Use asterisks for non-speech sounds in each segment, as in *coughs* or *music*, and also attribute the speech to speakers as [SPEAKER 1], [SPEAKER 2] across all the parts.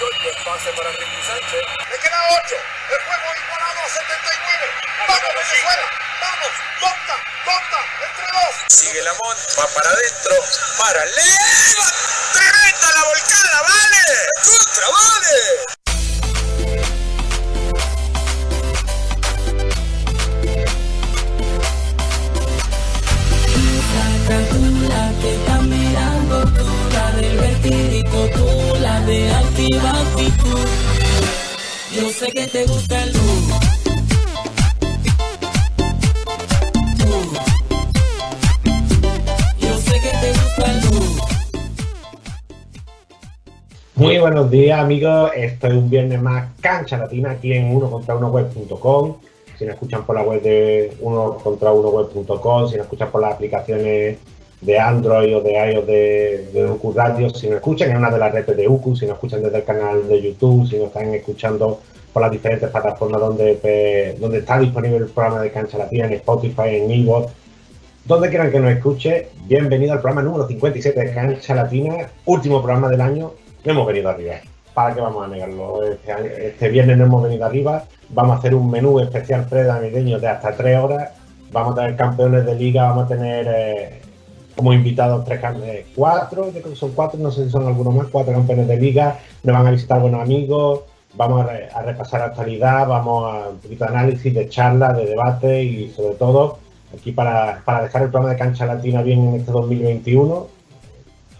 [SPEAKER 1] El pase para Ricky Sánchez.
[SPEAKER 2] Le queda 8. El juego igualado a 79. ¡Vamos, Venezuela! ¡Vamos! ¡Conta! ¡Conta! ¡Entre dos!
[SPEAKER 1] Sigue Lamont, va para adentro, para leva. ¡Tremenda la volcada, vale! ¡Contra, vale!
[SPEAKER 3] Yo sé que te gusta el. Yo te.
[SPEAKER 4] Muy buenos días amigos, esto es un viernes más cancha latina aquí en uno contra uno web.com. Si nos escuchan por la web de uno contra uno web.com, si nos escuchan por las aplicaciones de Android o de iOS de, de UQ Radio, si nos escuchan en una de las redes de UQ, si nos escuchan desde el canal de YouTube, si nos están escuchando por las diferentes plataformas donde, donde está disponible el programa de Cancha Latina, en Spotify, en Evox, donde quieran que nos escuche, bienvenido al programa número 57 de Cancha Latina, último programa del año, no hemos venido arriba. ¿Para qué vamos a negarlo? Este, este viernes no hemos venido arriba, vamos a hacer un menú especial pre-navideño de hasta tres horas, vamos a tener campeones de liga, vamos a tener eh, como invitados tres, cam- eh, cuatro, yo creo que son cuatro, no sé si son algunos más, cuatro campeones de liga, nos van a visitar buenos amigos, vamos a, re- a repasar actualidad, vamos a un poquito de análisis, de charla, de debate y sobre todo aquí para, para dejar el programa de cancha latina bien en este 2021.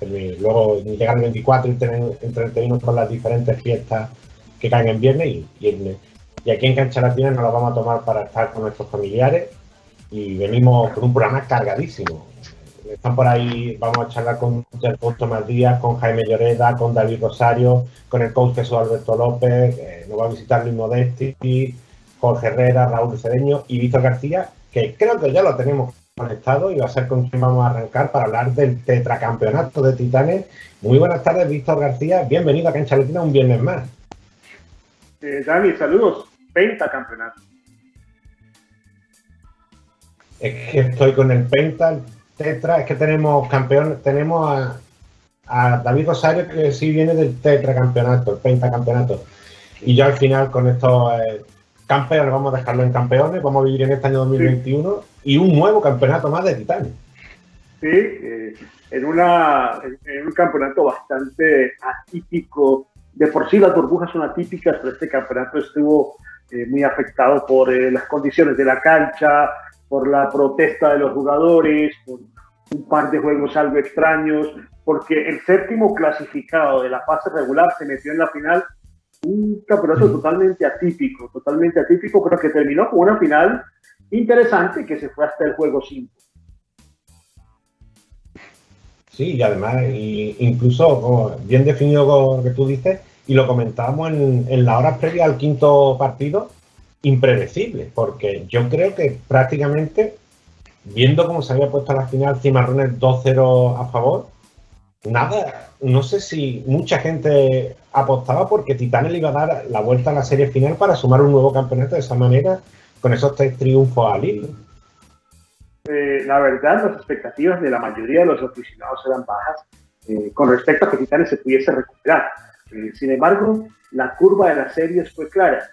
[SPEAKER 4] el- Luego llegar el 24 y tener, entretenernos con las diferentes fiestas que caen en viernes y, en- y aquí en Cancha Latina nos lo vamos a tomar para estar con nuestros familiares y venimos con un programa cargadísimo. Están por ahí, vamos a charlar con con Tomás Díaz, con Jaime Lloreda, con David Rosario, con el coach Jesús Alberto López, eh, nos va a visitar Luis Modesti, Jorge Herrera, Raúl Cedeño y Víctor García, que creo que ya lo tenemos conectado y va a ser con quien vamos a arrancar para hablar del tetracampeonato de Titanes. Muy buenas tardes, Víctor García, bienvenido a Cancha Latina un viernes más.
[SPEAKER 5] Eh, Dani, saludos. 20 campeonatos.
[SPEAKER 4] Es que estoy con el Penta, el Tetra, es que tenemos campeón, tenemos a, David Rosario que sí viene del tetracampeonato, el pentacampeonato. Y yo al final con estos eh, campeones, vamos a dejarlo en campeones, vamos a vivir en este año 2021 y un nuevo campeonato más de Titanes.
[SPEAKER 5] Sí, eh, en, una, en, un campeonato bastante atípico. De por sí las burbujas son atípicas, pero este campeonato estuvo eh, muy afectado por las condiciones de la cancha, por la protesta de los jugadores, por un par de juegos algo extraños, porque el séptimo clasificado de la fase regular se metió en la final. Un campeonato totalmente atípico, totalmente atípico, pero que terminó con una final interesante que se fue hasta el juego 5.
[SPEAKER 4] Sí, y además, y incluso como bien definido lo que tú dices, y lo comentábamos en, en las horas previas al quinto partido, impredecible, porque yo creo que prácticamente, viendo cómo se había puesto la final, Cimarrones 2-0 a favor, nada, no sé si mucha gente apostaba porque Titanes le iba a dar la vuelta a la serie final para sumar un nuevo campeonato de esa manera, con esos tres triunfos al hilo.
[SPEAKER 5] Eh, la verdad, las expectativas de la mayoría de los aficionados eran bajas eh, con respecto a que Titanes se pudiese recuperar. Eh, sin embargo, la curva de las series fue clara.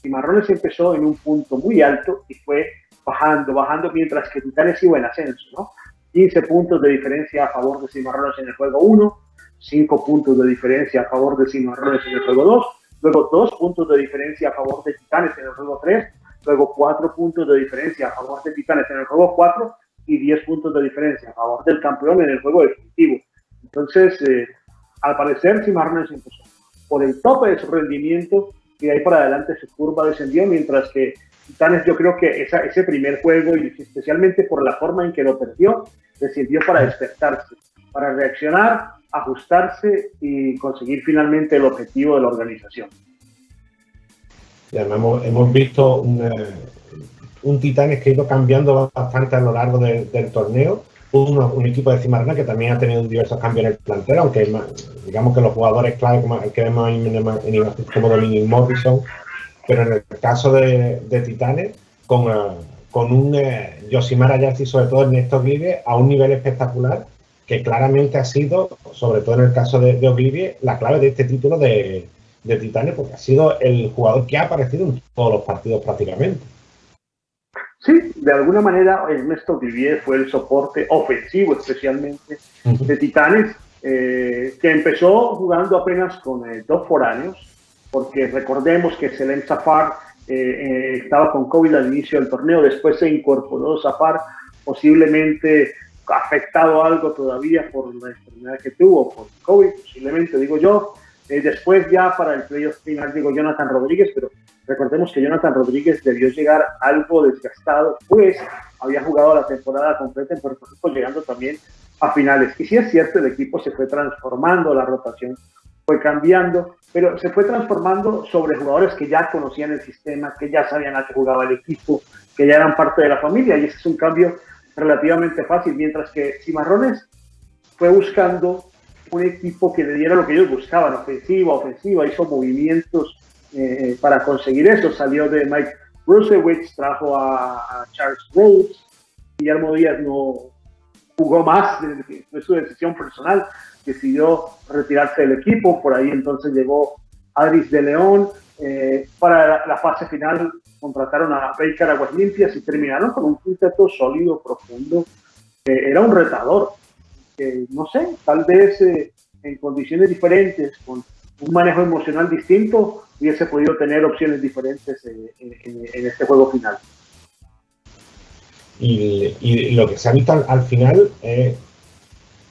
[SPEAKER 5] Cimarrones empezó en un punto muy alto y fue bajando, bajando, mientras que Titanes iba en ascenso, ¿no? 15 puntos de diferencia a favor de Cimarrones en el juego 1, 5 puntos de diferencia a favor de Cimarrones en el juego 2, luego 2 puntos de diferencia a favor de Titanes en el juego 3, luego 4 puntos de diferencia a favor de Titanes en el juego 4 y 10 puntos de diferencia a favor del campeón en el juego definitivo. Entonces, eh, al parecer, Cimarrones empezó por el tope de su rendimiento y de ahí para adelante su curva descendió, mientras que Titanes yo creo que ese primer juego, y especialmente por la forma en que lo perdió, descendió para despertarse, para reaccionar, ajustarse y conseguir finalmente el objetivo de la organización.
[SPEAKER 4] Hemos, hemos visto un, eh, un Titanes que ha ido cambiando bastante a lo largo de- del torneo. Un, un equipo de Cimarrona que también ha tenido diversos cambios en el plantel, aunque digamos que los jugadores clave que vemos en, en, en imagen como Dominic Morrison, pero en el caso de, de Titanes, con, eh, con un eh, Yosimar sobre todo Ernesto Glive, a un nivel espectacular, que claramente ha sido, sobre todo en el caso de, de Oglivie, la clave de este título de, de Titanes porque ha sido el jugador que ha aparecido en todos los partidos prácticamente.
[SPEAKER 5] Sí, de alguna manera Ernesto Vivier fue el soporte ofensivo especialmente de Titanes, eh, que empezó jugando apenas con eh, dos foráneos, porque recordemos que Selem Zafar eh, estaba con COVID al inicio del torneo, después se incorporó Zafar, posiblemente afectado algo todavía por la enfermedad que tuvo, por COVID, posiblemente digo yo, después ya para el playoff final digo Jonathan Rodríguez, pero Recordemos que Jonathan Rodríguez debió llegar algo desgastado, pues había jugado la temporada completa en Puerto Rico, llegando también a finales. Y sí es cierto, el equipo se fue transformando, la rotación fue cambiando, pero se fue transformando sobre jugadores que ya conocían el sistema, que ya sabían a qué jugaba el equipo, que ya eran parte de la familia, y ese es un cambio relativamente fácil, mientras que Cimarrones fue buscando un equipo que le diera lo que ellos buscaban, ofensiva, ofensiva, hizo movimientos eh, para conseguir eso. Salió de Mike Rusewitz, trajo a, Charles Rhodes. Guillermo Díaz no jugó más, fue su decisión personal, decidió retirarse del equipo. Por ahí entonces llegó Adris de León. Eh, para la, fase final contrataron a Baker Aguas Limpias y terminaron con un quinteto sólido, profundo. era un retador. no sé, tal vez eh, en condiciones diferentes, con un manejo emocional distinto, hubiese podido tener opciones diferentes en, este juego final.
[SPEAKER 4] Y, lo que se ha visto al, final es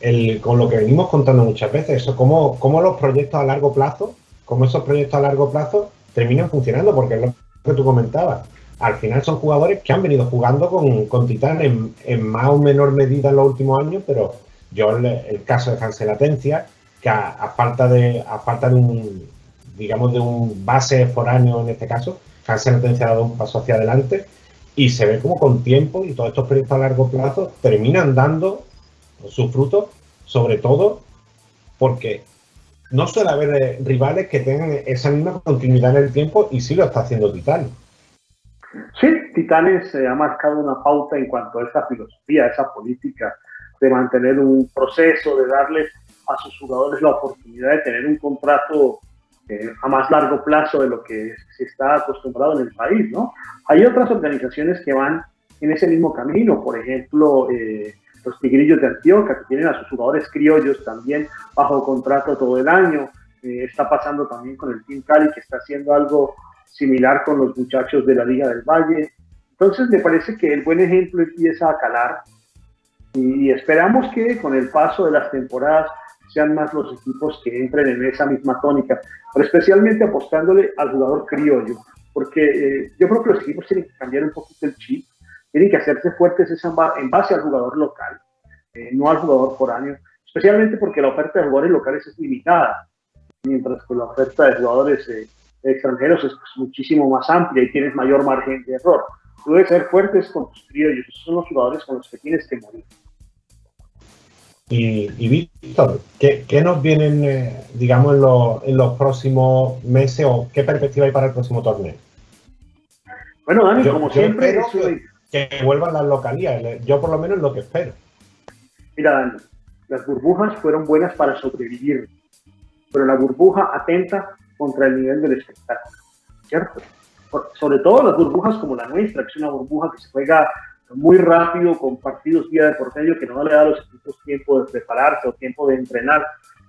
[SPEAKER 4] el, con lo que venimos contando muchas veces, eso, cómo, cómo, los proyectos a largo plazo, cómo esos proyectos a largo plazo terminan funcionando, porque es lo que tú comentabas. Al final son jugadores que han venido jugando con, con Titán en, más o menor medida en los últimos años, pero yo el, el caso de Hansel Atencia, que a, falta de a de un digamos de un base foráneo en este caso, Hansen ha dado un paso hacia adelante y se ve como con tiempo y todos estos proyectos a largo plazo terminan dando sus frutos, sobre todo porque no suele haber eh, rivales que tengan esa misma continuidad en el tiempo y sí lo está haciendo Titanes.
[SPEAKER 5] Sí, Titanes se ha marcado una pauta en cuanto a esa filosofía, esa política de mantener un proceso, de darles a sus jugadores la oportunidad de tener un contrato eh, a más largo plazo de lo que se está acostumbrado en el país, ¿no? Hay otras organizaciones que van en ese mismo camino, por ejemplo, eh, los Tigrillos de Antioquia, que tienen a sus jugadores criollos también bajo contrato todo el año. Eh, está pasando también con el Team Cali, que está haciendo algo similar con los muchachos de la Liga del Valle. Entonces, me parece que el buen ejemplo empieza a calar y esperamos que con el paso de las temporadas sean más los equipos que entren en esa misma tónica, pero especialmente apostándole al jugador criollo, porque eh, yo creo que los equipos tienen que cambiar un poquito el chip, tienen que hacerse fuertes en base al jugador local, eh, no al jugador foráneo, especialmente porque la oferta de jugadores locales es limitada, mientras que la oferta de jugadores eh, extranjeros es pues, muchísimo más amplia y tienes mayor margen de error. Tú debes ser fuertes con tus criollos, esos son los jugadores con los que tienes que morir.
[SPEAKER 4] Y, Víctor, ¿qué, nos vienen, eh, digamos, en, los próximos meses o qué perspectiva hay para el próximo torneo?
[SPEAKER 5] Bueno, Dani, como siempre,
[SPEAKER 4] que, vuelvan las localías. Yo, por lo menos, lo que espero.
[SPEAKER 5] Mira, Dani, las burbujas fueron buenas para sobrevivir, pero la burbuja atenta contra el nivel del espectáculo, ¿cierto? sobre todo las burbujas como la nuestra, que es una burbuja que se juega muy rápido, con partidos día de por medio, que no le da a los equipos tiempo de prepararse o tiempo de entrenar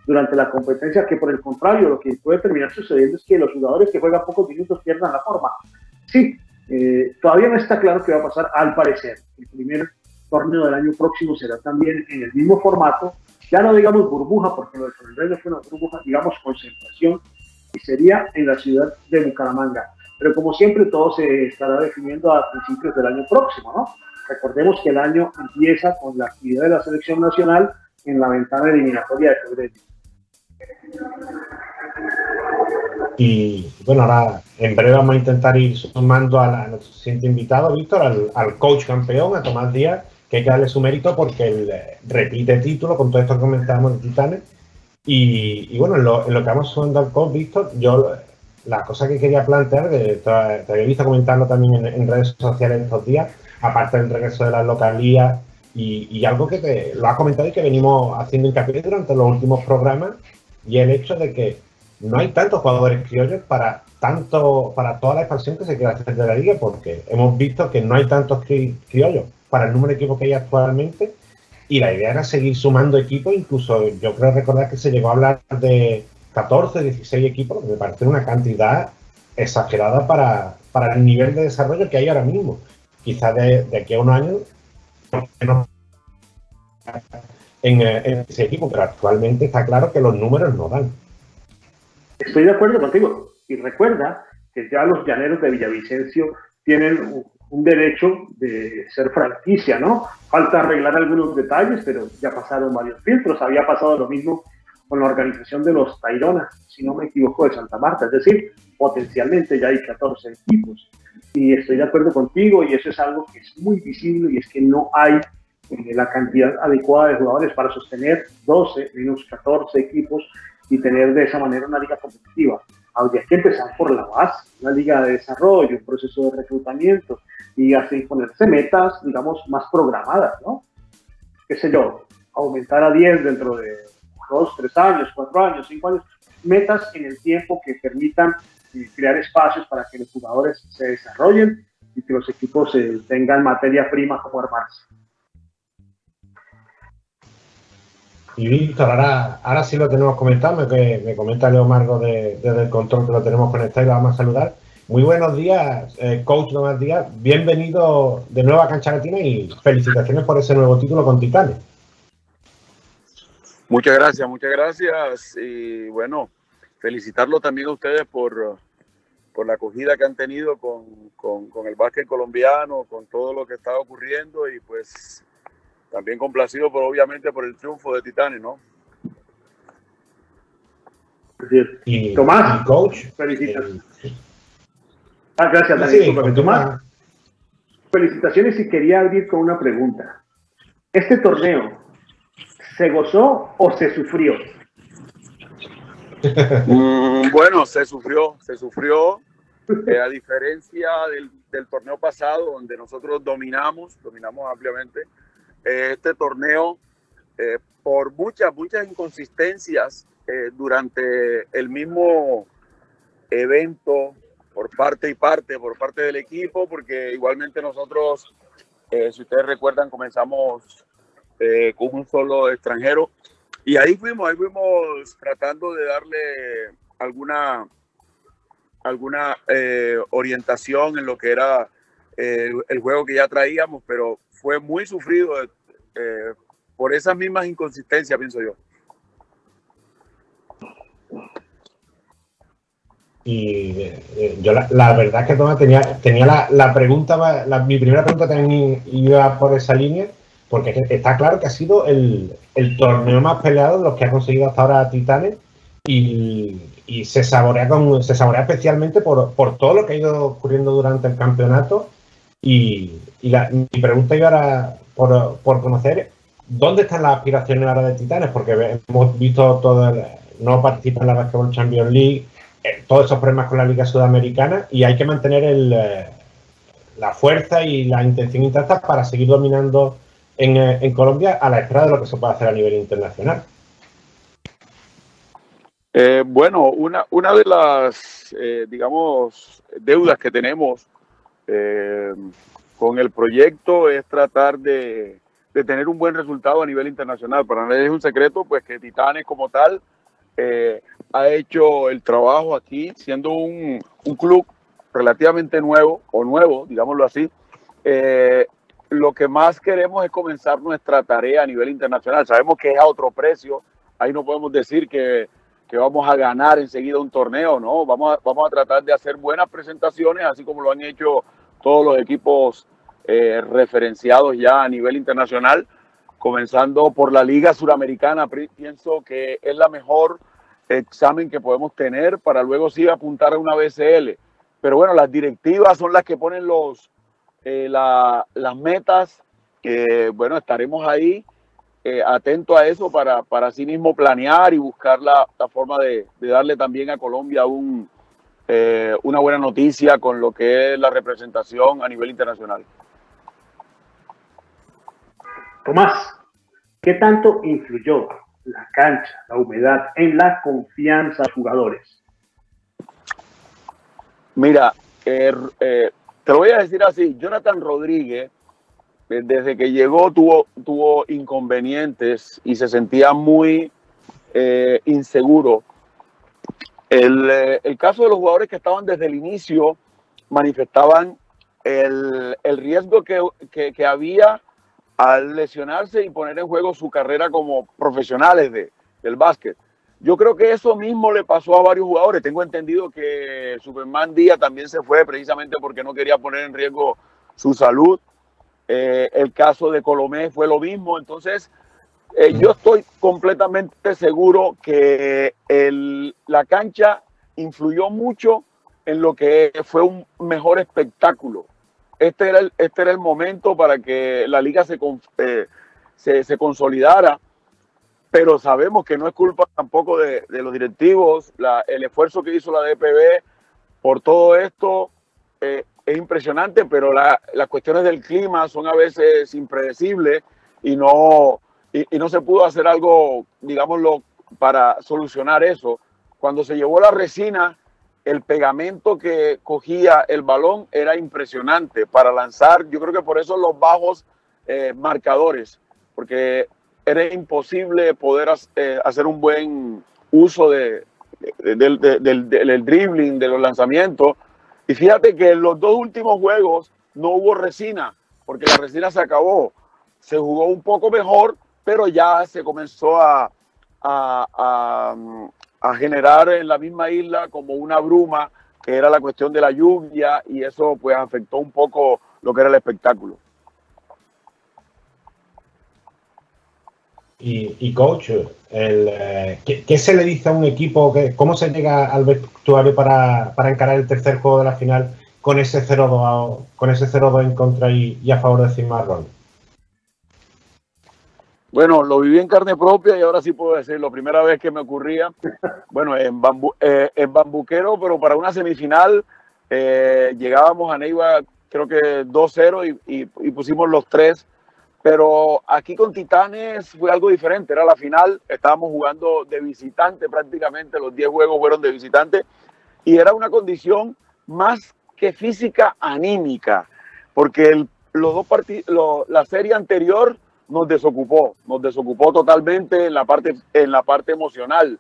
[SPEAKER 5] durante la competencia, que por el contrario, lo que puede terminar sucediendo es que los jugadores que juegan pocos minutos pierdan la forma. Sí, eh, todavía no está claro qué va a pasar, al parecer. El primer torneo del año próximo será también en el mismo formato, ya no digamos burbuja, porque lo de San fue una burbuja, digamos concentración, y sería en la ciudad de Bucaramanga. Pero como siempre, todo se estará definiendo a principios del año próximo, ¿no? Recordemos que el año empieza con la actividad de la selección nacional en la ventana eliminatoria de febrero.
[SPEAKER 4] Y bueno, ahora en breve vamos a intentar ir sumando a, nuestro siguiente invitado, Víctor, al, coach campeón, a Tomás Díaz, que hay que darle su mérito porque él eh, repite título con todo esto que comentábamos Titanes. Y, bueno, en lo, que vamos sumando al coach, Víctor, yo la cosa que quería plantear, te, te había visto comentarlo también en redes sociales estos días, aparte del regreso de las localías y, algo que te lo ha comentado y que venimos haciendo hincapié durante los últimos programas y el hecho de que no hay tantos jugadores criollos para tanto para toda la expansión que se quiere hacer de la liga, porque hemos visto que no hay tantos criollos para el número de equipos que hay actualmente. Y la idea era seguir sumando equipos, incluso yo creo recordar que se llegó a hablar de 14, 16 equipos, me parece una cantidad exagerada para, para el nivel de desarrollo que hay ahora mismo. Quizás de, aquí a un año en, en ese equipo, pero actualmente está claro que los números no dan.
[SPEAKER 5] Estoy de acuerdo contigo. Y recuerda que ya los llaneros de Villavicencio tienen un derecho de ser franquicia, ¿no? Falta arreglar algunos detalles, pero ya pasaron varios filtros. Había pasado lo mismo con la organización de los Taironas, si no me equivoco, de Santa Marta. Es decir, potencialmente ya hay 14 equipos. Y estoy de acuerdo contigo y eso es algo que es muy visible y es que no hay eh, la cantidad adecuada de jugadores para sostener 12 menos 14 equipos y tener de esa manera una liga competitiva. Habría que empezar por la base, una liga de desarrollo, un proceso de reclutamiento y así ponerse metas, digamos, más programadas, ¿no? Qué sé yo, aumentar a 10 dentro de 2, 3 años, 4 años, 5 años, metas en el tiempo que permitan eh, crear espacios para que los jugadores se desarrollen y que los equipos eh, tengan materia prima como armarse.
[SPEAKER 4] Y Víctor, ahora, ahora sí lo tenemos comentado, me, me comenta Leo Margo de, desde el control que lo tenemos conectado y lo vamos a saludar. Muy buenos días, eh, coach Tomás Díaz. Bienvenido de nuevo a Cancha Latina y felicitaciones por ese nuevo título con Titanes.
[SPEAKER 6] Muchas gracias, muchas gracias. Y bueno, felicitarlo también a ustedes por, por la acogida que han tenido con, con, con el básquet colombiano, con todo lo que está ocurriendo y pues también complacido por obviamente por el triunfo de Titanes, ¿no?
[SPEAKER 5] Y, Tomás, coach, felicitaciones. Eh, ah, gracias. Tomás, felicitaciones y quería abrir con una pregunta. ¿Este torneo se gozó o se sufrió?
[SPEAKER 6] Mm, bueno, se sufrió, se sufrió. Eh, a diferencia del, torneo pasado, donde nosotros dominamos, dominamos ampliamente, eh, este torneo eh, por muchas, muchas inconsistencias durante el mismo evento por parte y parte, por parte del equipo, porque igualmente nosotros, si ustedes recuerdan, comenzamos con un solo extranjero y ahí fuimos, ahí fuimos tratando de darle alguna, alguna orientación en lo que era el juego que ya traíamos, pero fue muy sufrido eh, por esas mismas inconsistencias, pienso yo.
[SPEAKER 4] Y eh, yo la, verdad es que tenía, tenía la, la pregunta, mi primera pregunta también iba por esa línea, porque está claro que ha sido el, el torneo más peleado de los que ha conseguido hasta ahora Titanes y, y se, saborea con, se saborea especialmente por, por, todo lo que ha ido ocurriendo durante el campeonato. Y, y la, mi pregunta iba a, por, conocer dónde están las aspiraciones ahora de Titanes, porque hemos visto todo, el, no participa en la Basketball Champions League, eh, todos esos problemas con la Liga Sudamericana y hay que mantener el, eh, la fuerza y la intención intacta para seguir dominando en, eh, en, Colombia a la espera de lo que se puede hacer a nivel internacional.
[SPEAKER 6] bueno, una, una de las, digamos, deudas que tenemos con el proyecto es tratar de, tener un buen resultado a nivel internacional. Para nadie es un secreto, pues que Titanes como tal eh, ha hecho el trabajo aquí, siendo un, club relativamente nuevo, o nuevo, digámoslo así. Lo que más queremos es comenzar nuestra tarea a nivel internacional. Sabemos que es a otro precio, ahí no podemos decir que, que vamos a ganar enseguida un torneo, ¿no? Vamos a, vamos a tratar de hacer buenas presentaciones, así como lo han hecho todos los equipos eh, referenciados ya a nivel internacional, comenzando por la Liga Suramericana. Pienso que es la mejor examen que podemos tener para luego sí apuntar a una BCL. Pero bueno, las directivas son las que ponen los, eh, las metas. bueno, estaremos ahí eh, atentos a eso para, para sí mismo planear y buscar la, forma de, de darle también a Colombia un, eh, una buena noticia con lo que es la representación a nivel internacional.
[SPEAKER 5] Tomás, ¿qué tanto influyó la cancha, la humedad en la confianza de jugadores?
[SPEAKER 6] Mira, eh, eh, te lo voy a decir así, Jonathan Rodríguez, eh, desde que llegó tuvo, tuvo inconvenientes y se sentía muy eh, inseguro. El, eh, el, caso de los jugadores que estaban desde el inicio manifestaban el, el riesgo que, que, que, había al lesionarse y poner en juego su carrera como profesionales de, del básquet. Yo creo que eso mismo le pasó a varios jugadores. Tengo entendido que Superman Díaz también se fue precisamente porque no quería poner en riesgo su salud. Eh, el caso de Colomé fue lo mismo. Entonces, eh, yo estoy completamente seguro que la cancha influyó mucho en lo que fue un mejor espectáculo. Este era el, este momento para que la liga se, eh, se, consolidara, pero sabemos que no es culpa tampoco de, los directivos, el esfuerzo que hizo la DPB por todo esto eh, es impresionante, pero la, las cuestiones del clima son a veces impredecibles y no, y, no se pudo hacer algo, digámoslo, para solucionar eso. Cuando se llevó la resina, el pegamento que cogía el balón era impresionante para lanzar. Yo creo que por eso los bajos eh, marcadores, porque era imposible poder eh, hacer un buen uso de, de, de, del, dribbling, de los lanzamientos. Y fíjate que en los dos últimos juegos no hubo resina, porque la resina se acabó. Se jugó un poco mejor, pero ya se comenzó a, a, generar en la misma isla como una bruma, que era la cuestión de la lluvia, y eso pues afectó un poco lo que era el espectáculo.
[SPEAKER 4] Y, coach, el, eh, ¿qué, ¿qué, se le dice a un equipo? Que, ¿Cómo se llega al vestuario para, para encarar el tercer juego de la final con ese 0-2 con ese 0-2 en contra y, a favor de Cimarrón?
[SPEAKER 6] Bueno, lo viví en carne propia y ahora sí puedo decirlo. Primera vez que me ocurría, bueno, en, eh, Bambuquero, pero para una semifinal eh, llegábamos a Neiva, creo que 2-0 y, y, y, pusimos los tres. Pero aquí con Titanes fue algo diferente. Era la final, estábamos jugando de visitante prácticamente, los 10 juegos fueron de visitante y era una condición más que física, anímica, porque los dos partidos, la serie anterior nos desocupó, nos desocupó totalmente en la parte, en la parte emocional.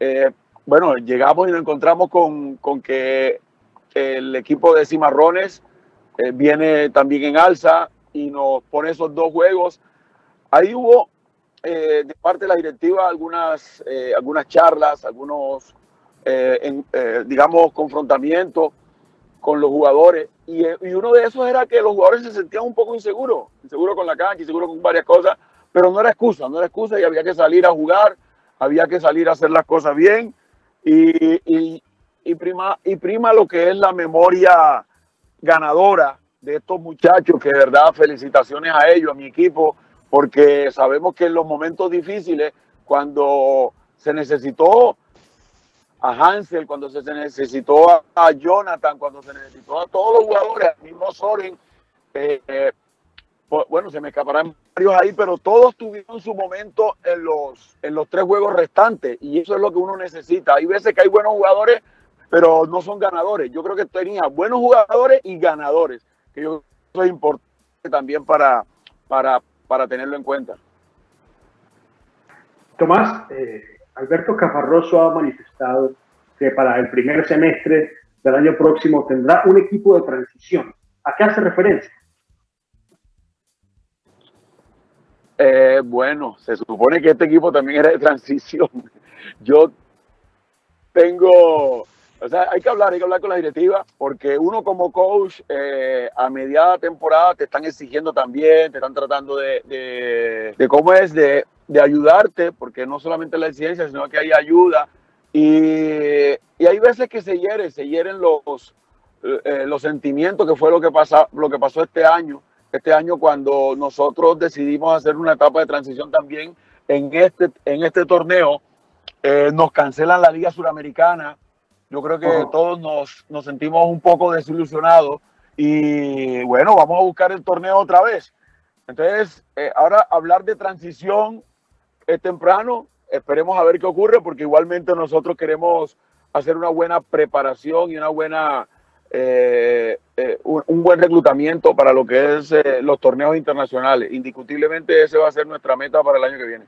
[SPEAKER 6] Eh, bueno, llegamos y nos encontramos con, con, que el equipo de Cimarrones eh, viene también en alza y nos pone esos dos juegos. Ahí hubo eh, de parte de la directiva algunas, eh, algunas charlas, algunos, en, digamos, confrontamientos con los jugadores y, y, uno de esos era que los jugadores se sentían un poco inseguros, inseguros con la cancha, inseguros con varias cosas, pero no era excusa, no era excusa y había que salir a jugar, había que salir a hacer las cosas bien y, y prima, y prima lo que es la memoria ganadora de estos muchachos, que de verdad felicitaciones a ellos, a mi equipo, porque sabemos que en los momentos difíciles, cuando se necesitó a Hansel, cuando se necesitó a, Jonathan, cuando se necesitó a todos los jugadores, al mismo Soren, eh, eh, bueno, se me escaparán varios ahí, pero todos tuvieron su momento en los, en los tres juegos restantes y eso es lo que uno necesita. Hay veces que hay buenos jugadores, pero no son ganadores. Yo creo que tenía buenos jugadores y ganadores, que yo creo que es importante también para, para, para tenerlo en cuenta.
[SPEAKER 5] Tomás, eh, Alberto Cafarroso ha manifestado que para el primer semestre del año próximo tendrá un equipo de transición. ¿A qué hace referencia?
[SPEAKER 6] Eh, bueno, se supone que este equipo también era de transición. *laughs* Yo tengo, o sea, hay que hablar, hay que hablar con la directiva, porque uno como coach eh, a mediada temporada te están exigiendo también, te están tratando de, de, cómo es, de, de ayudarte, porque no solamente la exigencia, sino que hay ayuda. Y, y hay veces que se hieren, se hieren los, eh, los sentimientos, que fue lo que, pasa, lo que pasó este año. Este año cuando nosotros decidimos hacer una etapa de transición también en este, en este torneo, eh, nos cancelan la Liga Suramericana. Yo creo que todos nos, nos sentimos un poco desilusionados y bueno, vamos a buscar el torneo otra vez. Entonces, eh, ahora hablar de transición es temprano, esperemos a ver qué ocurre, porque igualmente nosotros queremos hacer una buena preparación y una buena eh, eh, un, buen reclutamiento para lo que es eh, los torneos internacionales. Indiscutiblemente ese va a ser nuestra meta para el año que viene.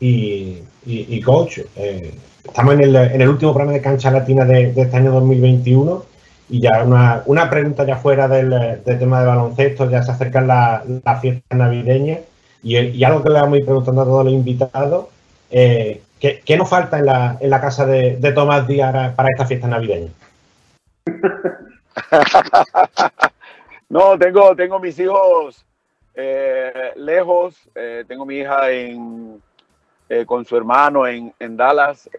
[SPEAKER 4] Y, coach, estamos en el, último programa de cancha latina de, este año 2021 y ya una, pregunta ya fuera del, tema de baloncesto, ya se acercan las fiestas navideñas y, y, algo que le vamos a ir preguntando a todos los invitados eh, ¿qué, nos falta en la, en la casa de, Tomás Díaz para esta fiesta navideña? *laughs*
[SPEAKER 6] no, tengo, tengo mis hijos eh, lejos, eh, tengo mi hija en, con su hermano en, Dallas.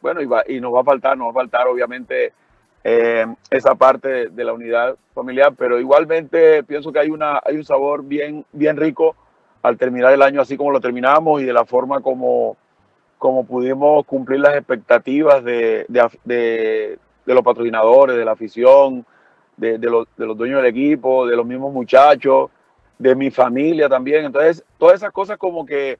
[SPEAKER 6] bueno, y, nos va a faltar, nos va a faltar obviamente esa parte de, la unidad familiar, pero igualmente pienso que hay, una, hay un sabor bien, bien rico al terminar el año así como lo terminamos y de la forma como, como pudimos cumplir las expectativas de, de, los patrocinadores, de la afición, de, los, dueños del equipo, de los mismos muchachos, de mi familia también. Entonces, todas esas cosas como que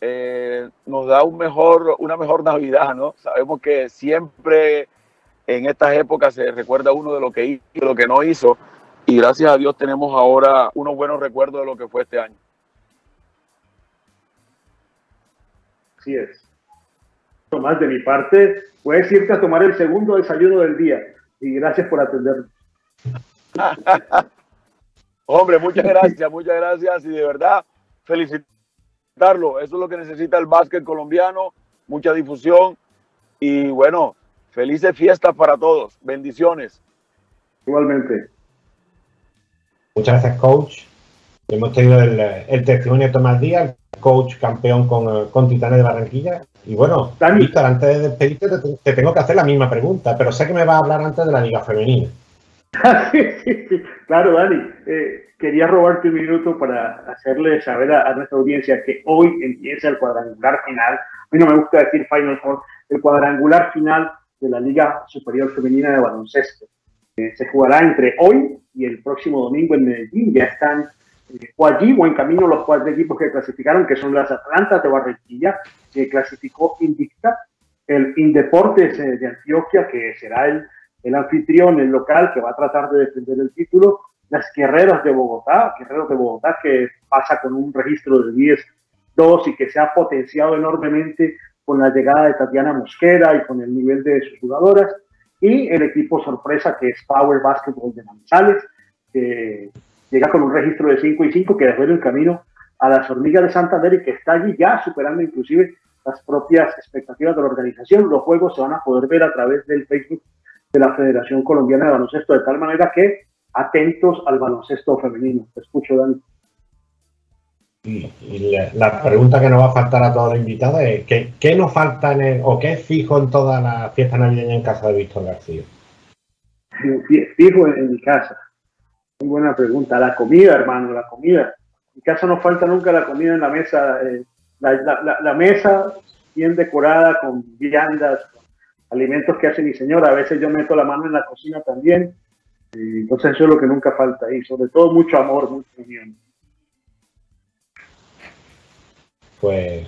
[SPEAKER 6] eh, nos da un mejor, una mejor Navidad, ¿no? Sabemos que siempre en estas épocas se recuerda uno de lo que hizo, de lo que no hizo, y gracias a Dios tenemos ahora unos buenos recuerdos de lo que fue este año.
[SPEAKER 5] Así es. Tomás, de mi parte, puedes irte a tomar el segundo desayuno del día. Y gracias por atendernos. *laughs*
[SPEAKER 6] Hombre, muchas gracias, muchas gracias. Y de verdad, felicitarlo. Eso es lo que necesita el básquet colombiano. Mucha difusión. Y bueno, felices fiestas para todos. Bendiciones.
[SPEAKER 5] Igualmente.
[SPEAKER 4] Muchas gracias, coach. Hemos tenido el, el testimonio de Tomás Díaz, coach campeón con, con Titanes de Barranquilla. Y bueno, Víctor, antes de despedirte, te, tengo que hacer la misma pregunta, pero sé que me va a hablar antes de la Liga Femenina. *laughs*
[SPEAKER 5] claro, Dani. Eh, quería robarte un minuto para hacerle saber a, nuestra audiencia que hoy empieza el cuadrangular final. A mí no me gusta decir Final Four, el cuadrangular final de la Liga Superior Femenina de Baloncesto. Eh, se jugará entre hoy y el próximo domingo en Medellín. Ya están o allí o en camino los cuatro equipos que clasificaron, que son las Atlantas de Barranquilla, que clasificó Invicta, el Indeportes eh, de Antioquia, que será el, el anfitrión, el local, que va a tratar de defender el título, las Guerreras de Bogotá, Guerreros de Bogotá, que pasa con un registro de 10-2 y que se ha potenciado enormemente con la llegada de Tatiana Mosquera y con el nivel de sus jugadoras, y el equipo sorpresa que es Power Basketball de Manizales, que llega con un registro de 5 y 5 que dejó en el camino a las hormigas de Santander y que está allí ya superando inclusive las propias expectativas de la organización. Los juegos se van a poder ver a través del Facebook de la Federación Colombiana de Baloncesto, de tal manera que atentos al baloncesto femenino. Te escucho, Dani.
[SPEAKER 4] Y la, pregunta que nos va a faltar a todos los invitados es ¿qué, qué nos falta en o qué es fijo en toda la fiesta navideña en casa de Víctor García?
[SPEAKER 5] Fijo en mi casa. Muy buena pregunta. La comida, hermano, la comida. En mi casa no falta nunca la comida en la mesa. Eh, la, mesa bien decorada con viandas, con alimentos que hace mi señora. A veces yo meto la mano en la cocina también. entonces eso es lo que nunca falta ahí. Sobre todo mucho amor, mucha unión.
[SPEAKER 4] Pues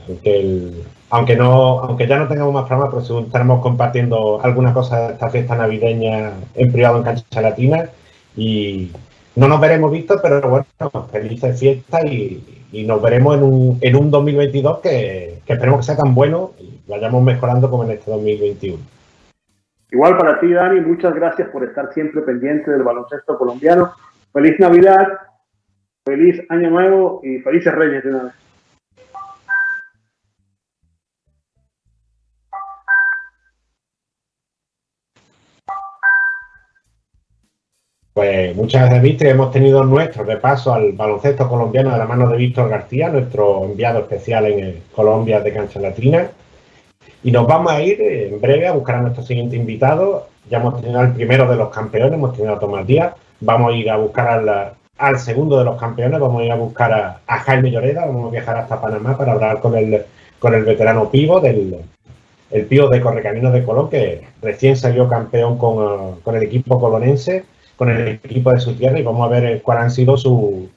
[SPEAKER 4] aunque no, aunque ya no tengamos más programas, pero según estaremos compartiendo alguna cosa de esta fiesta navideña en privado en Cancha Latina. Y, no nos veremos vistos, pero bueno, felices fiestas y, nos veremos en un, en un 2022 que, que, esperemos que sea tan bueno y vayamos mejorando como en este 2021.
[SPEAKER 5] Igual para ti, Dani, muchas gracias por estar siempre pendiente del baloncesto colombiano. Feliz Navidad, feliz Año Nuevo y felices Reyes de una vez.
[SPEAKER 4] Pues muchas gracias, Víctor. Hemos tenido nuestro repaso al baloncesto colombiano de la mano de Víctor García, nuestro enviado especial en Colombia de Cancha Latina. Y nos vamos a ir en breve a buscar a nuestro siguiente invitado. Ya hemos tenido al primero de los campeones, hemos tenido a Tomás Díaz. Vamos a ir a buscar al, segundo de los campeones, vamos a ir a buscar a, Jaime Lloreda, vamos a viajar hasta Panamá para hablar con el, con el veterano Pivo del el Pivo de Correcaminos de Colón, que recién salió campeón con, con el equipo colonense con el equipo de su tierra y vamos a ver cuáles han sido sus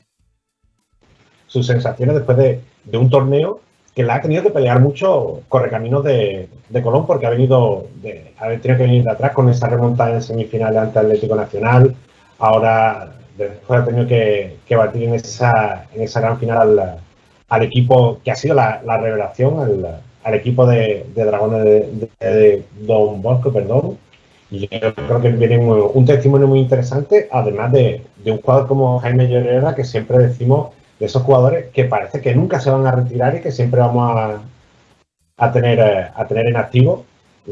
[SPEAKER 4] sus sensaciones después de, de un torneo que la ha tenido que pelear mucho correcaminos de, de Colón porque ha venido de, ha tenido que venir de atrás con esa remontada en semifinales ante Atlético Nacional. Ahora después ha tenido que, que batir en esa, en esa gran final al, al equipo que ha sido la, la revelación, al, al, equipo de, de Dragones de, de, Don Bosco, perdón. Y yo creo que viene un, un testimonio muy interesante, además de, un jugador como Jaime Llorera, que siempre decimos de esos jugadores que parece que nunca se van a retirar y que siempre vamos a, a tener, eh, a tener en activo.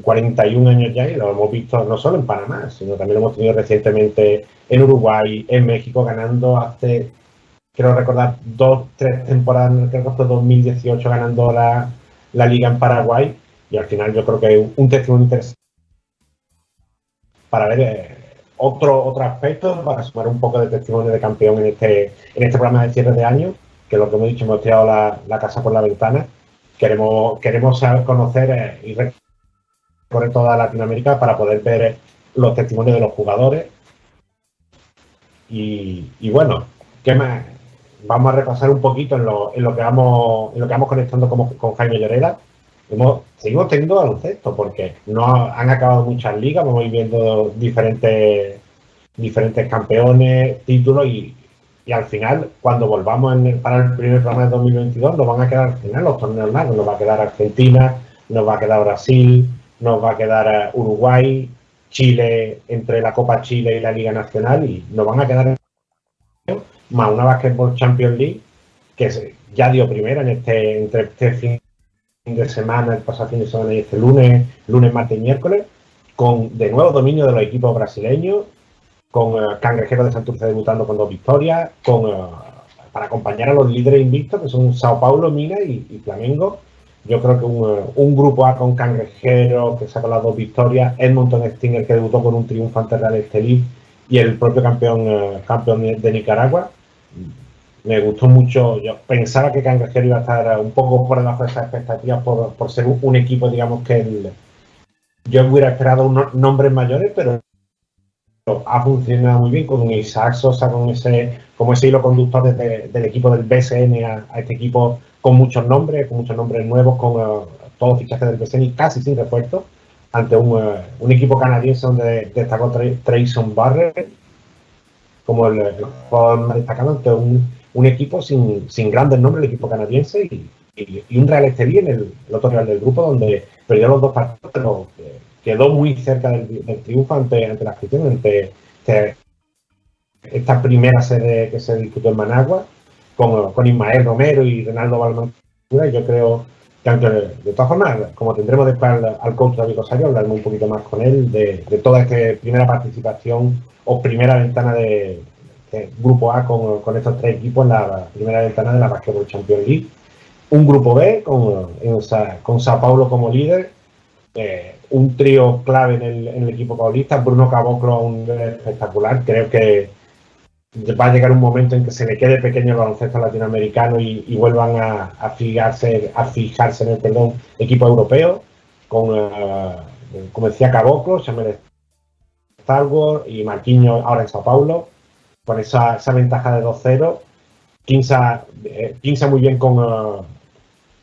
[SPEAKER 4] 41 años ya y lo hemos visto no solo en Panamá, sino también lo hemos tenido recientemente en Uruguay, en México, ganando hace, creo recordar, dos, tres temporadas, creo que fue 2018, ganando la, la liga en Paraguay. Y al final yo creo que un, un testimonio interesante para ver eh, otro, otro aspecto, para sumar un poco de testimonio de campeón en este, en este programa de cierre de año, que lo que hemos dicho, hemos tirado la, la casa por la ventana. Queremos, queremos saber, conocer eh, y recorrer toda Latinoamérica para poder ver eh, los testimonios de los jugadores. Y, y bueno, ¿qué más? Vamos a repasar un poquito en lo, en lo que vamos en lo que vamos conectando como, con Jaime Lloreda. Hemos, seguimos teniendo baloncesto porque no han acabado muchas ligas, vamos a ir viendo diferentes, diferentes campeones, títulos y, y al final, cuando volvamos para el primer programa de 2022, nos van a quedar al final los torneos largos, nos va a quedar Argentina, nos va a quedar Brasil, nos va a quedar Uruguay, Chile, entre la Copa Chile y la Liga Nacional, y nos van a quedar más una Basketball Champions League, que ya dio primera en este, entre este fin de semana, el pasado fin de semana y este lunes, lunes, martes y miércoles, con de nuevo dominio de los equipos brasileños, con uh, Cangrejeros de Santurce debutando con dos victorias, con uh, para acompañar a los líderes invictos, que son Sao Paulo, Mina y, Flamengo. Yo creo que un, uh, un, grupo A con Cangrejero, que sacó las dos victorias, Edmonton Stinger, que debutó con un triunfo ante Real Estelí, y el propio campeón, campeón de Nicaragua. Me gustó mucho, yo pensaba que Cangrejero iba a estar un poco por debajo de esas expectativas por, por ser un, equipo, digamos, que el, yo hubiera esperado unos nombres mayores, pero ha funcionado muy bien con Isaac Sosa, con ese, como ese hilo conductor desde, del equipo del BSN a, este equipo con muchos nombres, con muchos nombres nuevos, con uh, todos fichajes del BSN y casi sin refuerzo, ante un, uh, un equipo canadiense donde destacó Trayson Barrett como el, el jugador más destacado ante un, un equipo sin, sin, grandes nombres, el equipo canadiense, y, y, un Real Estelí en el, otro Real del grupo, donde perdió los dos partidos, pero eh, quedó muy cerca del, triunfo ante, ante, la afición, ante, esta primera sede que se disputó en Managua, con, con Ismael Romero y Renaldo Balmantura, yo creo que aunque de todas formas, como tendremos después al, al coach David Rosario, hablaremos un poquito más con él de, de toda esta primera participación o primera ventana de, de Grupo A con, estos tres equipos en la primera ventana de la Basketball Champions League. Un Grupo B con, con Sao Paulo como líder, eh, un trío clave en el, en el, equipo paulista, Bruno Caboclo un espectacular, creo que va a llegar un momento en que se le quede pequeño el baloncesto latinoamericano y, vuelvan a, fijarse, a fijarse en el perdón, equipo europeo, con, uh, como decía Caboclo, Samuel Stalwart y Marquinhos ahora en Sao Paulo, con esa, esa ventaja de 2-0. Pinza, eh, pinza muy bien con, uh,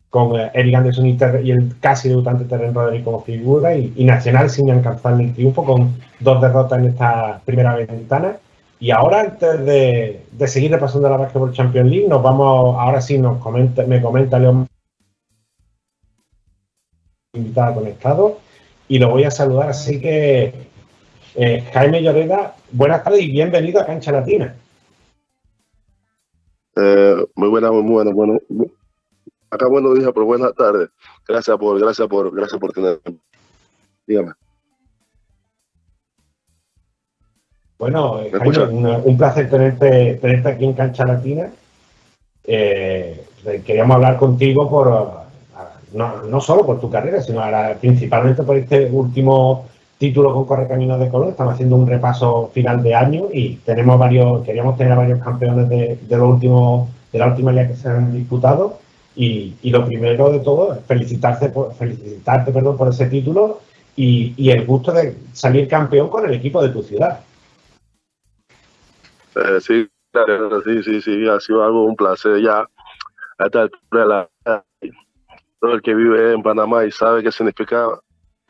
[SPEAKER 4] con uh, Eric Anderson y, el casi debutante Terren Rodríguez como figura y, Nacional sin alcanzar el triunfo con dos derrotas en esta primera ventana. Y ahora, antes de, de seguir repasando la Basketball Champions League, nos vamos, ahora sí nos comenta, me comenta León invitado conectado y lo voy a saludar. Así que, eh, Jaime Lloreda, buenas tardes y bienvenido a Cancha Latina.
[SPEAKER 7] Eh, muy buenas, muy buenas, bueno, acá buenos días, pero buenas tardes. Gracias por, gracias por, gracias por tenerme. Dígame.
[SPEAKER 4] Bueno, Jaime, un, un, placer tenerte, tenerte aquí en Cancha Latina. Eh, queríamos hablar contigo por no, no, solo por tu carrera, sino ahora, principalmente por este último título con Correcaminos de Colón. Estamos haciendo un repaso final de año y tenemos varios, queríamos tener a varios campeones de, los últimos, de la última liga que se han disputado. Y, lo primero de todo es felicitarte por, felicitarte perdón, por ese título y, y el gusto de salir campeón con el equipo de tu ciudad.
[SPEAKER 7] Eh, sí, sí, sí, sí, ha sido algo, un placer ya. a esta altura de la todo el que vive en Panamá y sabe qué significa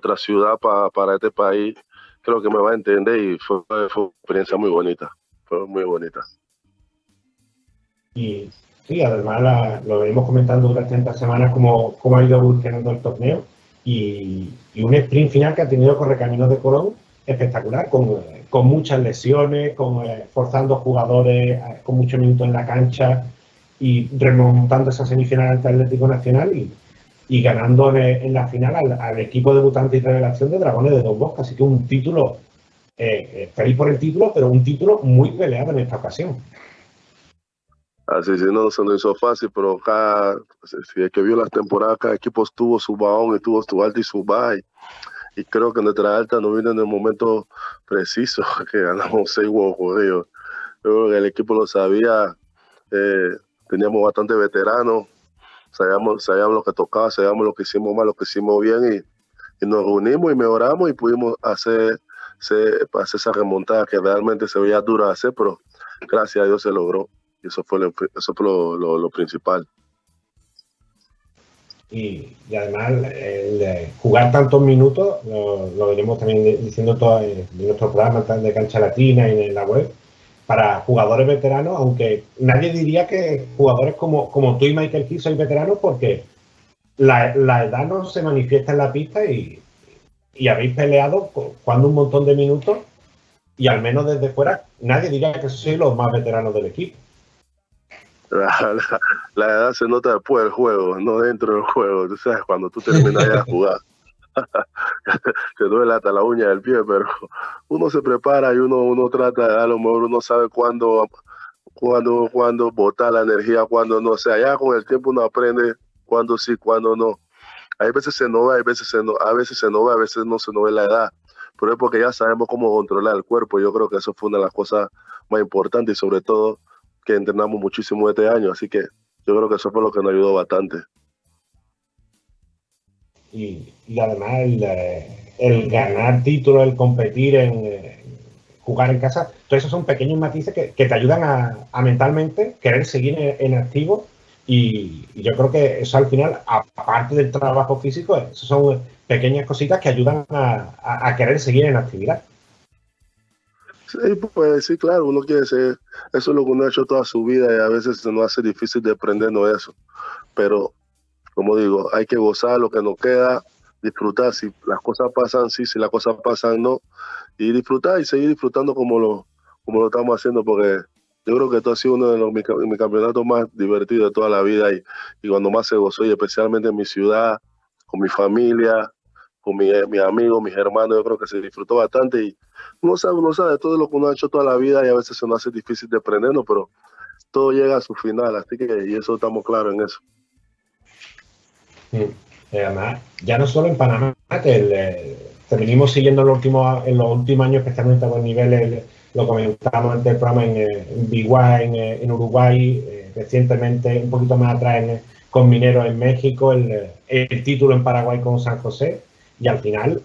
[SPEAKER 7] otra ciudad para este país, creo que me va a entender y fue, fue una experiencia muy bonita, fue muy bonita.
[SPEAKER 4] Y sí, además lo venimos comentando durante estas semanas cómo, cómo ha ido evolucionando el torneo y, un sprint final que ha tenido Correcaminos de Colón espectacular, con, con muchas lesiones, con, eh, forzando jugadores eh, con muchos minutos en la cancha y remontando esa semifinal ante Atlético Nacional y, y ganando en, la final al, equipo debutante y revelación de Dragones de Dos Bosques. Así que un título, eh, eh, feliz por el título, pero un título muy peleado en esta ocasión.
[SPEAKER 7] Así sí, no se nos hizo fácil, pero cada, si es que vio las temporadas, cada equipo tuvo su baón y tuvo su alta y su baja. Y, creo que nuestra alta no vino en el momento preciso, *laughs* que ganamos seis huevos jodidos. Yo creo que el equipo lo sabía, eh, teníamos bastante veteranos, sabíamos, sabíamos lo que tocaba, sabíamos lo que hicimos mal, lo que hicimos bien y, y nos unimos y mejoramos y pudimos hacer, hacer, esa remontada que realmente se veía dura de hacer, pero gracias a Dios se logró y eso fue lo, eso fue lo, lo, principal.
[SPEAKER 4] Y, y, además el, jugar tantos minutos, lo, lo venimos también diciendo todo en nuestro programa de Cancha Latina y en la web, para jugadores veteranos, aunque nadie diría que jugadores como, tú y Michael Key sois veteranos porque la, edad no se manifiesta en la pista y, habéis peleado jugando un montón de minutos y al menos desde fuera nadie diría que sois los más veteranos del equipo.
[SPEAKER 7] La, edad se nota después del juego, no dentro del juego. Tú sabes, cuando tú terminas de jugar. Te duele hasta la uña del pie, pero uno se prepara y uno, uno trata, a lo mejor uno sabe cuándo, cuándo, cuándo botar la energía, cuándo no. O sea, ya con el tiempo uno aprende cuándo sí, cuándo no. Hay veces se no ve, hay veces se no, a veces se no ve, a veces no se no ve la edad. Pero es porque ya sabemos cómo controlar el cuerpo. Yo creo que eso fue una de las cosas más importantes y sobre todo que entrenamos muchísimo este año. Así que yo creo que eso fue lo que nos ayudó bastante
[SPEAKER 4] y, además el, ganar títulos, el competir, en eh, jugar en casa, todos esos son pequeños matices que, te ayudan a, mentalmente querer seguir en, activo y, yo creo que eso al final, aparte del trabajo físico, eso son pequeñas cositas que ayudan a, querer seguir en actividad.
[SPEAKER 7] Sí, pues sí, claro, uno quiere ser, eso es lo que uno ha hecho toda su vida y a veces se nos hace difícil de aprendernos eso. Pero como digo, hay que gozar lo que nos queda, disfrutar si las cosas pasan, sí, si las cosas pasan, no, y disfrutar y seguir disfrutando como lo, como lo estamos haciendo, porque yo creo que esto ha sido uno de los, mis, campeonatos más divertidos de toda la vida y, y, cuando más se gozó, y especialmente en mi ciudad, con mi familia, con mi, mis amigos, mis hermanos, yo creo que se disfrutó bastante y uno sabe, uno sabe todo lo que uno ha hecho toda la vida y a veces se nos hace difícil de aprenderlo, pero todo llega a su final, así que y eso estamos claros en eso.
[SPEAKER 4] Además, ya no solo en Panamá, que venimos siguiendo en los, últimos, en los últimos años, especialmente a buen nivel, lo comentamos antes del programa en, en en, en, Uruguay, eh, recientemente, un poquito más atrás con Mineros en México, el, título en Paraguay con San José, y al final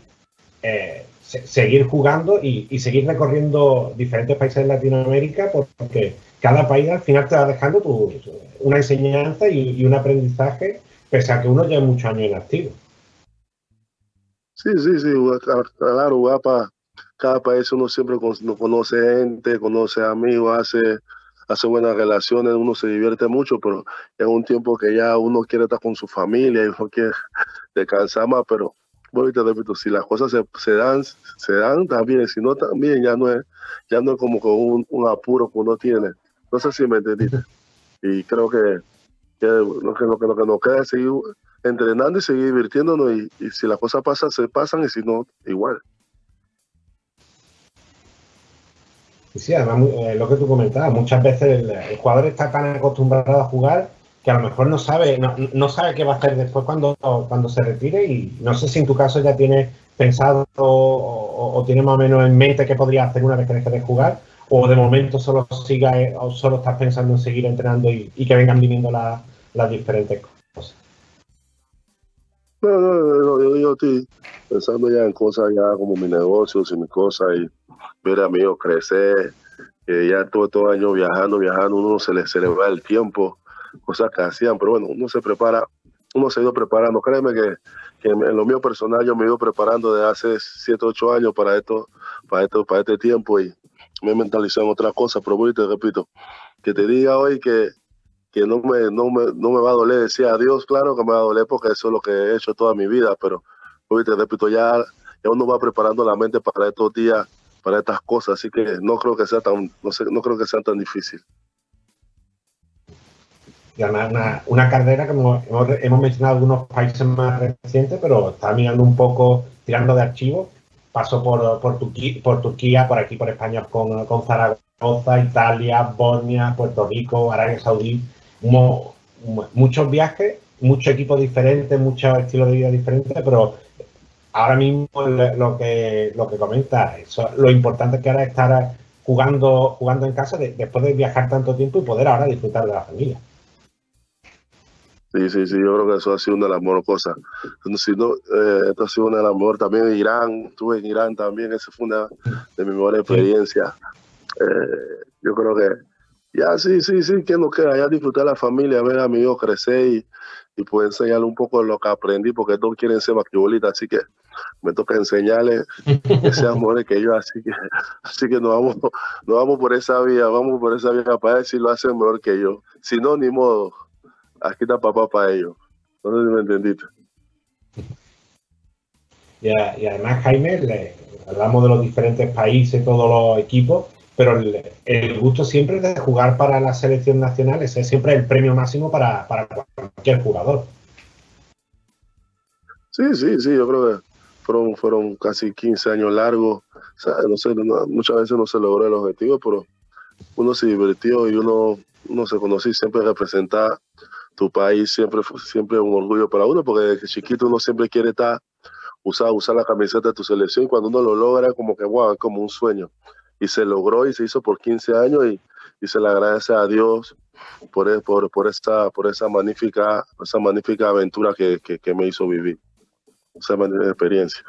[SPEAKER 4] eh, seguir jugando y, seguir recorriendo diferentes países de Latinoamérica, porque cada país al final te va dejando tu, una enseñanza y un aprendizaje pese a que uno lleva muchos años en activo.
[SPEAKER 7] Sí, sí, sí, claro, para cada país uno siempre conoce gente, conoce amigos, hace, hace buenas relaciones, uno se divierte mucho, pero es un tiempo que ya uno quiere estar con su familia y uno quiere descansar más, pero voy te repito, si las cosas se, dan, se dan también, si no también ya no es, ya no es como con un apuro que uno tiene. No sé si me entendiste. Y creo que lo que, lo que, lo que nos queda es seguir entrenando y seguir divirtiéndonos y, si las cosas pasan, se pasan y si no, igual.
[SPEAKER 4] Sí, además, eh, lo que tú comentabas, muchas veces el, jugador está tan acostumbrado a jugar que a lo mejor no sabe, no, sabe qué va a hacer después cuando, cuando se retire y no sé si en tu caso ya tienes pensado o, tienes más o menos en mente qué podría hacer una vez que deje de jugar o de momento solo siga o solo estás pensando en seguir entrenando y, que vengan viniendo las, las diferentes cosas.
[SPEAKER 7] No, no, no, yo, estoy pensando ya en cosas ya como mi negocio y mis cosas y ver a amigos crecer, que ya todo, todo año viajando, viajando, uno se le, se le va el tiempo cosas que hacían, pero bueno, uno se prepara, uno se ha ido preparando. Créeme que, que en lo mío personal yo me he ido preparando desde hace 7, 8 años para esto, para esto, para este tiempo y me he mentalizado en otra cosa, pero voy y te repito, que te diga hoy que, que no, me, no, me, no me va a doler decir adiós, claro que me va a doler porque eso es lo que he hecho toda mi vida, pero te repito, ya, ya uno va preparando la mente para estos días, para estas cosas, así que no creo que sea tan, no, sé, no creo que sea tan difícil.
[SPEAKER 4] Además una, una carrera que hemos, hemos, mencionado algunos países más recientes, pero está mirando un poco, tirando de archivos. Pasó por, por, Turquía, por por aquí por España con, con Zaragoza, Italia, Bosnia, Puerto Rico, Arabia Saudí. Muchos viajes, muchos equipos diferentes, muchos estilos de vida diferentes, pero ahora mismo lo que, lo que comenta, eso, lo importante que ahora es estar jugando, jugando en casa después de viajar tanto tiempo y poder ahora disfrutar de la familia.
[SPEAKER 7] Sí, sí, sí, yo creo que eso ha sido una de las mejores cosas. No, eh, esto ha sido una de las mejores. También en Irán, estuve en Irán también, esa fue una de mis mejores experiencias. Eh, yo creo que ya sí, sí, sí, que no queda, ya disfrutar la familia, ver a mi hijo crecer y, y poder enseñarle un poco de lo que aprendí, porque todos quieren ser basquetbolistas, así que me toca enseñarles *laughs* que sean mejores que yo, así que, así que nos vamos, nos vamos por esa vía, vamos por esa vía para ver si lo hacen mejor que yo. Si no, ni modo aquí está papá para ellos. No sé si me entendiste.
[SPEAKER 4] Y además, Jaime, hablamos de los diferentes países, todos los equipos, pero el, gusto siempre de jugar para la selección nacional, ese es siempre el premio máximo para, para cualquier jugador.
[SPEAKER 7] Sí, sí, sí, yo creo que fueron, fueron casi 15 años largos. no sé, muchas veces no se logró el objetivo, pero uno se divirtió y uno, uno se conoció y siempre representaba tu país siempre siempre un orgullo para uno, porque desde chiquito uno siempre quiere estar, usar, usar la camiseta de tu selección y cuando uno lo logra, como que, wow, es como un sueño. Y se logró y se hizo por 15 años y, y se le agradece a Dios por, e, por, por, esa, por esa, magnífica, esa magnífica aventura que, que, me hizo vivir, esa experiencia.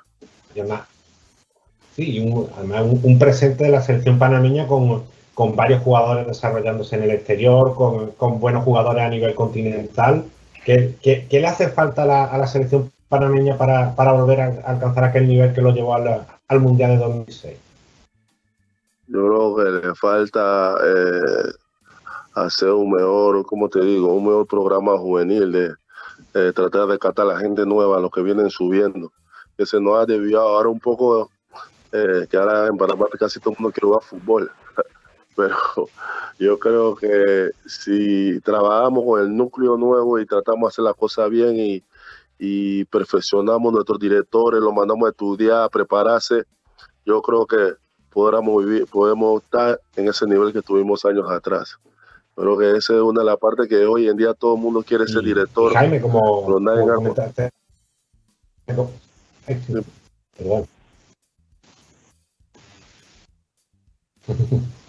[SPEAKER 4] Sí, un, un, presente de la selección panameña con con varios jugadores desarrollándose en el exterior, con, buenos jugadores a nivel continental. ¿Qué, le hace falta a la, selección panameña para, volver a, alcanzar aquel nivel que lo llevó al, Mundial de 2006?
[SPEAKER 7] Yo creo que le falta eh, hacer un mejor, como te digo, un mejor programa juvenil de eh, tratar de catar a la gente nueva, a los que vienen subiendo. Que se nos ha desviado ahora un poco, eh, que ahora en Panamá casi todo el mundo quiere jugar fútbol *laughs* pero yo creo que si trabajamos con el núcleo nuevo y tratamos de hacer la cosa bien y, y perfeccionamos nuestros directores, los mandamos a estudiar, a prepararse, yo creo que podamos vivir, podemos estar en ese nivel que tuvimos años atrás. Creo que esa es una de las partes que hoy en día todo el mundo quiere ser director.
[SPEAKER 4] Jaime, como, como Perdón. *laughs*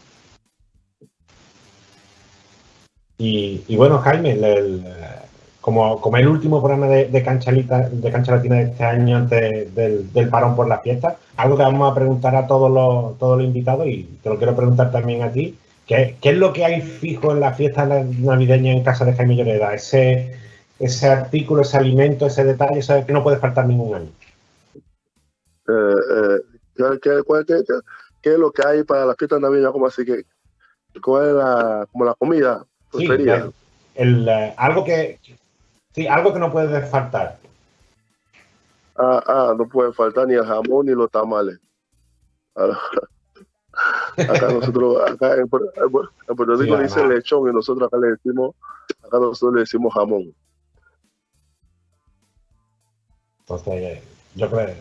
[SPEAKER 4] Y, bueno, Jaime, como, como el último programa de, de, Canchalita, de Cancha Latina de este año antes del, parón por las fiestas, algo que vamos a preguntar a todos los, todos los invitados y te lo quiero preguntar también a ti, ¿qué, es lo que hay fijo en la fiesta navideña en casa de Jaime Lloreda? Ese, ese artículo, ese alimento, ese detalle, ese que no puede faltar ningún año.
[SPEAKER 7] Eh, eh, ¿qué, es lo que hay para la fiesta navideña? Como así que, ¿Cuál es la, como la comida?
[SPEAKER 4] Sí, el, eh, algo que sí, algo que no puede faltar.
[SPEAKER 7] Ah, ah, no puede faltar ni el jamón ni los tamales. *laughs* acá nosotros, acá en, Puerto Rico dice lechón y nosotros acá le decimos, acá nosotros le decimos jamón.
[SPEAKER 4] Entonces, yo creo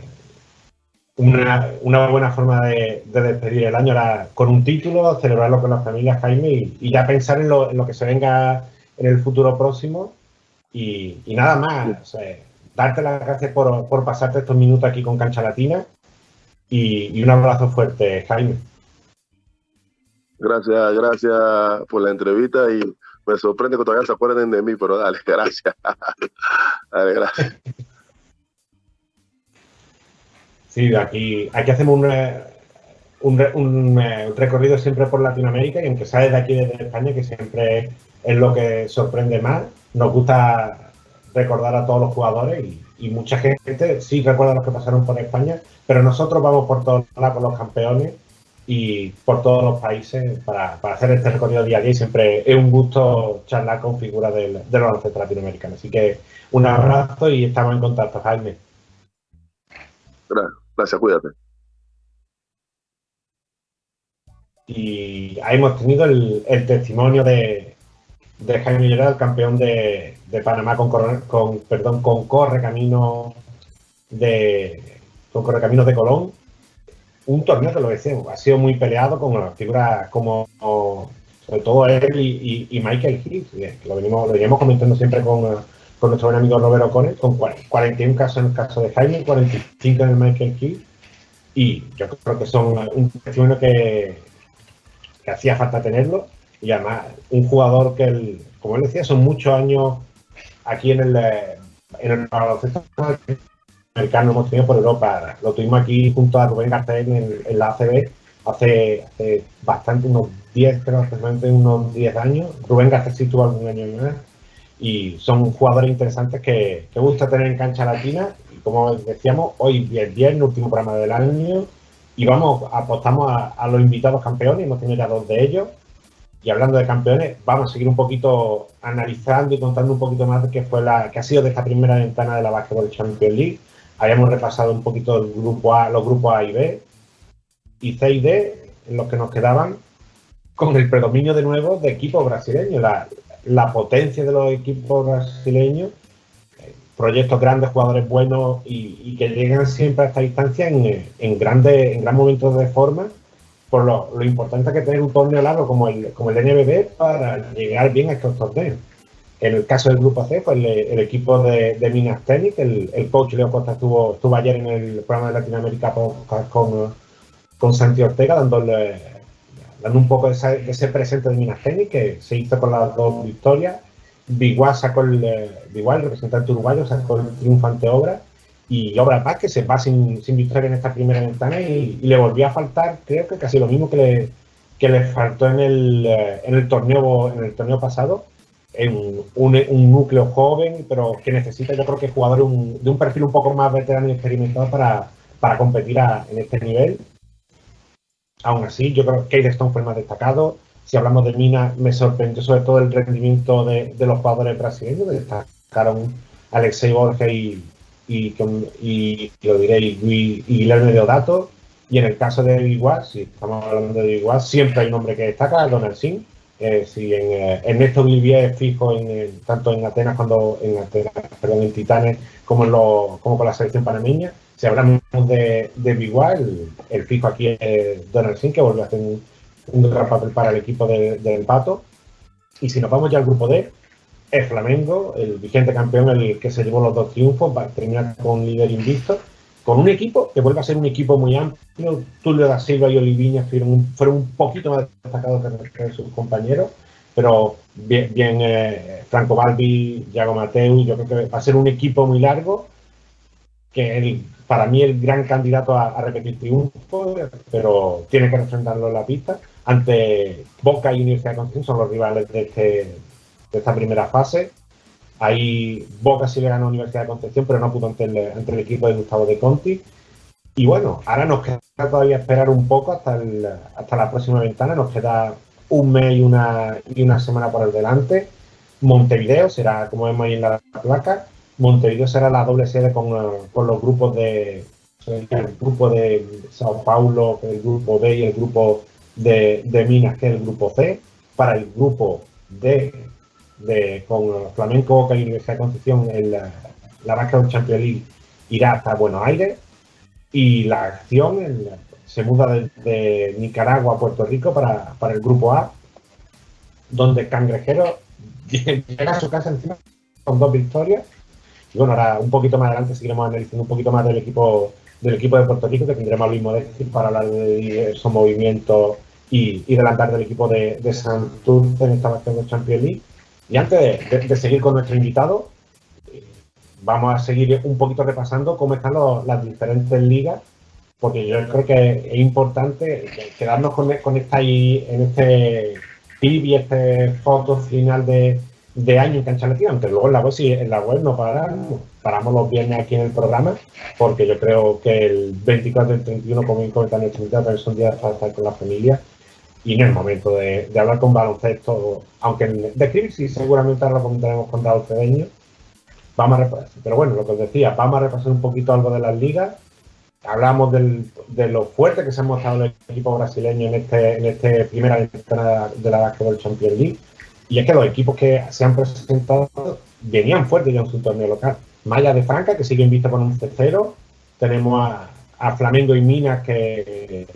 [SPEAKER 4] una, una buena forma de, despedir el año era con un título, celebrarlo con las familias, Jaime, y, ya pensar en lo, en lo, que se venga en el futuro próximo. Y, nada más, darte las gracias por, por, pasarte estos minutos aquí con Cancha Latina y, un abrazo fuerte, Jaime.
[SPEAKER 7] Gracias, gracias por la entrevista y me sorprende que todavía se acuerden de mí, pero dale, *laughs* gracias. dale, gracias.
[SPEAKER 4] Sí, aquí, aquí hacemos un, eh, un, eh, un, recorrido siempre por Latinoamérica y aunque sea desde aquí, desde España, que siempre es lo que sorprende más. Nos gusta recordar a todos los jugadores y, y mucha gente sí recuerda los que pasaron por España, pero nosotros vamos por todos lados con los campeones y por todos los países para, para, hacer este recorrido día a día y siempre es un gusto charlar con figuras del, del baloncesto latinoamericano. Así que un abrazo y estamos en contacto, Jaime.
[SPEAKER 7] Gracias, cuídate.
[SPEAKER 4] Y ahí hemos tenido el, el testimonio de, de Jaime Lloreda, el campeón de, de Panamá con, con, perdón, con Corre Camino de con Corre Camino de Colón. Un torneo que lo decimos, ha sido muy peleado con figuras como sobre todo él y, y, Michael Heath, lo venimos, lo veníamos comentando siempre con, con nuestro buen amigo Robert O'Connell, con 41 casos en el caso de Jaime, 45 en el Michael Heath, y yo creo que son un testimonio que hacía falta tenerlo, y además un jugador que, el, como él decía, son muchos años aquí en el, en el baloncesto americano hemos tenido por Europa. Lo tuvimos aquí junto a Rubén Garcés en, en, la ACB hace, hace, bastante, unos 10, creo, unos 10 años. Rubén Garcés sí tuvo algún año más. Y son jugadores interesantes que, que gusta tener en cancha latina. Y como decíamos, hoy es viernes, último programa del año. Y vamos, apostamos a, a los invitados campeones, hemos tenido ya dos de ellos. Y hablando de campeones, vamos a seguir un poquito analizando y contando un poquito más de qué fue la que ha sido de esta primera ventana de la Basketball Champions League. Habíamos repasado un poquito el grupo A, los grupos A y B y C y D, en los que nos quedaban, con el predominio de nuevo de equipos brasileños, la, potencia de los equipos brasileños, proyectos grandes, jugadores buenos y, que llegan siempre a esta distancia en, en, en gran momentos de forma por lo, importante que tener un torneo largo como el, como el NBB para llegar bien a estos torneos. En el caso del grupo C, pues el, equipo de, de, Minas Técnic, el, el, coach Leo Costa estuvo, estuvo ayer en el programa de Latinoamérica con, con, Santi Ortega, dando un poco de ese, presente de Minas Técnic, que se hizo con las dos victorias. Biguá sacó el, Biguá, el representante uruguayo, sacó el triunfante obra y Obra Paz que se va sin, sin victoria en esta primera ventana y, le volvió a faltar, creo que casi lo mismo que le, que le faltó en el, en el torneo en el torneo pasado, en un, un, núcleo joven, pero que necesita yo creo que jugadores de un perfil un poco más veterano y experimentado para, para competir a, en este nivel. Aún así, yo creo que Stone fue más destacado. Si hablamos de Mina, me sorprendió sobre todo el rendimiento de, de los jugadores brasileños, destacaron Alexei Borges y, y, lo diré, y, y Guillermo Deodato. Y en el caso de Igual, si estamos hablando de Igual, siempre hay un nombre que destaca, Donald Singh. Eh, si en eh, Ernesto Olivier fijo en, en, tanto en Atenas cuando en Atenas, perdón, en Titanes como en lo, como con la selección panameña. Si hablamos de, de el, fijo aquí es Donald Singh, que vuelve a hacer un, gran papel para el equipo del de, de Pato. Y si nos vamos ya al grupo D, el Flamengo, el vigente campeón, el que se llevó los dos triunfos, va a terminar con líder invicto, con un equipo que vuelve a ser un equipo muy amplio. Tulio da Silva y Oliviña fueron un, fueron un poquito más destacados que, sus compañeros, pero bien, eh, Franco Balbi, Iago Mateu, yo creo que va a ser un equipo muy largo, que el, para mí el gran candidato a, a repetir triunfo, pero tiene que enfrentarlo en la pista. Ante Boca y Universidad de Concepción son los rivales de este de esta primera fase. Ahí Boca sí le ganó a Universidad de Concepción, pero no pudo ante el, el equipo de Gustavo de Conti. Y bueno, ahora nos queda todavía esperar un poco hasta, el, hasta la próxima ventana. Nos queda un mes y una, y una semana por el delante. Montevideo será, como vemos ahí en la placa, Montevideo será la doble sede con, con los grupos de el grupo de Sao Paulo, el grupo B y el grupo de, de Minas, que es el grupo C. Para el grupo de de, con Flamenco, que la Universidad de Concepción en la, la Basketball Champions League irá hasta Buenos Aires y la acción el, se muda de, de, Nicaragua a Puerto Rico para, para el grupo A, donde Cangrejero *laughs* llega a su casa encima con dos victorias. Y bueno, ahora un poquito más adelante seguiremos analizando un poquito más del equipo del equipo de Puerto Rico, que tendremos lo mismo decir para hablar de esos movimientos y, y delantar del equipo de, de Santurce en esta de Champions League. Y antes de, seguir con nuestro invitado, vamos a seguir un poquito repasando cómo están los, las diferentes ligas, porque yo creo que es importante quedarnos con, con esta, en este y este foto final de, año en Cancha Latina, aunque luego en la web sí, en la web no paramos, paramos los viernes aquí en el programa, porque yo creo que el 24 y el 31, como comentan en también son días para estar con la familia y no es momento de, de hablar con baloncesto, aunque de escribir sí, seguramente ahora lo comentaremos con Raúl Cedeño. Vamos a repasar, pero bueno, lo que os decía, vamos a repasar un poquito algo de las ligas. Hablamos del, de lo fuerte que se ha mostrado el equipo brasileño en este, en este primera ventana de la Basketball Champions League. Y es que los equipos que se han presentado venían fuertes ya en su torneo local. Maya de Franca, que sigue invicto con un tercero. Tenemos a, a Flamengo y Minas que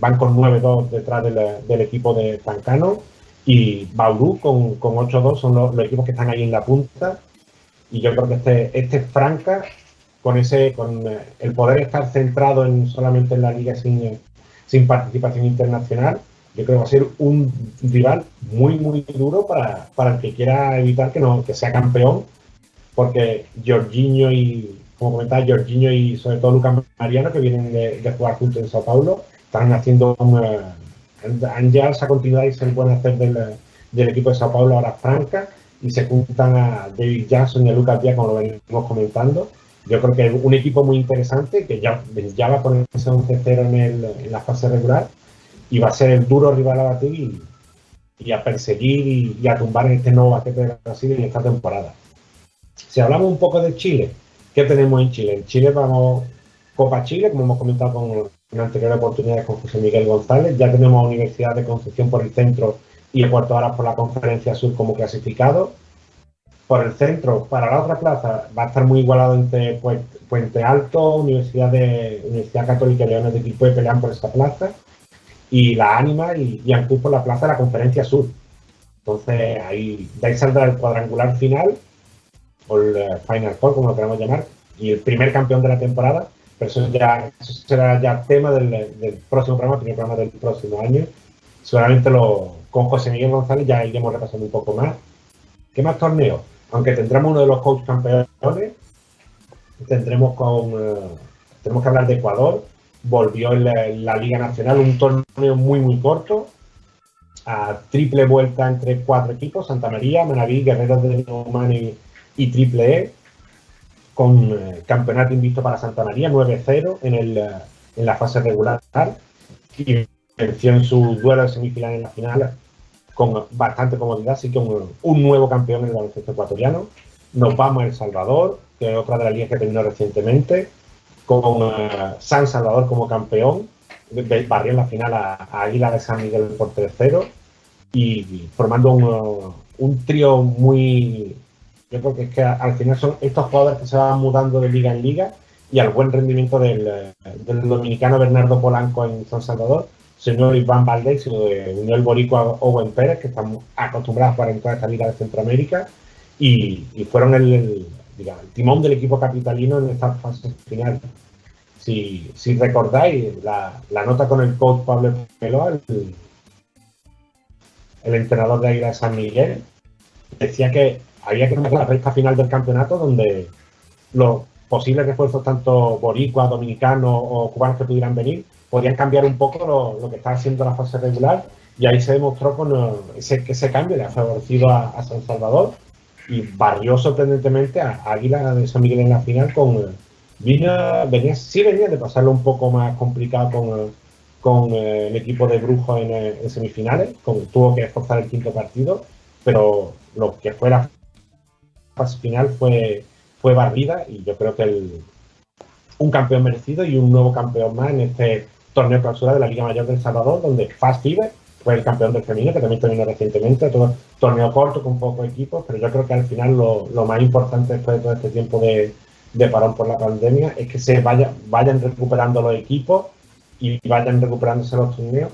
[SPEAKER 4] van con 9-2 detrás del, equipo de Tancano y Bauru con, con 8-2 son los, equipos que están ahí en la punta. Y yo creo que este, este Franca con ese con el poder estar centrado en solamente en la liga sin, sin participación internacional yo creo que va a ser un rival muy muy duro para, para el que quiera evitar que no que sea campeón porque Jorginho y como comentaba Jorginho y sobre todo Lucas Mariano, que vienen de, de, jugar juntos en Sao Paulo, están haciendo una, han ya esa continuidad y se pueden hacer del, del, equipo de Sao Paulo ahora Franca y se juntan a David Jackson y a Lucas Díaz, como lo venimos comentando. Yo creo que es un equipo muy interesante que ya, ya va a ponerse un 0 en, el, en la fase regular y va a ser el duro rival a batir y, y a perseguir y, y, a tumbar en este nuevo basquete de Brasil en esta temporada. Si hablamos un poco de Chile, ¿Qué tenemos en Chile? En Chile vamos Copa Chile, como hemos comentado con, en anteriores oportunidades con José Miguel González. Ya tenemos a Universidad de Concepción por el centro y el Puerto Varas por la Conferencia Sur como clasificado. Por el centro, para la otra plaza, va a estar muy igualado entre Puente Alto, Universidad de Universidad Católica y Leones de Quilpue pelean por esa plaza. Y la Ánima y, y Ancud por la plaza de la Conferencia Sur. Entonces, ahí, de ahí saldrá el cuadrangular final o el Final Four, como lo queramos llamar, y el primer campeón de la temporada, pero eso, ya, será ya tema del, próximo programa, primer programa del próximo año. Seguramente lo, con José Miguel González ya iremos repasando un poco más. ¿Qué más torneos? Aunque tendremos uno de los coach campeones, tendremos con uh, tenemos que hablar de Ecuador, volvió en la, Liga Nacional, un torneo muy muy corto, a triple vuelta entre cuatro equipos, Santa María, Manaví, Guerreros de Neumann y y Triple E, con eh, campeonato invicto para Santa María, 9-0 en, eh, en la fase regular, y venció en su duelo de semifinal en la final con bastante comodidad, así que un, nuevo campeón en el baloncesto ecuatoriano. Nos vamos a El Salvador, que es otra de las ligas que terminó recientemente, con uh, San Salvador como campeón, barrió en la final a, a Águila de San Miguel por 3-0 y, formando un, un trío muy yo creo que es que al final son estos jugadores que se van mudando de liga en liga y al buen rendimiento del, del dominicano Bernardo Polanco en San Salvador, señor Iván Valdés y Unión Boricua Owen Pérez, que están acostumbrados a jugar en toda esta liga de Centroamérica y, fueron el, timón del equipo capitalino en esta fase final. Si, recordáis la, nota con el coach Pablo Peloa, el, el entrenador de Águila de San Miguel, decía que había que tomar la recta final del campeonato donde los posibles refuerzos, tanto boricuas, dominicanos o cubanos que pudieran venir, podían cambiar un poco lo, lo que estaba haciendo la fase regular. Y ahí se demostró con ese, que ese cambio le ha favorecido a, a, San Salvador. Y barrió sorprendentemente a Águila de San Miguel en la final con vino, venía, sí venía de pasarlo un poco más complicado con, con eh, el equipo de Brujo en, semifinales, con, tuvo que esforzar el quinto partido, pero lo que fue la fase final fue, fue barrida y yo creo que el, un campeón merecido y un nuevo campeón más en este torneo clausura de la Liga Mayor del Salvador, donde Fast Fever fue el campeón del femenino, que también terminó recientemente, todo torneo corto con pocos equipos, pero yo creo que al final lo, lo más importante después de todo este tiempo de, de, parón por la pandemia es que se vaya, vayan recuperando los equipos y vayan recuperándose los torneos.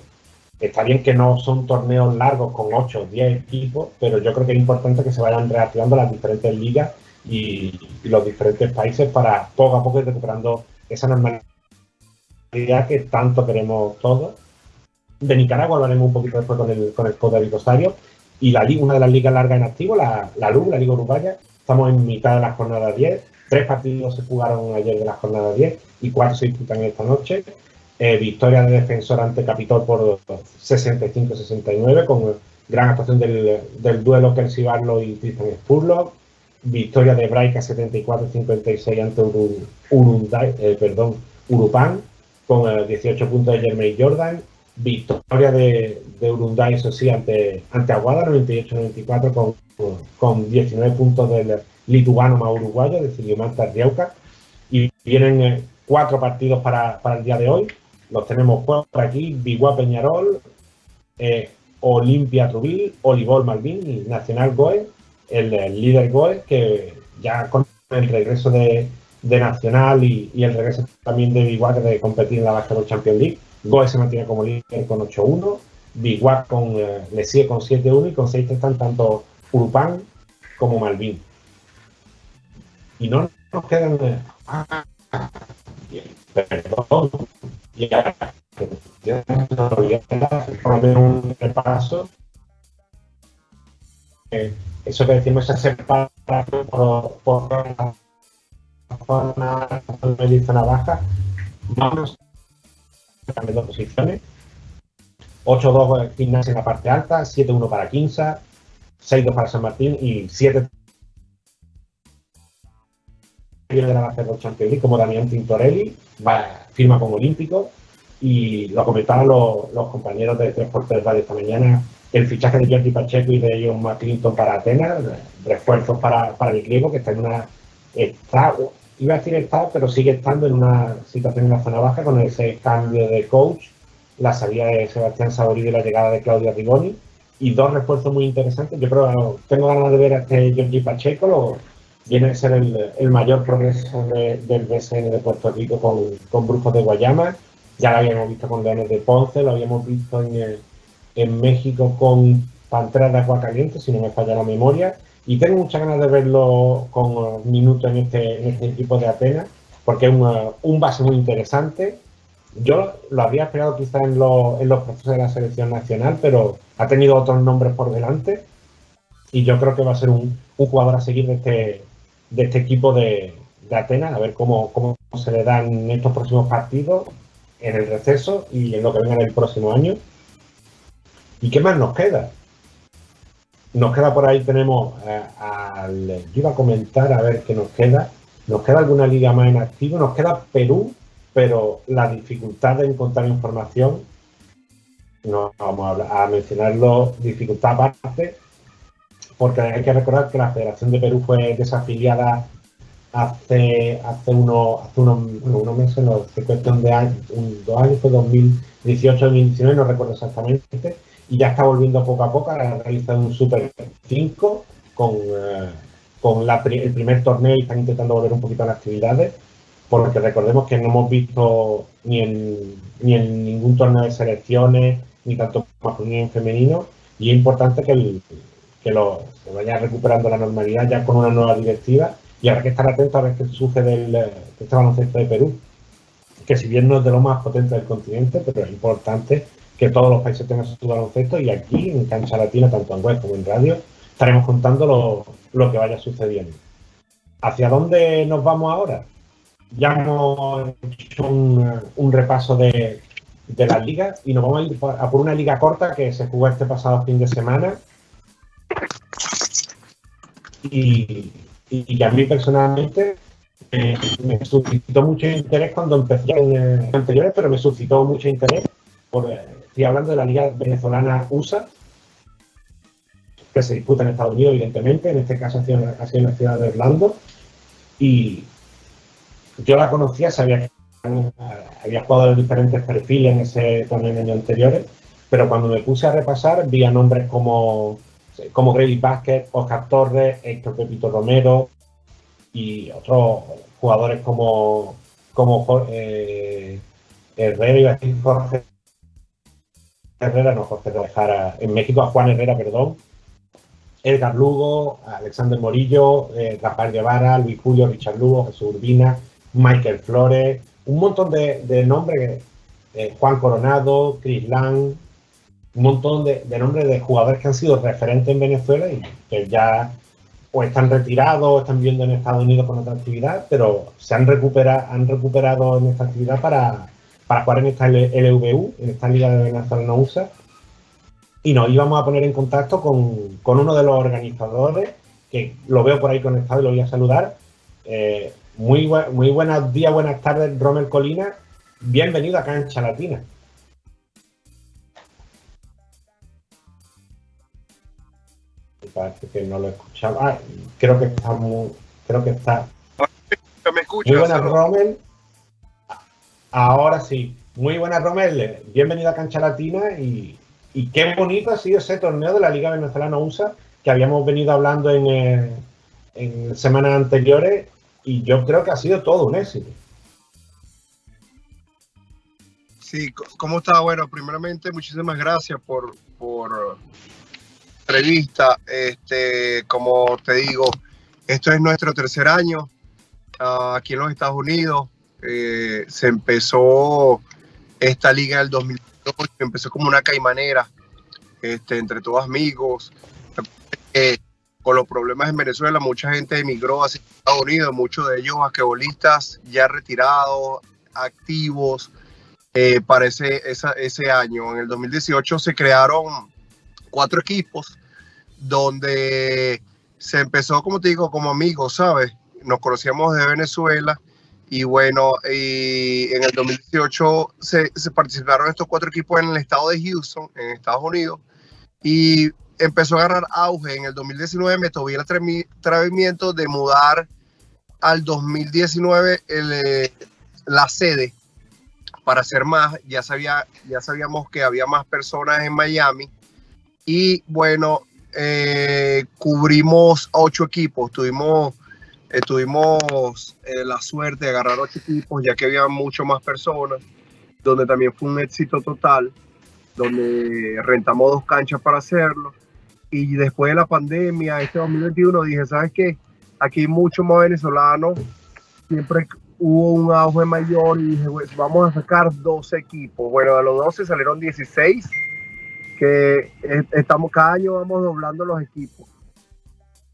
[SPEAKER 4] Está bien que no son torneos largos con 8 o 10 equipos, pero yo creo que es importante que se vayan reactivando las diferentes ligas y, los diferentes países para poco a poco ir recuperando esa normalidad que tanto queremos todos. De Nicaragua hablaremos un poquito después con el, con el Poder Rosario. Y la liga, una de las ligas largas en activo, la, la LUB, la Liga Uruguaya, estamos en mitad de la jornada 10. Tres partidos se jugaron ayer de la jornada 10 y cuatro se disputan esta noche. Eh, victoria de defensor ante Capitol por 65-69 con Gran actuación del, del duelo Kelsey Barlow y Tristan Spurlock. Victoria de Braika 74-56 ante un, un, eh, perdón, Urupan con 18 puntos de Jermaine Jordan. Victoria de, de Urunday, eso sí, ante, ante Aguada 98-94 con, con 19 puntos del lituano más uruguayo, de Ciliomanta Riauca. Y vienen eh, cuatro partidos para, el día de hoy. Los tenemos por aquí: Biguá Peñarol, eh, Olimpia Rubil, Olivol Malvin y Nacional Goe, el, líder Goe, que ya con el regreso de, Nacional y, el regreso también de Biguá de competir en la Basketball Champions League. Goe se mantiene como líder con 8-1, Biguá con, eh, le sigue con 7-1 y con 6 están tanto Urupan como Malvin. Y no nos quedan. Eh, ah, perdón, ya, ya un repaso. Eh, eso que decimos, esa separación por, por la zona y zona baja. Vamos a dos posiciones. 8-2 Gimnasia en la parte alta, 7-1 para Quinza, 6-2 para San Martín y 7 de la base de Champions como Damián Tintorelli, va, firma como olímpico. Y lo comentaban los, los compañeros de Transportes Radio esta mañana, el fichaje de Jordi Pacheco y de John McClinton para Atenas, refuerzos para, para el griego, que está en una. Está, iba a decir está, pero sigue estando en una situación en la zona baja con ese cambio de coach, la salida de Sebastián Saborí y la llegada de Claudia Rigoni. Y dos refuerzos muy interesantes. Yo creo tengo ganas de ver a este Jordi Pacheco, lo, viene a ser el, el mayor progreso de, del BSN de Puerto Rico con, con, grupos de Guayama. Ya lo habíamos visto con Leones de Ponce, lo habíamos visto en, en México con Panteras de Agua Caliente, si no me falla la memoria. Y tengo muchas ganas de verlo con minutos en este, en este equipo de Atenas, porque es una, un base muy interesante. Yo lo habría esperado quizás en, lo, en los procesos de la selección nacional, pero ha tenido otros nombres por delante. Y yo creo que va a ser un, un jugador a seguir de este, de este equipo de, de Atenas, a ver cómo, cómo, se le dan estos próximos partidos en el receso y en lo que venga en el próximo año. ¿Y qué más nos queda? Nos queda por ahí, tenemos eh, al. Yo iba a comentar a ver qué nos queda. Nos queda alguna liga más en activo, nos queda Perú, pero la dificultad de encontrar información, no vamos a, a mencionarlo, dificultad aparte, porque hay que recordar que la Federación de Perú fue desafiliada hace, hace, unos, hace unos, unos meses, no sé cuestión de años, un, dos años, fue 2018, 2019, no recuerdo exactamente, y ya está volviendo poco a poco, ha realizado un Super 5 con, eh, con el primer torneo y están intentando volver un poquito a las actividades, porque recordemos que no hemos visto ni en, ni en ningún torneo de selecciones, ni tanto masculino ni femenino, y es importante que el, que lo se vaya recuperando la normalidad ya con una nueva directiva y habrá que estar atentos a ver qué sucede del, de este baloncesto de Perú, que si bien no es de lo más potente del continente, pero es importante que todos los países tengan su baloncesto y aquí en Cancha Latina, tanto en web como en radio, estaremos contando lo, lo que vaya sucediendo. ¿Hacia dónde nos vamos ahora? Ya hemos hecho un, un repaso de, de las ligas y nos vamos a ir a por una liga corta que se jugó este pasado fin de semana y, y, a mí personalmente eh, me suscitó mucho interés cuando empecé en eh, anteriores, pero me suscitó mucho interés. Por, eh, estoy hablando de la Liga Venezolana USA, que se disputa en Estados Unidos, evidentemente, en este caso ha sido, en la ciudad de Orlando. Y yo la conocía, sabía que había jugado en diferentes perfiles en ese torneo en años anteriores, pero cuando me puse a repasar, vi a nombres como como Grady Vázquez, Oscar Torres, Héctor Pepito Romero y otros jugadores como, como eh, Herrera, iba a decir Jorge Herrera, no Jorge Rejara, en México a Juan Herrera, perdón, Edgar Lugo, Alexander Morillo, eh, Rafael Guevara, Luis Julio, Richard Lugo, Jesús Urbina, Michael Flores, un montón de, de nombres, eh, Juan Coronado, Chris Lang, un montón de, nombres de jugadores que han sido referentes en Venezuela y que ya o están retirados o están viviendo en Estados Unidos con otra actividad, pero se han recuperado, han recuperado en esta actividad para, para jugar en esta LVU, en esta Liga de Venezuela no USA. y nos íbamos a poner en contacto con, con uno de los organizadores, que lo veo por ahí conectado y lo voy a saludar. Eh, muy, muy buenos días, buenas tardes, Romer Colina. Bienvenido a Cancha Latina. Parece que no lo escuchaba. Ah, creo que está muy, creo que está
[SPEAKER 6] ¿Me escuchas?
[SPEAKER 4] muy buenas. Rommel. Ahora sí. Muy buenas, Rommel. Bienvenido a Cancha Latina y, y qué bonito ha sido ese torneo de la Liga Venezolana USA que habíamos venido hablando en, eh, en semanas anteriores y yo creo que ha sido todo un éxito.
[SPEAKER 8] Sí, ¿cómo está? Bueno, primeramente, muchísimas gracias por, por entrevista. Este, como te digo, esto es nuestro tercer año ah, aquí en los Estados Unidos. Eh, se empezó esta liga en el 2008, empezó como una caimanera, este, entre todos amigos. Eh, con los problemas en Venezuela, mucha gente emigró hacia Estados Unidos, muchos de ellos basquetbolistas ya retirados, activos eh, para ese, esa- ese año. En el 2018 se crearon cuatro equipos donde se empezó, como te digo, como amigos, ¿sabes? Nos conocíamos de Venezuela y bueno, y en el 2018 se, se participaron estos cuatro equipos en el estado de Houston, en Estados Unidos, y empezó a agarrar auge. En el 2019 me tomé el atrevimiento de mudar al 2019 el, eh, la sede para hacer más. Ya, sabía, ya sabíamos que había más personas en Miami. Y bueno, eh, cubrimos ocho equipos. Tuvimos, eh, tuvimos eh, la suerte de agarrar ocho equipos, ya que había mucho más personas, donde también fue un éxito total, donde rentamos dos canchas para hacerlo. Y después de la pandemia, este 2021, dije, ¿sabes qué? Aquí hay muchos más venezolanos. Siempre hubo un auge mayor y dije, vamos a sacar 12 equipos. Bueno, de los 12 salieron 16, que estamos cada año vamos doblando los equipos.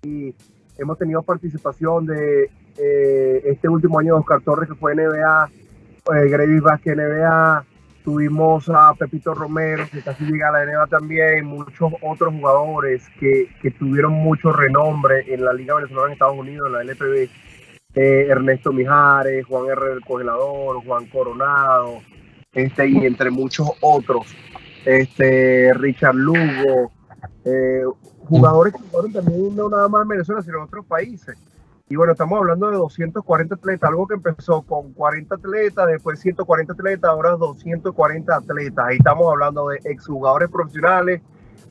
[SPEAKER 8] Y hemos tenido participación de eh, este último año de Oscar Torres, que fue NBA, eh, Vázquez NBA, tuvimos a Pepito Romero, que casi llega a la NBA también, muchos otros jugadores que, que tuvieron mucho renombre en la Liga Venezolana en Estados Unidos, en la LPB eh, Ernesto Mijares, Juan R. del Congelador, Juan Coronado, este, y entre muchos otros, este, Richard Lugo, eh, jugadores que jugaron también no nada más en Venezuela, sino en otros países. Y bueno, estamos hablando de 240 atletas, algo que empezó con 40 atletas, después 140 atletas, ahora 240 atletas. Ahí estamos hablando de exjugadores profesionales,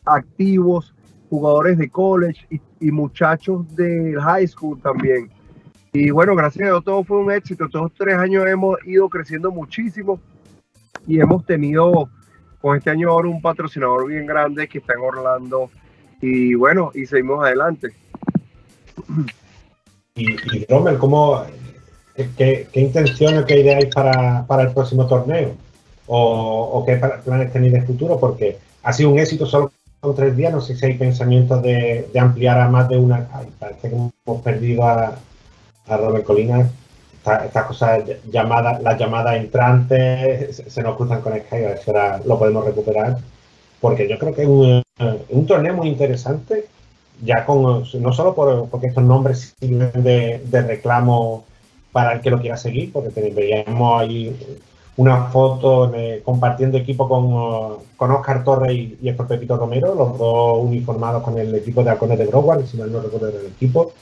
[SPEAKER 8] activos, jugadores de college y, muchachos del high school también. Y bueno, gracias a Dios todo fue un éxito. Estos tres años hemos ido creciendo muchísimo y hemos tenido con este año ahora un patrocinador bien grande que está en Orlando. Y bueno, y seguimos adelante.
[SPEAKER 4] Y, y ¿cómo, qué, qué- qué intenciones, qué ideas hay para, para el próximo torneo? ¿O, o qué planes tenéis de futuro? Porque ha sido un éxito solo con tres días. No sé si hay pensamientos de, de ampliar a más de una. Parece que hemos perdido a, a Robert Estas cosas llamadas, las llamadas entrantes se, nos cruzan con Skype, a ver ahora lo podemos recuperar. Porque yo creo que es un, eh, un torneo muy interesante ya con no solo por, porque estos nombres sirven de, reclamo para el que lo quiera seguir, porque veíamos ahí una foto compartiendo equipo con, con Oscar Torres y, y Héctor Pepito Romero, los dos uniformados con el equipo de Halcones de Broward, si mal no recuerdo el equipo.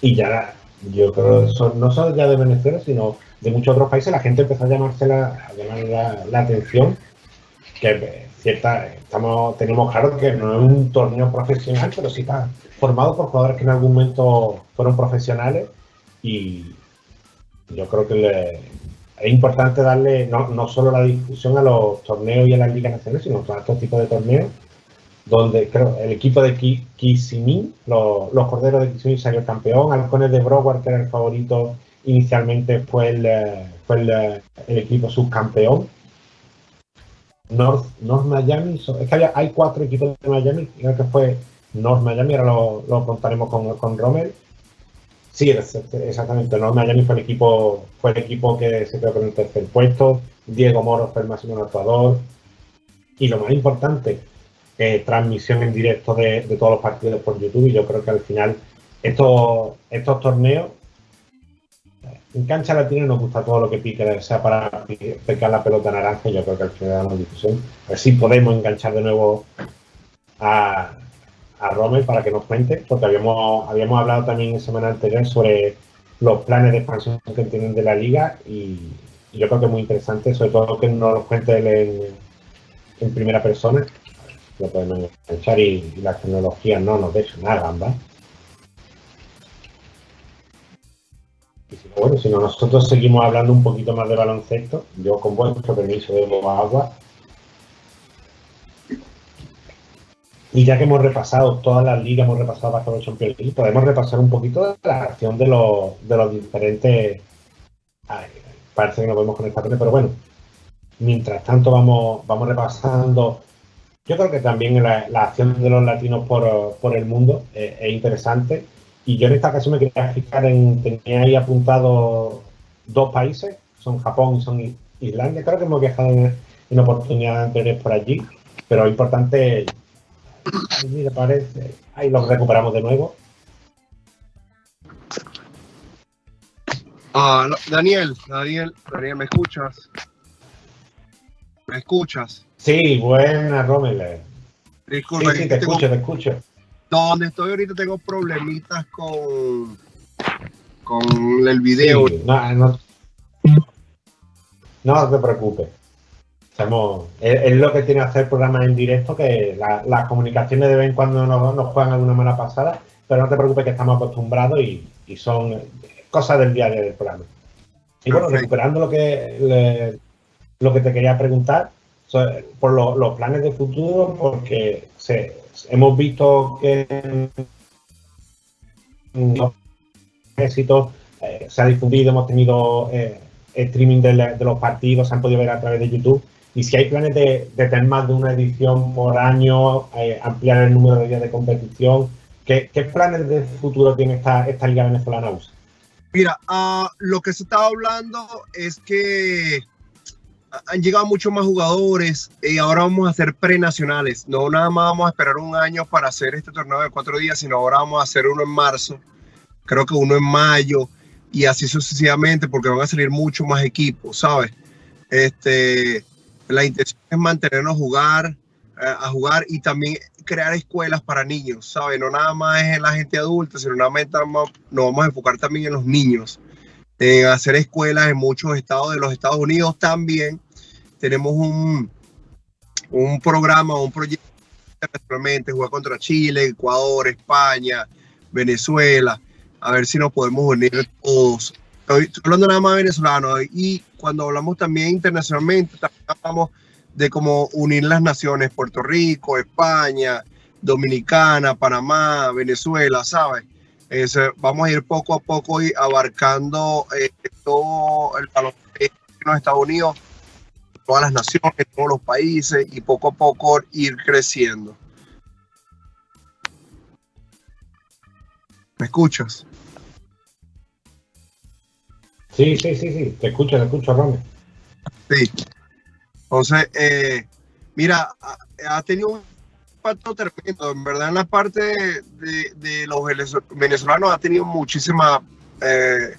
[SPEAKER 4] Y ya, yo creo son- no solo ya de Venezuela, sino de muchos otros países, la gente empezó a llamarse la, a la, atención que cierta, estamos, tenemos claro que no es un torneo profesional, pero sí está formado por jugadores que en algún momento fueron profesionales y yo creo que es importante darle no, no solo la difusión a los torneos y a las ligas nacionales, sino a estos tipos de torneos, donde creo el equipo de Ki- Kissimmee, los, los corderos de Kissimmee salió campeón, Halcones de Broward, que era el favorito inicialmente, fue el, eh, fue el, eh, el equipo subcampeón. North, North Miami, es que había- hay cuatro equipos de Miami, creo que fue North Miami, ahora lo, contaremos con, con. Sí, exactamente, North Miami fue el equipo, fue el equipo que se quedó con el tercer puesto, Diego Moro fue el máximo anotador, y lo más importante, eh, transmisión en directo de, todos los partidos por YouTube y yo creo que al final estos, estos torneos en cancha latina nos gusta todo lo que pique, sea para pecar la pelota naranja, yo creo que al final da discusión. A ver si podemos enganchar de nuevo a, a Rommel para que nos cuente, porque habíamos, habíamos hablado también en semana anterior sobre los planes de expansión que tienen de la liga y, yo creo que es muy interesante, sobre todo que nos lo cuente en, en primera persona. Lo podemos enganchar y, y las tecnologías no nos dejan nada, gamba. Y bueno, si no, nosotros seguimos hablando un poquito más de baloncesto. Yo, con vuestro permiso, bebo agua. Y ya que hemos repasado todas las ligas, hemos repasado Basketball Champions League, podemos repasar un poquito la acción de los, de los diferentes. Parece que nos vemos con esta pero bueno. Mientras tanto, vamos, vamos repasando. Yo creo que también la, la acción de los latinos por, por el mundo eh, es interesante. Y yo en esta ocasión me quería fijar en. Tenía ahí apuntado dos países, son Japón y son Islandia. Creo que hemos viajado en, en oportunidades anteriores por allí, pero importante Mira, parece. Ahí los recuperamos de nuevo.
[SPEAKER 8] Ah, Daniel, Daniel, Daniel, ¿me escuchas? ¿Me escuchas?
[SPEAKER 4] Sí, buena, Rommel.
[SPEAKER 8] Disculpa,
[SPEAKER 4] sí, sí, te
[SPEAKER 8] tengo-
[SPEAKER 4] escucho, te escucho.
[SPEAKER 8] donde estoy ahorita tengo problemitas con, con el video.
[SPEAKER 4] Sí, no, no, no te preocupes. Estamos- es, es lo que tiene hacer programas en directo, que la- las comunicaciones de vez en cuando nos, nos juegan alguna mala pasada, pero no te preocupes que estamos acostumbrados y, y son cosas del día a día del programa. Y bueno,
[SPEAKER 8] Perfecto.
[SPEAKER 4] recuperando lo que le- lo que te quería preguntar, por lo- los planes de futuro, porque se- hemos visto que los éxitos eh, se ha difundido, hemos tenido eh, streaming de, los partidos, se han podido ver a través de YouTube. Y si hay planes de, tener más de una edición por año, eh, ampliar el número de días de competición, ¿qué, qué planes de futuro tiene esta, esta liga venezolana?
[SPEAKER 8] Mira, ah, lo que se estaba hablando es que han llegado muchos más jugadores y ahora vamos a hacer prenacionales. No nada más vamos a esperar un año para hacer este torneo de cuatro días, sino ahora vamos a hacer uno en marzo, creo que uno en mayo y así sucesivamente porque van a salir muchos más equipos, ¿sabes? Este, la intención es mantenernos jugar, eh, a jugar y también crear escuelas para niños, ¿sabes? No nada más es en la gente adulta, sino nada más nos vamos a enfocar también en los niños, en hacer escuelas en muchos estados de los Estados Unidos también. Tenemos un, un programa, un proyecto internacionalmente, jugar contra Chile, Ecuador, España, Venezuela, a ver si nos podemos unir todos. Estoy, hablando nada más venezolano y cuando hablamos también internacionalmente, también hablamos de cómo unir las naciones, Puerto Rico, España, Dominicana, Panamá, Venezuela, ¿sabes? Es, eh, vamos a ir poco a poco y abarcando eh, todo el baloncesto en los Estados Unidos, todas las naciones, todos los países y poco a poco ir creciendo. ¿Me escuchas?
[SPEAKER 4] Sí, sí, sí, sí, te escucho, te escucho, Rome.
[SPEAKER 8] Sí. Entonces, eh, mira, ha, tenido un impacto tremendo. En verdad, en la parte de, de- los venezo- venezolanos ha tenido muchísima, eh,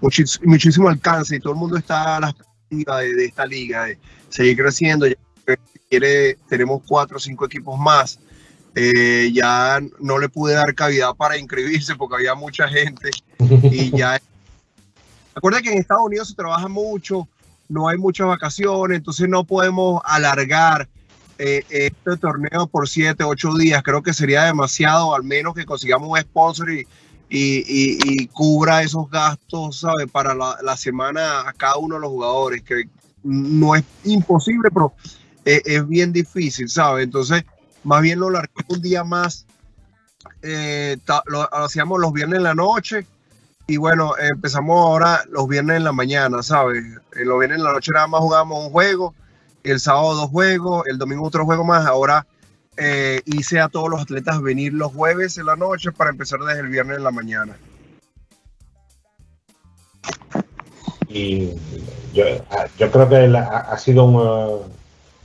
[SPEAKER 8] muchis- muchísimo alcance y todo el mundo está a la de, de esta liga, de seguir creciendo. Ya quiere, tenemos cuatro o cinco equipos más. Eh, ya no le pude dar cavidad para inscribirse porque había mucha gente *laughs* y ya. Recuerda que en Estados Unidos se trabaja mucho, no hay muchas vacaciones, entonces no podemos alargar eh, este torneo por siete, ocho días. Creo que sería demasiado, al menos que consigamos un sponsor y, y, y- y cubra esos gastos, ¿sabe? Para la, semana a cada uno de los jugadores, que no es imposible, pero eh, es bien difícil, ¿sabe? Entonces, más bien lo alargamos un día más. eh, ta- lo hacíamos los viernes en la noche y bueno, empezamos ahora los viernes en la mañana, ¿sabes? Eh, Los viernes en la noche nada más jugamos un juego, el sábado dos juegos, el domingo otro juego más. Ahora eh, hice a todos los atletas venir los jueves en la noche para empezar desde el viernes en la mañana.
[SPEAKER 4] Y yo, yo creo que ha, sido un, eh,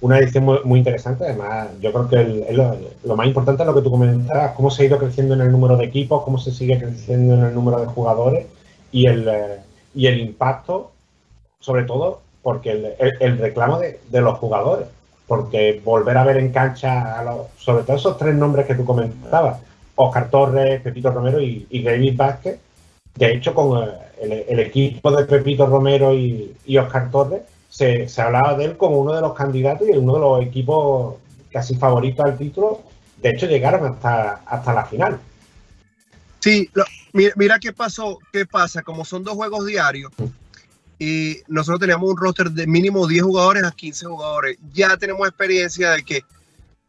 [SPEAKER 4] una edición muy, interesante. Además, yo creo que el- lo, más importante es lo que tú comentabas, cómo se ha ido creciendo en el número de equipos, cómo se sigue creciendo en el número de jugadores y el, eh, y el impacto, sobre todo, porque el- el reclamo de, de los jugadores. Porque volver a ver en cancha, a los- sobre todo esos tres nombres que tú comentabas, Oscar Torres, Pepito Romero y, y David Vázquez, de hecho, con eh, el, equipo de Pepito Romero y, y Oscar Torres, se, se hablaba de él como uno de los candidatos y uno de los equipos casi favoritos al título. De hecho, llegaron hasta, hasta la final.
[SPEAKER 8] Sí, lo- mira, mira qué pasó, qué pasa, como son dos juegos diarios y nosotros teníamos un roster de mínimo 10 jugadores a 15 jugadores, ya tenemos experiencia de que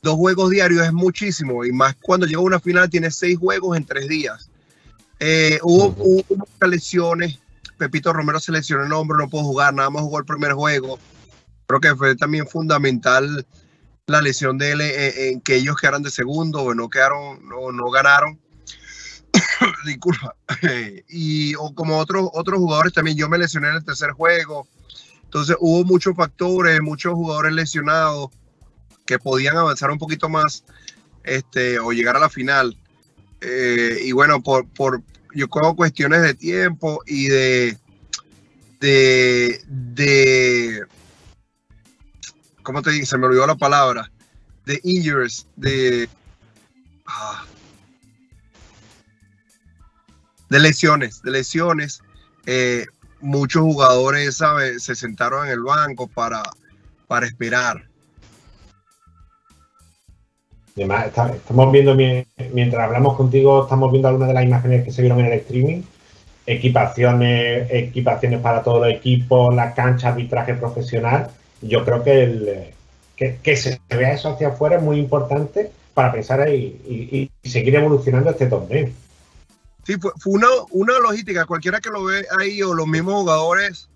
[SPEAKER 8] dos juegos diarios es muchísimo y más cuando llega una final tiene seis juegos en tres días. Eh, hubo, muchas lesiones, Pepito Romero se lesionó el hombro, no pudo jugar, nada más jugó el primer juego. Creo que fue también fundamental la lesión de él en, en que ellos quedaron de segundo o no quedaron, no, no ganaron. *coughs* Disculpa. *coughs* y o como otros otros jugadores también, yo me lesioné en el tercer juego. Entonces hubo muchos factores, muchos jugadores lesionados que podían avanzar un poquito más este, o llegar a la final. Eh, y bueno, por, por yo creo cuestiones de tiempo y de, de, de, ¿cómo te digo? Se me olvidó la palabra, de injuries, de, ah, de lesiones, de lesiones. eh, muchos jugadores, ¿sabes? Se sentaron en el banco para, para esperar.
[SPEAKER 4] Además, estamos viendo, mi- mientras hablamos contigo, estamos viendo algunas de las imágenes que se vieron en el streaming. Equipaciones, equipaciones para todo el equipo, la cancha, arbitraje profesional. Yo creo que, el, que, que se vea eso hacia afuera es muy importante para pensar y, y- y seguir evolucionando este torneo.
[SPEAKER 8] Sí, fue, una, una logística. Cualquiera que lo ve ahí o los mismos jugadores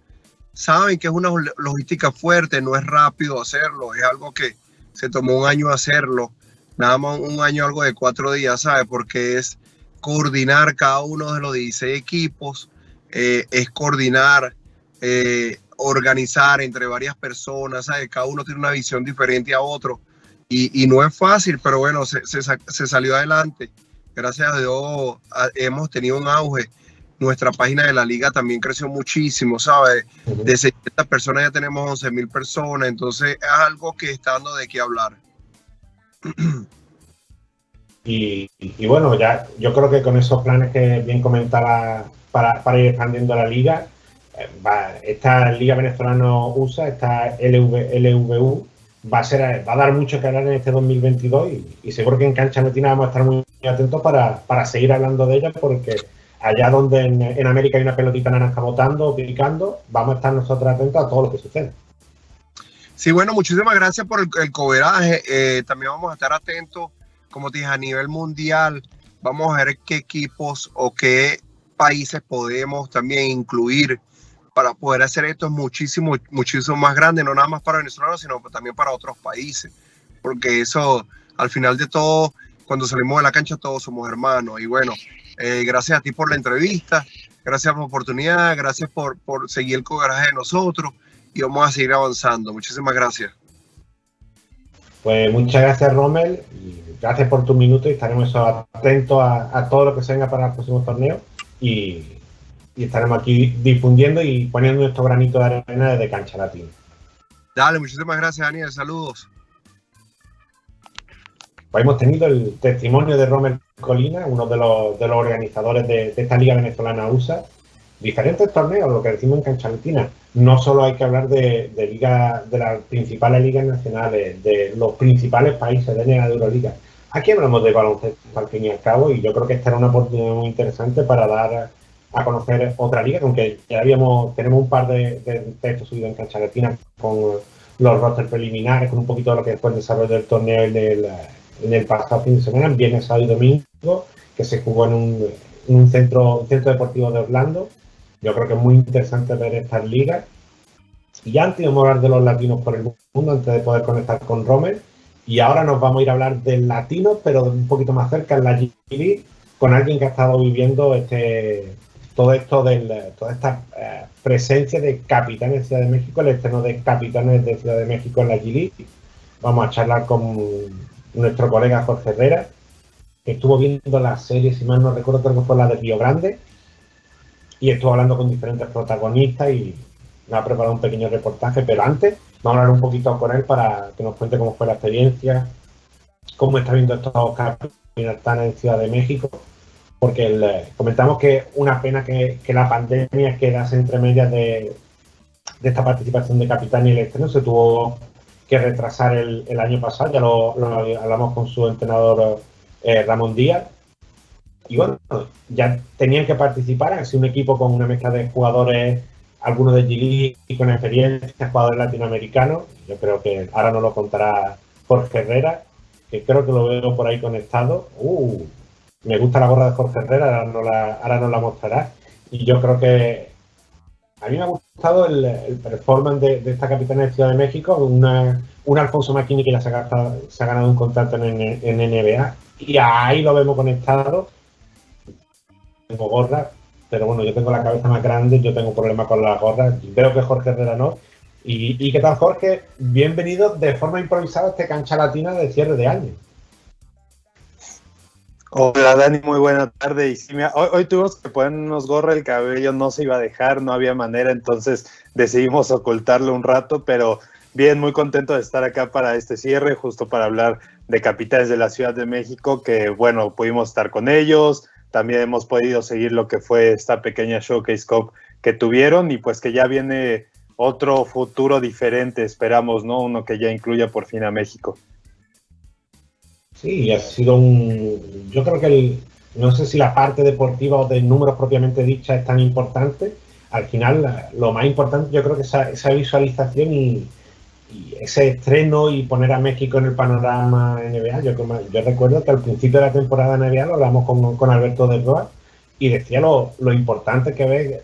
[SPEAKER 8] saben que es una lo- logística fuerte, no es rápido hacerlo, es algo que se tomó un año hacerlo, nada más un año, algo de cuatro días, ¿sabes? Porque es coordinar cada uno de los 16 equipos, eh, es coordinar, eh, organizar entre varias personas, ¿sabes? Cada uno tiene una visión diferente a otro. Y, y no es fácil, pero bueno, se, se salió adelante gracias a Dios hemos tenido un auge. Nuestra página de la liga también creció muchísimo, ¿sabes? De 600 personas ya tenemos 11 mil personas, entonces es algo que está dando de qué hablar.
[SPEAKER 4] Y, bueno, ya yo creo que con esos planes que bien comentaba para, para ir expandiendo la liga, eh, va- esta liga venezolano-USA, esta LV, LVU, va a ser va a dar mucho que hablar en este 2022 y, y seguro que en Cancha Latina vamos a estar muy atentos para, para seguir hablando de ella porque allá donde en, en América hay una pelotita naranja botando, picando, vamos a estar nosotros atentos a todo lo que sucede.
[SPEAKER 8] Sí, bueno, muchísimas gracias por el, el coveraje. Eh, también vamos a estar atentos, como te dije, a nivel mundial. Vamos a ver qué equipos o qué países podemos también incluir para poder hacer esto muchísimo, muchísimo más grande, no nada más para venezolanos, sino también para otros países. Porque eso, al final de todo, cuando salimos de la cancha, todos somos hermanos. Y bueno, eh, gracias a ti por la entrevista, gracias por la oportunidad, gracias por, por seguir el coveraje de nosotros y vamos a seguir avanzando. Muchísimas gracias.
[SPEAKER 4] Pues muchas gracias, Rommel, y gracias por tu minuto y estaremos atentos a, a todo lo que se venga para el próximo torneo y, y estaremos aquí difundiendo y poniendo nuestro granito de arena desde Cancha Latina.
[SPEAKER 8] Dale, muchísimas gracias, Daniel. Saludos.
[SPEAKER 4] Pues hemos tenido el testimonio de Rommel Colina, uno de los, de los organizadores de, esta Liga Venezolana USA. Diferentes torneos, lo que decimos en Cancha Latina. No solo hay que hablar de, liga, de las principales ligas nacionales, de los principales países de la Euroliga. Aquí hablamos de baloncesto al fin y al cabo y yo creo que esta era una oportunidad muy interesante para dar a conocer otra liga, aunque ya habíamos, tenemos un par de, textos subidos en Cancha Latina con los rosters preliminares, con un poquito de lo que fue el desarrollo del torneo en el, en el pasado fin de semana, viernes, sábado y domingo, que se jugó en un, en centro, centro deportivo de Orlando. Yo creo que es muy interesante ver estas ligas. Y antes íbamos a hablar de los latinos por el mundo, antes de poder conectar con Romer. Y ahora nos vamos a ir a hablar del latino, pero un poquito más cerca, en la G con alguien que ha estado viviendo este todo esto del, toda esta eh, presencia de capitanes de Ciudad de México, el estreno de capitanes de Ciudad de México en la G vamos a charlar con nuestro colega Jorge Herrera, que estuvo viendo la serie, si mal no recuerdo, creo que fue la de Río Grande, y estuvo hablando con diferentes protagonistas y me ha preparado un pequeño reportaje, pero antes vamos a hablar un poquito con él para que nos cuente cómo fue la experiencia, cómo está viendo estos campeonatos en Ciudad de México, porque el- comentamos que una pena que, la pandemia quedase entre medias de, de esta participación de Capitán y el estreno, se tuvo que retrasar el, el año pasado, ya lo, lo hablamos con su entrenador eh, Ramón Díaz, y bueno, ya tenían que participar, sido un equipo con una mezcla de jugadores, algunos de y con experiencia, jugadores latinoamericanos, yo creo que ahora nos lo contará Jorge Herrera, que creo que lo veo por ahí conectado. Uh, me gusta la gorra de Jorge Herrera, ahora nos la, ahora nos la mostrará. Y yo creo que a mí me ha gustado el, performance de, esta capitana de Ciudad de México, una, un Alfonso Maquini que ya se ha, ganado un contrato en, NBA. Y ahí lo vemos conectado. Tengo gorra, pero bueno, yo tengo la cabeza más grande, yo tengo problemas con las gorras. Veo que Jorge Herrera no. ¿Y, y qué tal, Jorge? Bienvenido de forma improvisada a este cancha latina de cierre de año.
[SPEAKER 9] Hola Dani, muy buena tarde. Y sí, hoy, hoy tuvimos que ponernos gorra, el cabello no se iba a dejar, no había manera, entonces decidimos ocultarlo un rato, pero bien, muy contento de estar acá para este cierre, justo para hablar de capitales de la Ciudad de México, que bueno, pudimos estar con ellos, también hemos podido seguir lo que fue esta pequeña Showcase Cup que tuvieron y pues que ya viene otro futuro diferente, esperamos, ¿no? Uno que ya incluya por fin a México.
[SPEAKER 4] Sí, ha sido un. Yo creo que el, no sé si la parte deportiva o de números propiamente dicha es tan importante. Al final, lo más importante, yo creo que esa, esa visualización y, ese estreno y poner a México en el panorama NBA. Yo, yo recuerdo que al principio de la temporada NBA lo hablamos con, con Alberto de Roa y decía lo, lo importante que ve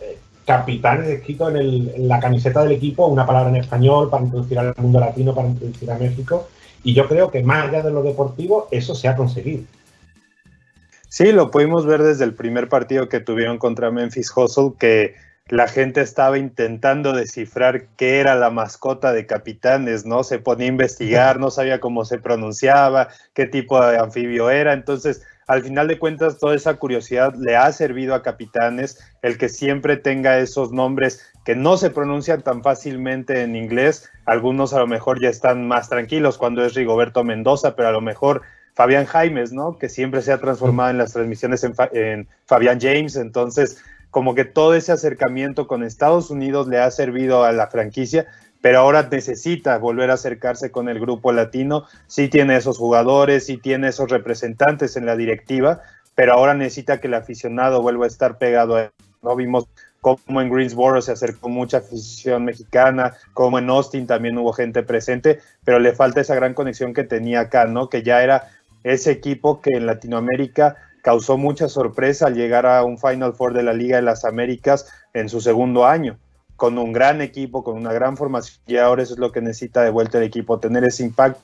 [SPEAKER 4] eh, capitanes escrito en, en la camiseta del equipo, una palabra en español para introducir al mundo latino, para introducir a México. Y yo creo que más allá de lo deportivo, eso se ha conseguido.
[SPEAKER 9] Sí, lo pudimos ver desde el primer partido que tuvieron contra Memphis Hustle, que la gente estaba intentando descifrar qué era la mascota de Capitanes, ¿no? Se ponía a investigar, no sabía cómo se pronunciaba, qué tipo de anfibio era. Entonces, al final de cuentas, toda esa curiosidad le ha servido a Capitanes, el que siempre tenga esos nombres que no se pronuncian tan fácilmente en inglés. Algunos a lo mejor ya están más tranquilos cuando es Rigoberto Mendoza, pero a lo mejor Fabián Jaimes, ¿no? Que siempre se ha transformado en las transmisiones en, Fa- en Fabián James. Entonces, como que todo ese acercamiento con Estados Unidos le ha servido a la franquicia, pero ahora necesita volver a acercarse con el grupo latino. Sí tiene esos jugadores, sí tiene esos representantes en la directiva, pero ahora necesita que el aficionado vuelva a estar pegado a él. ¿no? Vimos cómo en Greensboro se acercó mucha afición mexicana, como en Austin también hubo gente presente, pero le falta esa gran conexión que tenía acá, ¿no? Que ya era ese equipo que en Latinoamérica causó mucha sorpresa al llegar a un Final Four de la Liga de las Américas en su segundo año, con un gran equipo, con una gran formación, y ahora eso es lo que necesita de vuelta el equipo, tener ese impacto.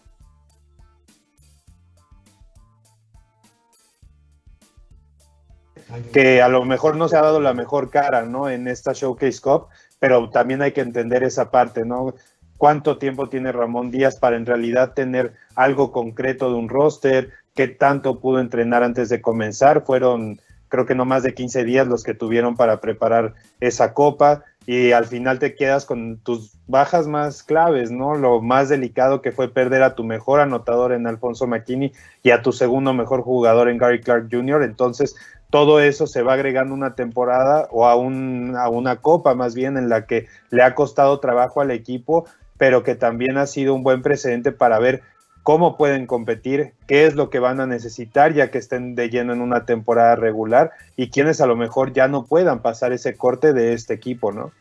[SPEAKER 9] que a lo mejor no se ha dado la mejor cara, ¿no? En esta Showcase Cup, pero también hay que entender esa parte, ¿no? ¿Cuánto tiempo tiene Ramón Díaz para en realidad tener algo concreto de un roster? ¿Qué tanto pudo entrenar antes de comenzar? Fueron, creo que no más de 15 días los que tuvieron para preparar esa copa y al final te quedas con tus bajas más claves, ¿no? Lo más delicado que fue perder a tu mejor anotador en Alfonso McKinney y a tu segundo mejor jugador en Gary Clark Jr. Entonces, todo eso se va agregando una temporada o a, un, a una copa más bien en la que le ha costado trabajo al equipo, pero que también ha sido un buen precedente para ver cómo pueden competir, qué es lo que van a necesitar ya que estén de lleno en una temporada regular y quienes a lo mejor ya no puedan pasar ese corte de este equipo, ¿no?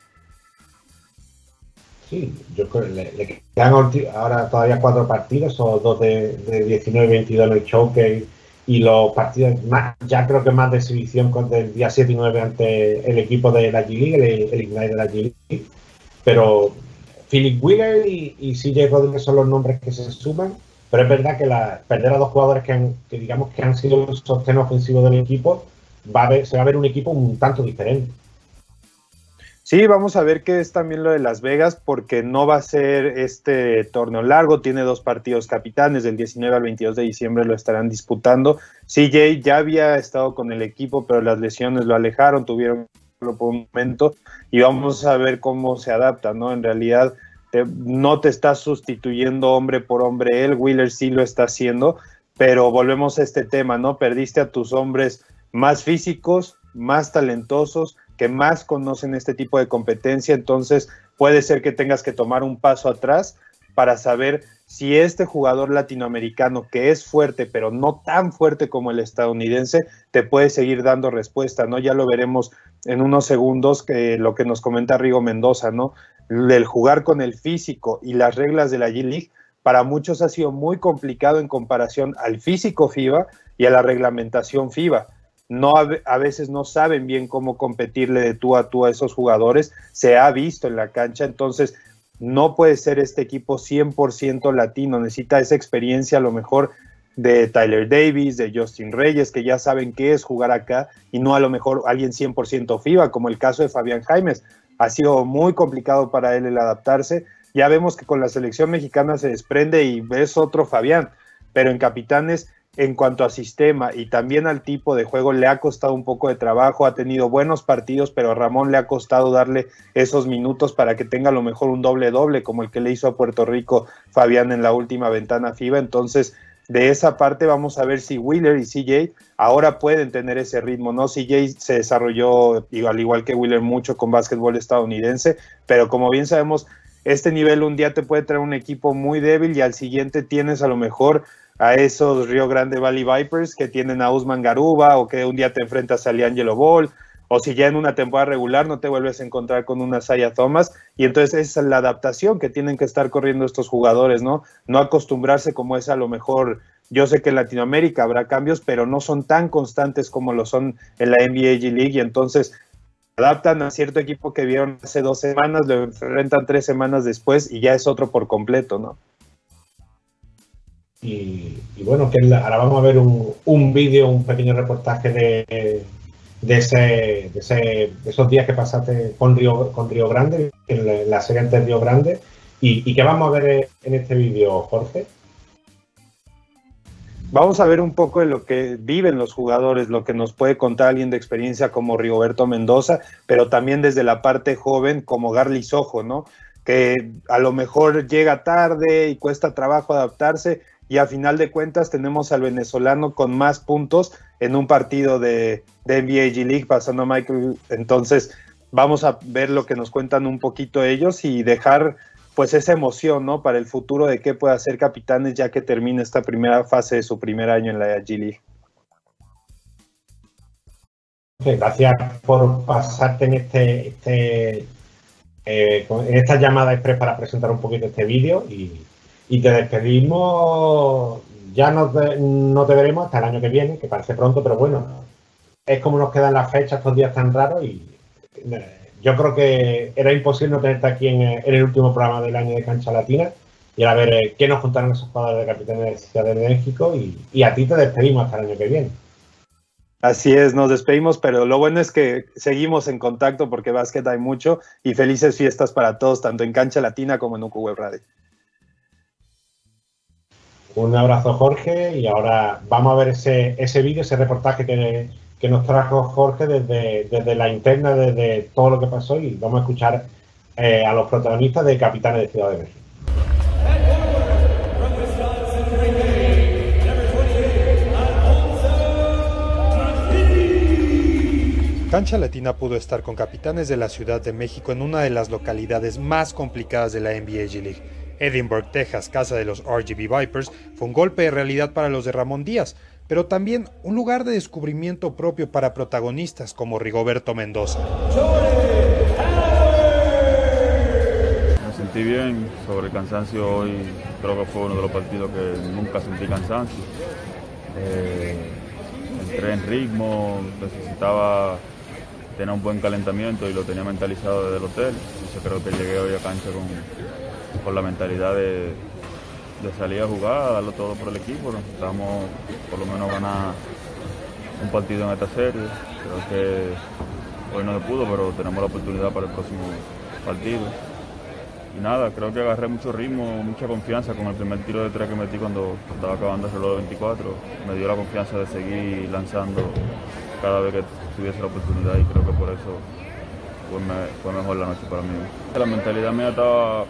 [SPEAKER 4] Sí, yo creo que le, quedan ahora todavía cuatro partidos, o dos de, de 19 y 22 en el showcase, y los partidos más, ya creo que más de exhibición del día 7 y 9 ante el equipo de la G-League, el, el Ignite de la G-League. Pero Philip Wheeler y, y CJ Rodríguez son los nombres que se suman, pero es verdad que la, perder a dos jugadores que, han, que digamos que han sido el sostén ofensivo del equipo, va a ver, se va a ver un equipo un tanto diferente.
[SPEAKER 9] Sí, vamos a ver qué es también lo de Las Vegas, porque no va a ser este torneo largo, tiene dos partidos capitanes, del 19 al 22 de diciembre lo estarán disputando. CJ ya había estado con el equipo, pero las lesiones lo alejaron, tuvieron por un momento, y vamos a ver cómo se adapta, ¿no? En realidad no te está sustituyendo hombre por hombre, él, Wheeler sí lo está haciendo, pero volvemos a este tema, ¿no? Perdiste a tus hombres más físicos, más talentosos, que más conocen este tipo de competencia, entonces puede ser que tengas que tomar un paso atrás para saber si este jugador latinoamericano que es fuerte, pero no tan fuerte como el estadounidense, te puede seguir dando respuesta, ¿no? Ya lo veremos en unos segundos que lo que nos comenta Rigo Mendoza, ¿no? El jugar con el físico y las reglas de la G-League para muchos ha sido muy complicado en comparación al físico FIBA y a la reglamentación FIBA no a, veces no saben bien cómo competirle de tú a tú a esos jugadores, se ha visto en la cancha, entonces no puede ser este equipo 100% latino, necesita esa experiencia a lo mejor de Tyler Davis, de Justin Reyes, que ya saben qué es jugar acá, y no a lo mejor alguien 100% FIBA, como el caso de Fabián Jaimes. Ha sido muy complicado para él el adaptarse. Ya vemos que con la selección mexicana se desprende y ves otro Fabián, pero en Capitanes en cuanto a sistema y también al tipo de juego le ha costado un poco de trabajo, ha tenido buenos partidos, pero a Ramón le ha costado darle esos minutos para que tenga a lo mejor un doble doble como el que le hizo a Puerto Rico Fabián en la última ventana FIBA. Entonces, de esa parte vamos a ver si Wheeler y CJ ahora pueden tener ese ritmo, ¿no? CJ se desarrolló, al igual que Wheeler, mucho con básquetbol estadounidense, pero como bien sabemos, este nivel un día te puede traer un equipo muy débil y al siguiente tienes a lo mejor a esos Rio Grande Valley Vipers que tienen a Usman Garuba o que un día te enfrentas a Liangelo Ball o si ya en una temporada regular no te vuelves a encontrar con una Saya Thomas y entonces esa es la adaptación que tienen que estar corriendo estos jugadores, ¿no? No acostumbrarse como es a lo mejor, yo sé que en Latinoamérica habrá cambios, pero no son tan constantes como lo son en la NBA G League y entonces adaptan a cierto equipo que vieron hace dos semanas, lo enfrentan tres semanas después y ya es otro por completo, ¿no?
[SPEAKER 4] Y, bueno, que ahora vamos a ver un, un vídeo, un pequeño reportaje de, de, ese, de, ese, esos días que pasaste con Río, con Río Grande, en la, serie antes Río Grande. ¿Y, y qué vamos a ver en este vídeo, Jorge?
[SPEAKER 9] Vamos a ver un poco de lo que viven los jugadores, lo que nos puede contar alguien de experiencia como Rigoberto Mendoza, pero también desde la parte joven como Garly Sojo, ¿no? Que a lo mejor llega tarde y cuesta trabajo adaptarse, y a final de cuentas tenemos al venezolano con más puntos en un partido de, de NBA G League pasando a Michael. Entonces vamos a ver lo que nos cuentan un poquito ellos y dejar pues esa emoción, ¿no? Para el futuro de qué puede hacer Capitanes ya que termine esta primera fase de su primer año en la G League.
[SPEAKER 4] Gracias por pasarte en este, este eh, en esta llamada express para presentar un poquito este vídeo y, y te despedimos, ya no te, no te veremos hasta el año que viene, que parece pronto, pero bueno, es como nos quedan las fechas, estos días tan raros y eh, yo creo que era imposible no tenerte aquí en, el último programa del año de Cancha Latina y a ver eh, qué nos contaron esos jugadores de Capitanes de de México y, y, a ti te despedimos hasta el año que viene.
[SPEAKER 9] Así es, nos despedimos, pero lo bueno es que seguimos en contacto porque básquet hay mucho y felices fiestas para todos, tanto en Cancha Latina como en UQ Web Radio.
[SPEAKER 4] Un abrazo Jorge y ahora vamos a ver ese, ese vídeo, ese reportaje que, que, nos trajo Jorge desde, desde, la interna, desde todo lo que pasó y vamos a escuchar eh, a los protagonistas de Capitanes de Ciudad de México.
[SPEAKER 10] Cancha Latina pudo estar con capitanes de la Ciudad de México en una de las localidades más complicadas de la NBA G League Edinburgh, Texas, casa de los RGB Vipers, fue un golpe de realidad para los de Ramón Díaz, pero también un lugar de descubrimiento propio para protagonistas como Rigoberto Mendoza.
[SPEAKER 11] Me sentí bien sobre el cansancio hoy, creo que fue uno de los partidos que nunca sentí cansancio. Eh, entré en ritmo, necesitaba tener un buen calentamiento y lo tenía mentalizado desde el hotel. Yo creo que llegué hoy a cancha con, con la mentalidad de, salir a jugar, darlo todo por el equipo. Necesitamos por lo menos ganar un partido en esta serie. Creo que hoy no se pudo, pero tenemos la oportunidad para el próximo partido. Y nada, creo que agarré mucho ritmo, mucha confianza con el primer tiro de tres que metí cuando estaba acabando el reloj de 24. Me dio la confianza de seguir lanzando cada vez que tuviese la oportunidad y creo que por eso fue, mejor la noche para mí. La mentalidad mía estaba,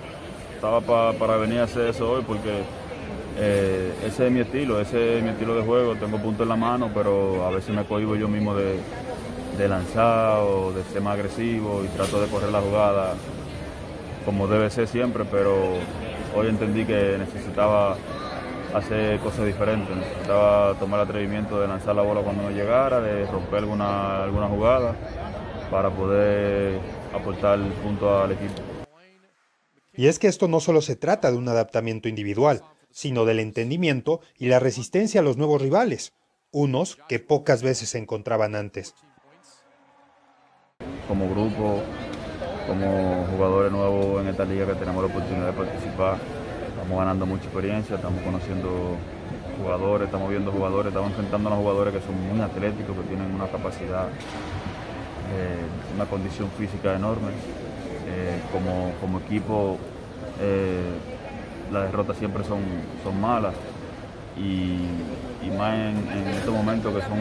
[SPEAKER 11] estaba para venir a hacer eso hoy porque eh, ese es mi estilo, ese es mi estilo de juego. Tengo punto en la mano, pero a veces me cohibo yo mismo de, de lanzar o de ser más agresivo y trato de correr la jugada como debe ser siempre, pero hoy entendí que necesitaba hacer cosas diferentes, necesitaba tomar el atrevimiento de lanzar la bola cuando me llegara, de romper alguna, alguna jugada para poder aportar punto al equipo.
[SPEAKER 10] Y es que esto no solo se trata de un adaptamiento individual, sino del entendimiento y la resistencia a los nuevos rivales, unos que pocas veces se encontraban antes.
[SPEAKER 11] Como grupo, como jugadores nuevos en esta liga que tenemos la oportunidad de participar, estamos ganando mucha experiencia, estamos conociendo jugadores, estamos viendo jugadores, estamos enfrentando a jugadores que son muy atléticos, que tienen una capacidad, eh, una condición física enorme. Eh, como, como, equipo, eh, las derrotas siempre son, son malas. Y, más en, estos momentos que son,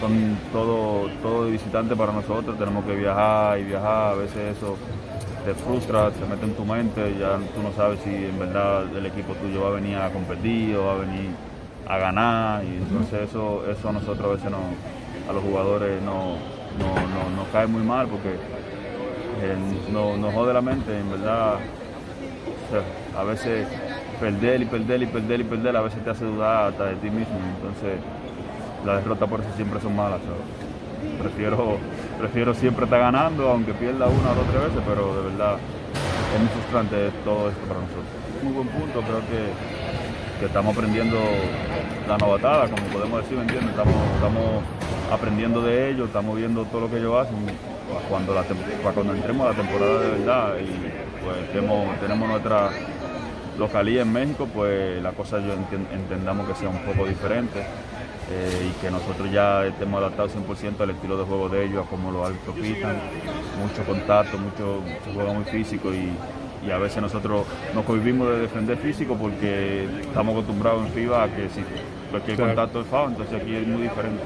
[SPEAKER 11] son todo, todo visitante para nosotros, tenemos que viajar y viajar, a veces eso te frustra, te mete en tu mente, ya tú no sabes si en verdad el equipo tuyo va a venir a competir o va a venir a ganar y entonces eso, eso a nosotros a veces no, a los jugadores no, nos cae muy mal porque eh, nos jode la mente, en verdad a veces perder y perder y perder y perder a veces te hace dudar hasta de ti mismo. Entonces, las derrotas por eso siempre son malas. Prefiero, prefiero siempre estar ganando, aunque pierda una o dos tres veces, pero de verdad es muy frustrante todo esto para nosotros. Muy buen punto, creo que, que estamos aprendiendo la novatada, como podemos decir, ¿me entiendes? Estamos, estamos aprendiendo de ellos, estamos viendo todo lo que ellos hacen cuando, la, cuando entremos a la temporada de verdad pues tenemos, tenemos nuestra localía en México, pues la cosa yo entendamos que sea un poco diferente eh, y que nosotros ya estemos adaptados 100% al estilo de juego de ellos, a cómo los altos pitan, mucho contacto, mucho, juego muy físico y, a veces nosotros nos cohibimos de defender físico porque estamos acostumbrados en FIBA a que si cualquier contacto es FAO, entonces aquí es muy diferente.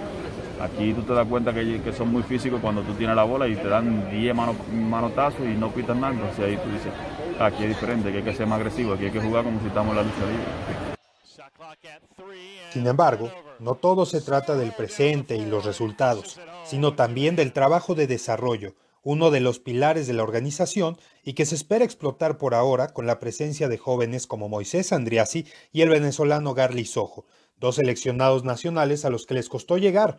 [SPEAKER 11] Aquí tú te das cuenta que, que, son muy físicos cuando tú tienes la bola y te dan 10 manotazos y no pitan nada. Entonces ahí tú dices, aquí es diferente, que hay que ser más agresivo, aquí hay que jugar como si estamos en la lucha libre.
[SPEAKER 10] Sin embargo, no todo se trata del presente y los resultados, sino también del trabajo de desarrollo, uno de los pilares de la organización y que se espera explotar por ahora con la presencia de jóvenes como Moisés Andriasi y el venezolano Garly Sojo, dos seleccionados nacionales a los que les costó llegar,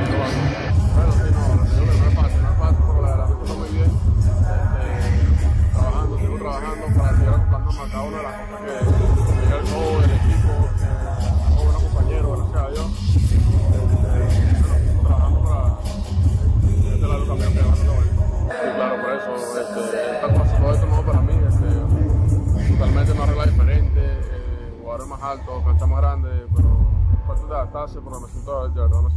[SPEAKER 12] canchas más grandes, pero falta de adaptarse, pero me corta, lo más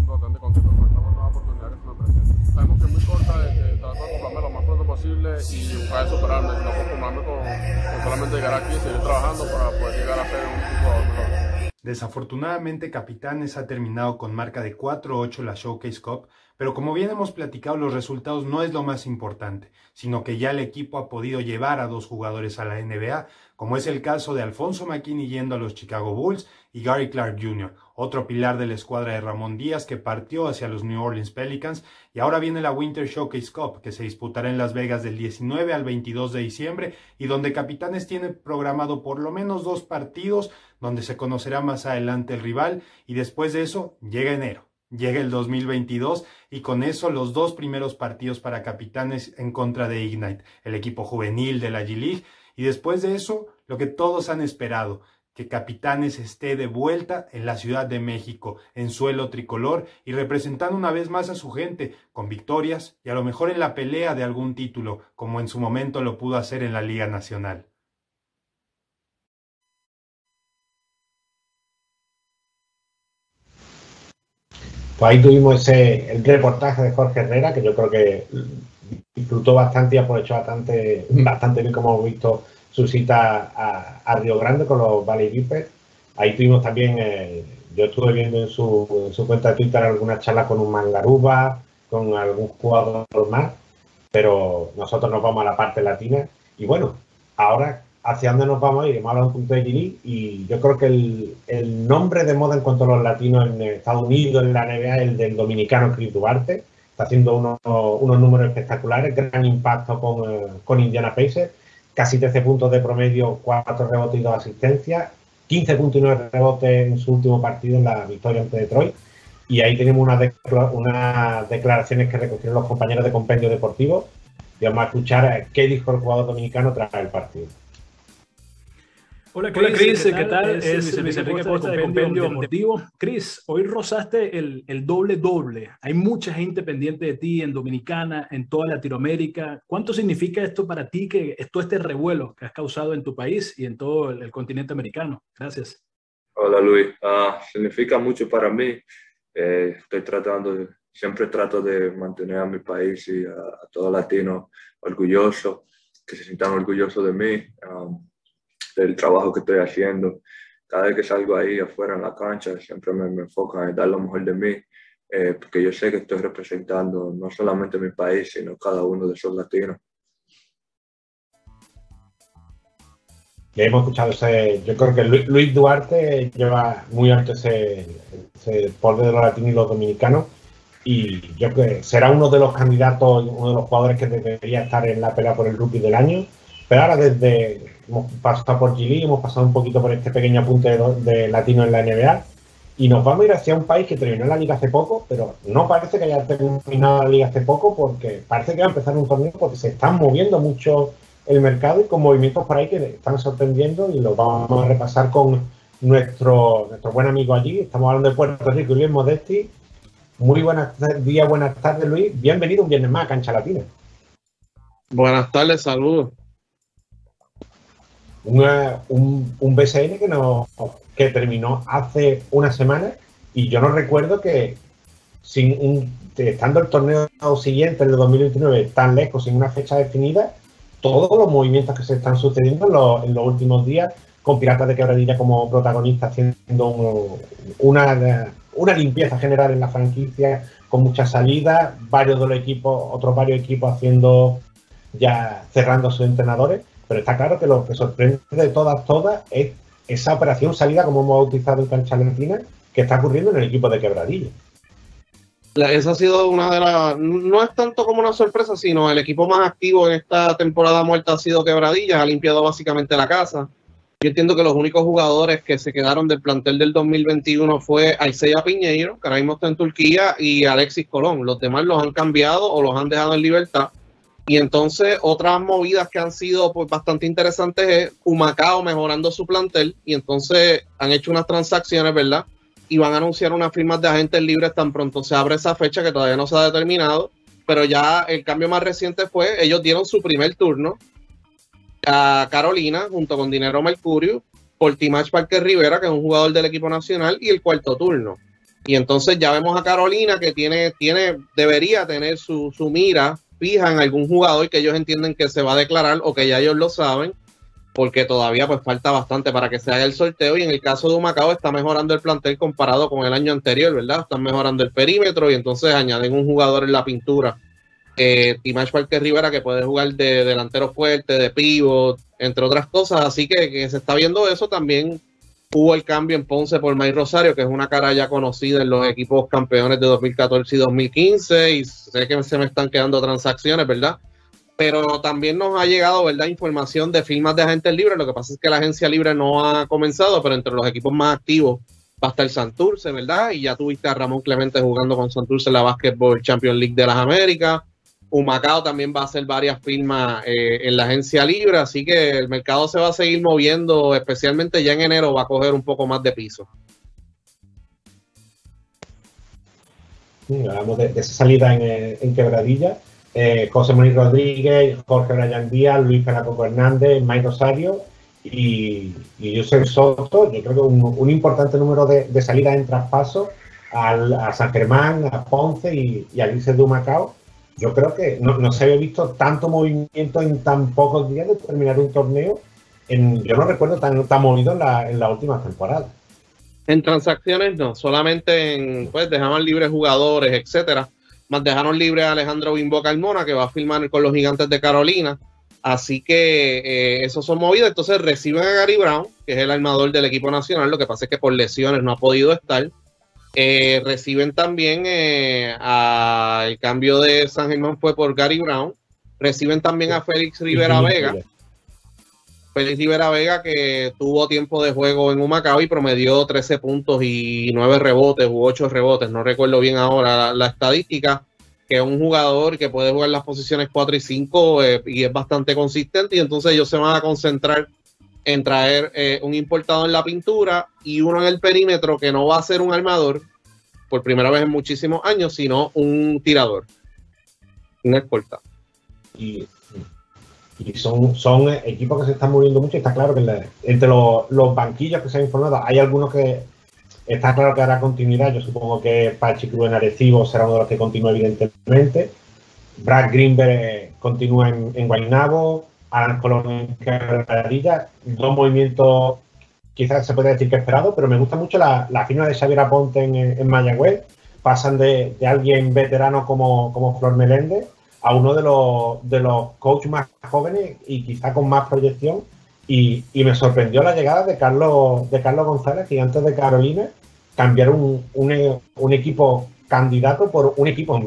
[SPEAKER 12] para poder llegar a un.
[SPEAKER 10] Desafortunadamente, Capitanes ha terminado con marca de 4-8 la Showcase Cup, pero como bien hemos platicado, los resultados no es lo más importante, sino que ya el equipo ha podido llevar a dos jugadores a la NBA, como es el caso de Alfonso McKinney yendo a los Chicago Bulls y Gary Clark Jr., otro pilar de la escuadra de Ramón Díaz que partió hacia los New Orleans Pelicans, y ahora viene la Winter Showcase Cup, que se disputará en Las Vegas del 19 al 22 de diciembre, y donde Capitanes tiene programado por lo menos dos partidos, donde se conocerá más adelante el rival, y después de eso llega enero Llega el 2022 y con eso los dos primeros partidos para capitanes en contra de Ignite, el equipo juvenil de la G-League. Y después de eso, lo que todos han esperado, que Capitanes esté de vuelta en la Ciudad de México, en suelo tricolor y representando una vez más a su gente, con victorias y a lo mejor en la pelea de algún título, como en su momento lo pudo hacer en la Liga Nacional.
[SPEAKER 4] Pues ahí tuvimos ese el reportaje de Jorge Herrera, que yo creo que disfrutó bastante y aprovechó bastante, *laughs* bastante bien, como hemos visto, su cita a, Río Grande con los Valley Vipers. Ahí tuvimos también, eh, yo estuve viendo en su, su, cuenta de Twitter algunas charlas con un Mangaruba, con algún jugador más, pero nosotros nos vamos a la parte latina. Y bueno, ahora hacia dónde nos vamos a ir, hemos hablado un punto de Gili y yo creo que el, el, nombre de moda en cuanto a los latinos en Estados Unidos, en la NBA, el del dominicano Chris Duarte. Está haciendo unos, unos números espectaculares, gran impacto con, eh, Indiana Pacers casi 13 puntos de promedio, 4 rebotes y 2 asistencias, 15 puntos y 9 rebotes en su último partido en la victoria ante Detroit. Y ahí tenemos unas, declaraciones que recogieron los compañeros de Compendio Deportivo. Vamos a escuchar qué dijo el jugador dominicano tras el partido.
[SPEAKER 13] Hola Cris, ¿qué, tal? Es, Luis Enrique Costa de Compendio Deportivo. Cris, hoy rozaste el, el, doble doble. Hay mucha gente pendiente de ti en Dominicana, en toda Latinoamérica. ¿Cuánto significa esto para ti, que todo este revuelo que has causado en tu país y en todo el, continente americano? Gracias.
[SPEAKER 14] Hola Luis, uh, significa mucho para mí. Eh, estoy tratando, siempre trato de mantener a mi país y a, a todos los latinos orgullosos, que se sientan orgullosos de mí. Um, del trabajo que estoy haciendo. Cada vez que salgo ahí afuera en la cancha, siempre me, me enfoco en dar lo mejor de mí, eh, porque yo sé que estoy representando no solamente mi país, sino cada uno de esos latinos.
[SPEAKER 4] Ya hemos escuchado ese, yo creo que Luis Duarte lleva muy alto ese, ese poder de los latinos y los dominicanos y yo creo que será uno de los candidatos, uno de los jugadores que debería estar en la pelea por el rookie del año. Pero ahora desde, hemos pasado por Gili, hemos pasado un poquito por este pequeño apunte de, latino en la NBA y nos vamos a ir hacia un país que terminó la liga hace poco, pero no parece que haya terminado la liga hace poco porque parece que va a empezar un torneo porque se están moviendo mucho el mercado y con movimientos por ahí que están sorprendiendo y los vamos a repasar con nuestro, nuestro buen amigo allí. Estamos hablando de Puerto Rico, Luis Modesti. Muy buenos días, buenas tardes, Luis. Bienvenido un viernes más a Cancha Latina.
[SPEAKER 15] Buenas tardes, saludos
[SPEAKER 4] un, un, BCN que, no, que terminó hace una semana y yo no recuerdo que sin un, estando el torneo siguiente, el de 2029, tan lejos, sin una fecha definida, todos los movimientos que se están sucediendo en los, últimos días, con Piratas de Quebradilla como protagonista, haciendo una, una limpieza general en la franquicia, con muchas salidas, varios de los equipos, otros varios equipos haciendo ya cerrando sus entrenadores. Pero está claro que lo que sorprende de todas, todas es esa operación salida, como hemos bautizado en cancha argentina, que está ocurriendo en el equipo de Quebradilla.
[SPEAKER 15] Esa ha sido una de las. No es tanto como una sorpresa, sino el equipo más activo en esta temporada muerta ha sido Quebradilla, ha limpiado básicamente la casa. Yo entiendo que los únicos jugadores que se quedaron del plantel del 2021 fue Aiseya Piñeiro, que ahora mismo está en Turquía, y Alexis Colón. Los demás los han cambiado o los han dejado en libertad. Y entonces otras movidas que han sido pues, bastante interesantes es Humacao mejorando su plantel y entonces han hecho unas transacciones, ¿verdad? Y van a anunciar unas firmas de agentes libres tan pronto se abre esa fecha que todavía no se ha determinado, pero ya el cambio más reciente fue, ellos dieron su primer turno a Carolina junto con Dinero Mercurio por Timach Parker Rivera, que es un jugador del equipo nacional, y el cuarto turno. Y entonces ya vemos a Carolina que tiene, tiene, debería tener su, su mira fijan algún jugador que ellos entienden que se va a declarar o que ya ellos lo saben, porque todavía pues falta bastante para que se haga el sorteo y en el caso de Humacao está mejorando el plantel comparado con el año anterior, ¿verdad? Están mejorando el perímetro y entonces añaden un jugador en la pintura. Eh, Timash Parker Rivera que puede jugar de delantero fuerte, de pivot, entre otras cosas, así que, que se está viendo eso también hubo el cambio en Ponce por May Rosario, que es una cara ya conocida en los equipos campeones de 2014 y 2015, y sé que se me están quedando transacciones, ¿verdad? Pero también nos ha llegado, ¿verdad? Información de firmas de agentes libres. Lo que pasa es que la agencia libre no ha comenzado, pero entre los equipos más activos va a estar Santurce, ¿verdad? Y ya tuviste a Ramón Clemente jugando con Santurce en la Basketball Champions League de las Américas. Humacao también va a hacer varias firmas eh, en la agencia libre, así que el mercado se va a seguir moviendo, especialmente ya en enero va a coger un poco más de piso.
[SPEAKER 4] hablamos de, esa salida en, en Quebradilla. Eh, José Manuel Rodríguez, Jorge Bryan Díaz, Luis Peracoco Hernández, Mike Rosario y, y Josep Soto. Yo creo que un, importante número de, salidas en traspaso al, a San Germán, a Ponce y, y a Lice de Macao. Yo creo que no, se había visto tanto movimiento en tan pocos días de terminar un torneo. En, yo no recuerdo tan, tan movido en la, en la última temporada.
[SPEAKER 15] En transacciones no, solamente en, pues dejaban libres jugadores, etcétera. Más dejaron libre a Alejandro Bimbo Carmona, que va a firmar con los gigantes de Carolina. Así que eh, esos son movidos. Entonces reciben a Gary Brown, que es el armador del equipo nacional. Lo que pasa es que por lesiones no ha podido estar. Eh, reciben también eh, a, el cambio de San Germán fue por Gary Brown. Reciben también a Félix Rivera Vega. Félix Rivera Vega que tuvo tiempo de juego en Humacao y promedió 13 puntos y 9 rebotes u 8 rebotes. No recuerdo bien ahora la, la estadística. Que es un jugador que puede jugar las posiciones 4 y 5 eh, y es bastante consistente. Y entonces ellos se van a concentrar en traer eh, un importado en la pintura y uno en el perímetro que no va a ser un armador por primera vez en muchísimos años, sino un tirador, un exportado.
[SPEAKER 4] Y, y, son, son equipos que se están moviendo mucho. Está claro que entre los, los, banquillos que se han informado, hay algunos que está claro que hará continuidad. Yo supongo que Pachi Cruz en Arecibo será uno de los que continúa, evidentemente. Brad Greenberg continúa en, en Guaynabo. Quebradilla, dos movimientos quizás se puede decir que esperado, pero me gusta mucho la, la firma de Xavier Aponte en, en Mayagüez. Pasan de, de, alguien veterano como, como Flor Meléndez a uno de los, de los coaches más jóvenes y quizá con más proyección. Y, y, me sorprendió la llegada de Carlos, de Carlos González, que antes de Carolina cambiaron un, un, equipo candidato por un equipo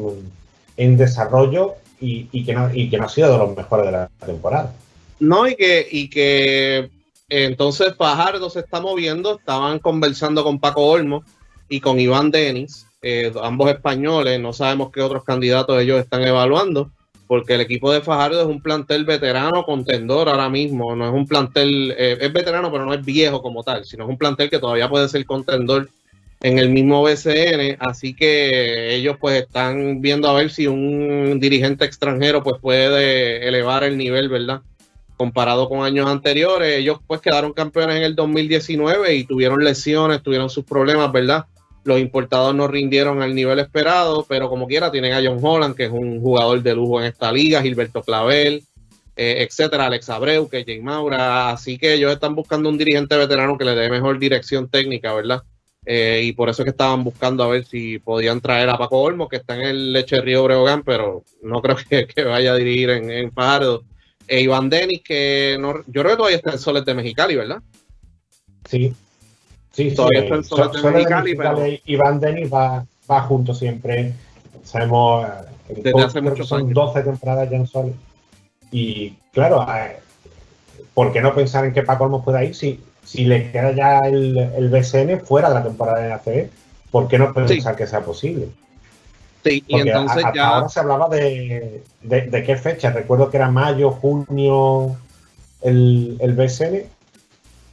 [SPEAKER 4] en desarrollo y, y, que no, y que no ha sido de los mejores de la temporada.
[SPEAKER 15] No, y que, y que entonces Fajardo se está moviendo, estaban conversando con Paco Olmo y con Iván Denis, eh, ambos españoles, no sabemos qué otros candidatos ellos están evaluando, porque el equipo de Fajardo es un plantel veterano contendor ahora mismo, no es un plantel, eh, es veterano pero no es viejo como tal, sino es un plantel que todavía puede ser contendor en el mismo BCN, así que ellos pues están viendo a ver si un dirigente extranjero pues puede elevar el nivel, ¿verdad? Comparado con años anteriores, ellos pues quedaron campeones en el 2019 y tuvieron lesiones, tuvieron sus problemas, ¿verdad? Los importados no rindieron al nivel esperado, pero como quiera tienen a John Holland, que es un jugador de lujo en esta liga, Gilberto Clavel, eh, etcétera, Alex Abreu, que es Jay Maura, así que ellos están buscando un dirigente veterano que le dé mejor dirección técnica, ¿verdad? Eh, y por eso es que estaban buscando a ver si podían traer a Paco Olmo, que está en el Leche Río Breogán, pero no creo *laughs* que, que vaya a dirigir en, en Fajardo. E Iván Denis, que no, yo creo que todavía está en Soles de Mexicali, ¿verdad?
[SPEAKER 4] Sí. Sí, todavía sí, está en Soles de Mexicali, pero... Iván Denis va, va junto siempre. Sabemos. eh,
[SPEAKER 15] Desde hace muchos
[SPEAKER 4] son
[SPEAKER 15] años.
[SPEAKER 4] 12 temporadas ya en Soles. Y claro, eh, ¿por qué no pensar en que Paco Olmos pueda ir si, si le queda ya el, el BCN fuera de la temporada de ACB? ¿Por qué no pensar que sea posible?
[SPEAKER 15] Sí, y
[SPEAKER 4] Porque
[SPEAKER 15] entonces
[SPEAKER 4] a- hasta
[SPEAKER 15] ya.
[SPEAKER 4] ahora se hablaba de, de, de qué fecha. Recuerdo que era mayo, junio el, el BSN.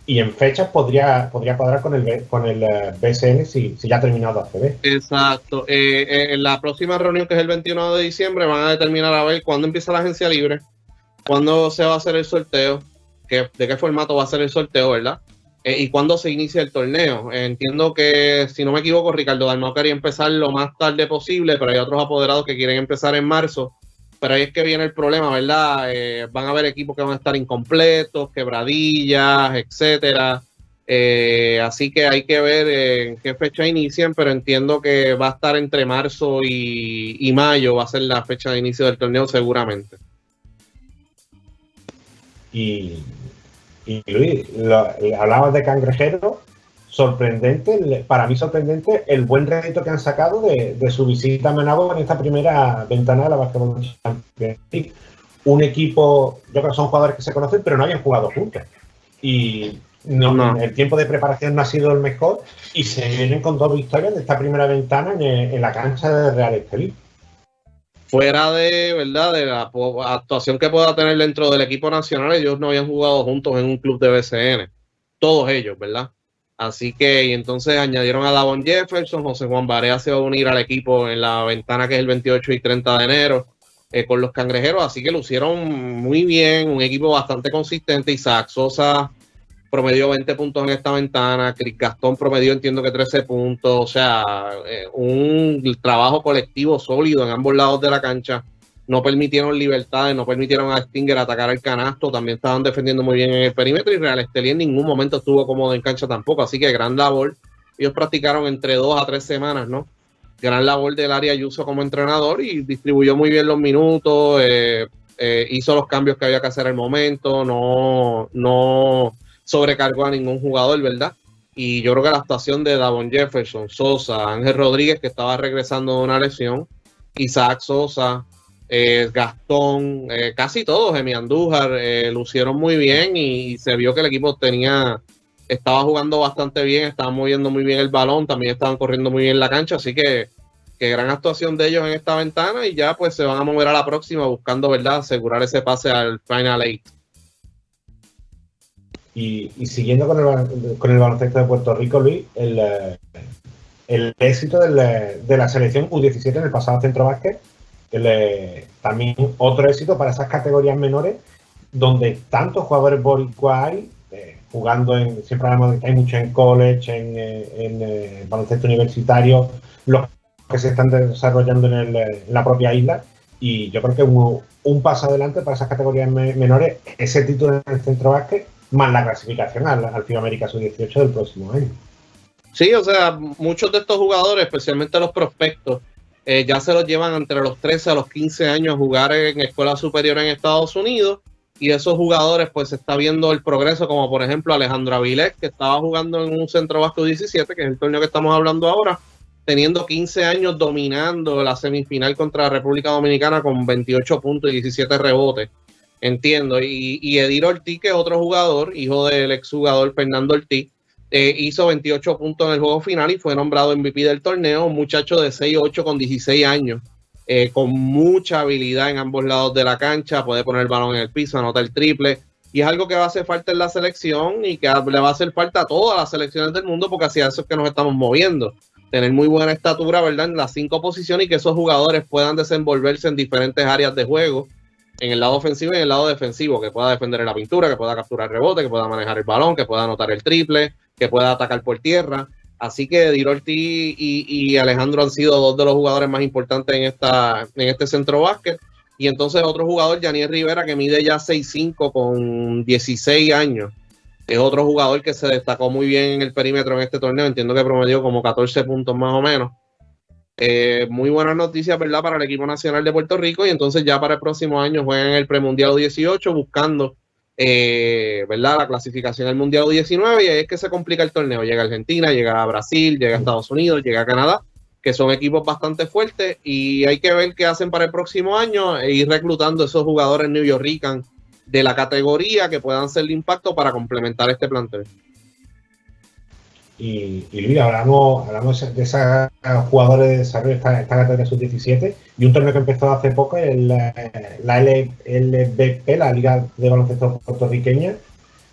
[SPEAKER 4] Y en fechas podría, podría cuadrar con el, con el eh, BSN si, si ya ha terminado ACB.
[SPEAKER 15] Exacto. Eh, eh, en la próxima reunión, que es el 21 de diciembre, van a determinar a ver cuándo empieza la agencia libre, cuándo se va a hacer el sorteo, de qué formato va a ser el sorteo, ¿verdad? Eh, y cuándo se inicia el torneo. Eh, entiendo que, si no me equivoco, Ricardo Dalmau quería empezar lo más tarde posible, pero hay otros apoderados que quieren empezar en marzo. Pero ahí es que viene el problema, ¿verdad? Eh, van a haber equipos que van a estar incompletos, quebradillas, etcétera. Así que hay que ver en qué fecha inician, pero entiendo que va a estar entre marzo y mayo, va a ser la fecha de inicio del torneo seguramente.
[SPEAKER 4] Y, y Luis, lo- hablabas de cangrejero, sorprendente, para mí sorprendente el buen rédito que han sacado de, de su visita a Managua en esta primera ventana de la Basketball Champions League. Un equipo, yo creo que son jugadores que se conocen, pero no habían jugado juntos. Y, no,
[SPEAKER 15] No.
[SPEAKER 4] el tiempo de preparación no ha sido el mejor y se vienen con dos victorias de esta primera ventana en, en la cancha de Real Estelí.
[SPEAKER 15] Fuera de verdad de la actuación que pueda tener dentro del equipo nacional, ellos no habían jugado juntos en un club de BCN, todos ellos, ¿verdad? Así que y entonces añadieron a Davon Jefferson, José Juan Barea se va a unir al equipo en la ventana que es el 28 y 30 de enero eh, con los cangrejeros, así que lucieron muy bien, un equipo bastante consistente, Isaac Sosa promedió 20 puntos en esta ventana, Chris Gastón promedió entiendo que 13 puntos, o sea, eh, un trabajo colectivo sólido en ambos lados de la cancha, no permitieron libertades, no permitieron a Stinger atacar el canasto, también estaban defendiendo muy bien en el perímetro y Real Estelí en ningún momento estuvo cómodo en cancha tampoco, así que gran labor, ellos practicaron entre dos a tres semanas, ¿no? Gran labor del área Ayuso como entrenador y distribuyó muy bien los minutos, eh, eh, hizo los cambios que había que hacer al momento, no, no sobrecargó a ningún jugador, ¿verdad? Y yo creo que la actuación de Davon Jefferson, Sosa, Ángel Rodríguez, que estaba regresando de una lesión, Isaac Sosa, eh, Gastón, eh, casi todos, Emi Andújar, eh, lucieron muy bien y, se vio que el equipo tenía, estaba jugando bastante bien, estaban moviendo muy bien el balón, también estaban corriendo muy bien la cancha, así que, que gran actuación de ellos en esta ventana y ya pues se van a mover a la próxima buscando, ¿verdad?, asegurar ese pase al Final Eight.
[SPEAKER 4] Y, siguiendo con el, con el baloncesto de Puerto Rico, Luis, el, eh, éxito eh, de la selección U17 en el pasado centro básquet, eh, también otro éxito para esas categorías menores, donde tantos jugadores boricuas hay, jugando en, siempre hablamos que hay mucho en college, en, baloncesto universitario, los que se están desarrollando en, el, la propia isla, y yo creo que un, un paso adelante para esas categorías me- menores, ese título en el centro básquet, más la clasificación al, al FIBA América Sub-18 del próximo año.
[SPEAKER 15] Sí, o sea, muchos de estos jugadores, especialmente los prospectos, eh, ya se los llevan entre los 13 a los 15 años a jugar en escuela superior en Estados Unidos. Y esos jugadores, pues se está viendo el progreso, como por ejemplo Alejandro Avilés, que estaba jugando en un centro vasco 17, que es el torneo que estamos hablando ahora, teniendo 15 años dominando la semifinal contra la República Dominicana con 28 puntos y 17 rebotes. Entiendo. Y, y Edir Ortiz, que es otro jugador, hijo del exjugador Fernando Ortiz, eh, hizo 28 puntos en el juego final y fue nombrado MVP del torneo. Un muchacho de 6'8 con 16 años, eh, con mucha habilidad en ambos lados de la cancha, puede poner el balón en el piso, anota el triple. Y es algo que va a hacer falta en la selección y que le va a hacer falta a todas las selecciones del mundo porque hacia eso es que nos estamos moviendo. Tener muy buena estatura, ¿verdad? En las cinco posiciones y que esos jugadores puedan desenvolverse en diferentes áreas de juego en el lado ofensivo y en el lado defensivo, que pueda defender en la pintura, que pueda capturar rebote, que pueda manejar el balón, que pueda anotar el triple, que pueda atacar por tierra. Así que Dir Ortiz y, y Alejandro han sido dos de los jugadores más importantes en, esta, en este centro básquet. Y entonces otro jugador, Janiel Rivera, que mide ya 6'5 con 16 años. Es otro jugador que se destacó muy bien en el perímetro en este torneo. Entiendo que promedió como 14 puntos más o menos. Eh, muy buenas noticias, ¿verdad? Para el equipo nacional de Puerto Rico y entonces ya para el próximo año juegan el premundial 18 buscando, eh, ¿verdad? La clasificación al mundial 19 y ahí es que se complica el torneo. Llega Argentina, llega Brasil, llega Estados Unidos, llega Canadá, que son equipos bastante fuertes y hay que ver qué hacen para el próximo año e ir reclutando esos jugadores New York de la categoría que puedan ser de impacto para complementar este plantel.
[SPEAKER 4] Y, y Luis, hablamos, de esos jugadores de desarrollo de esta, esta categoría sub-17 y un torneo que empezó hace poco, el, la LBP, la Liga de Baloncesto Puertorriqueña,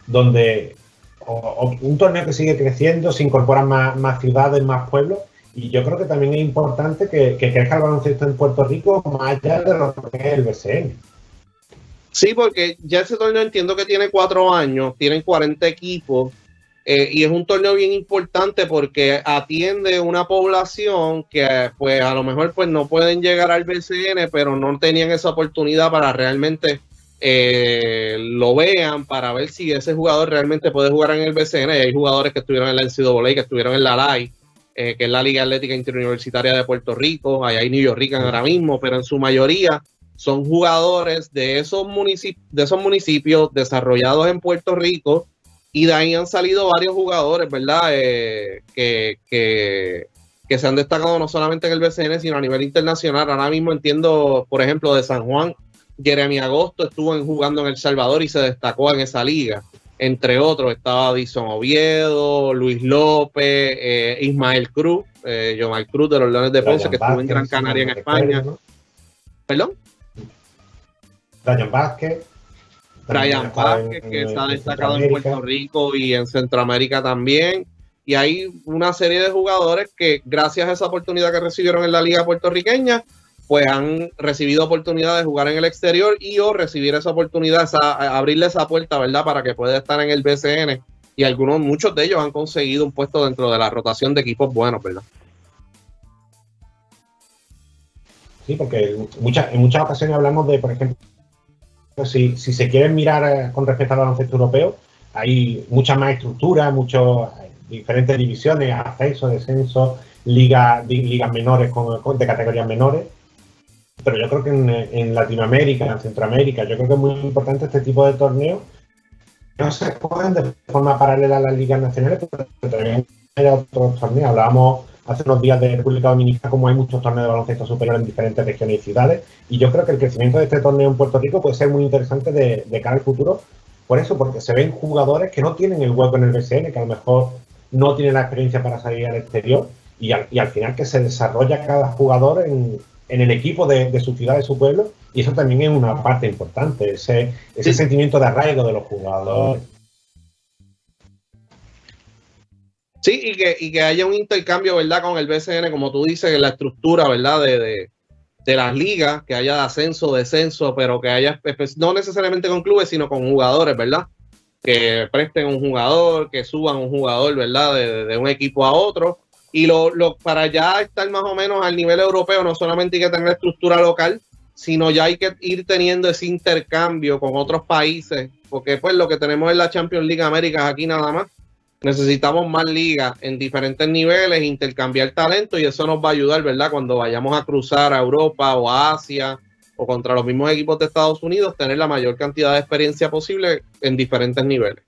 [SPEAKER 4] donde un torneo que sigue creciendo, se incorporan más, ciudades, más pueblos, y yo creo que también es importante que, que crezca el baloncesto en Puerto Rico más allá de lo que es el BCN.
[SPEAKER 15] Sí, porque ya ese torneo entiendo que tiene cuatro años, tienen 40 equipos eh, y es un torneo bien importante porque atiende una población que pues a lo mejor pues no pueden llegar al BCN, pero no tenían esa oportunidad para realmente eh, lo vean, para ver si ese jugador realmente puede jugar en el BCN. Y hay jugadores que estuvieron en la NCAA, que estuvieron en la LAI, eh, que es la Liga Atlética Interuniversitaria de Puerto Rico, ahí hay New York ahora mismo, pero en su mayoría son jugadores de esos, municip de esos municipios desarrollados en Puerto Rico y de ahí han salido varios jugadores, ¿verdad? Eh, que, que, que se han destacado no solamente en el BCN, sino a nivel internacional. Ahora mismo entiendo, por ejemplo, de San Juan, Jeremy Agosto estuvo jugando en El Salvador y se destacó en esa liga. entre otros. Estaba Dison Oviedo, Luis López, eh, Ismael Cruz, eh, Jomal Cruz de los Leones de Ponce, que estuvo en Gran Canaria en España. ¿Perdón?
[SPEAKER 4] Brian Vázquez.
[SPEAKER 15] Brian Vázquez, que está destacado en Puerto Rico y en Centroamérica también. Y hay una serie de jugadores que, gracias a esa oportunidad que recibieron en la Liga puertorriqueña, pues han recibido oportunidad de jugar en el exterior y o recibir esa oportunidad, abrirle esa puerta, ¿verdad? Para que pueda estar en el BCN. Y algunos, muchos de ellos han conseguido un puesto dentro de la rotación de equipos buenos, ¿verdad?
[SPEAKER 4] Sí, porque muchas, en muchas ocasiones hablamos de, por ejemplo, si, si se quieren mirar eh, con respecto al baloncesto europeo, hay mucha más estructura, muchas diferentes divisiones, ascenso, descenso, ligas ligas menores con, de categorías menores. Pero yo creo que en, Latinoamérica, en Centroamérica, yo creo que es muy importante este tipo de torneos. No se juegan de forma paralela a las ligas nacionales, pero también hay otros torneos. Hablábamos hace unos días de República Dominicana, como hay muchos torneos de baloncesto superior en diferentes regiones y ciudades. Y yo creo que el crecimiento de este torneo en Puerto Rico puede ser muy interesante de, de cara al futuro. Por eso, porque se ven jugadores que no tienen el hueco en el BCN, que a lo mejor no tienen la experiencia para salir al exterior. Y al, y al final que se desarrolla cada jugador en, en el equipo de, su ciudad, de su pueblo, y eso también es una parte importante, ese, ese sentimiento de arraigo de los jugadores.
[SPEAKER 15] Sí, y que, y que haya un intercambio, ¿verdad? Con el BCN, como tú dices, en la estructura, ¿verdad? De, de, las ligas, que haya ascenso, descenso, pero que haya, no necesariamente con clubes, sino con jugadores, ¿verdad? Que presten un jugador, que suban un jugador, ¿verdad? De, de un equipo a otro. Y lo, lo, para ya estar más o menos al nivel europeo, no solamente hay que tener estructura local, sino ya hay que ir teniendo ese intercambio con otros países, porque pues lo que tenemos en la Champions League Américas aquí nada más necesitamos más ligas en diferentes niveles, intercambiar talento y eso nos va a ayudar, ¿verdad? Cuando vayamos a cruzar a Europa o a Asia o contra los mismos equipos de Estados Unidos, tener la mayor cantidad de experiencia posible en diferentes niveles.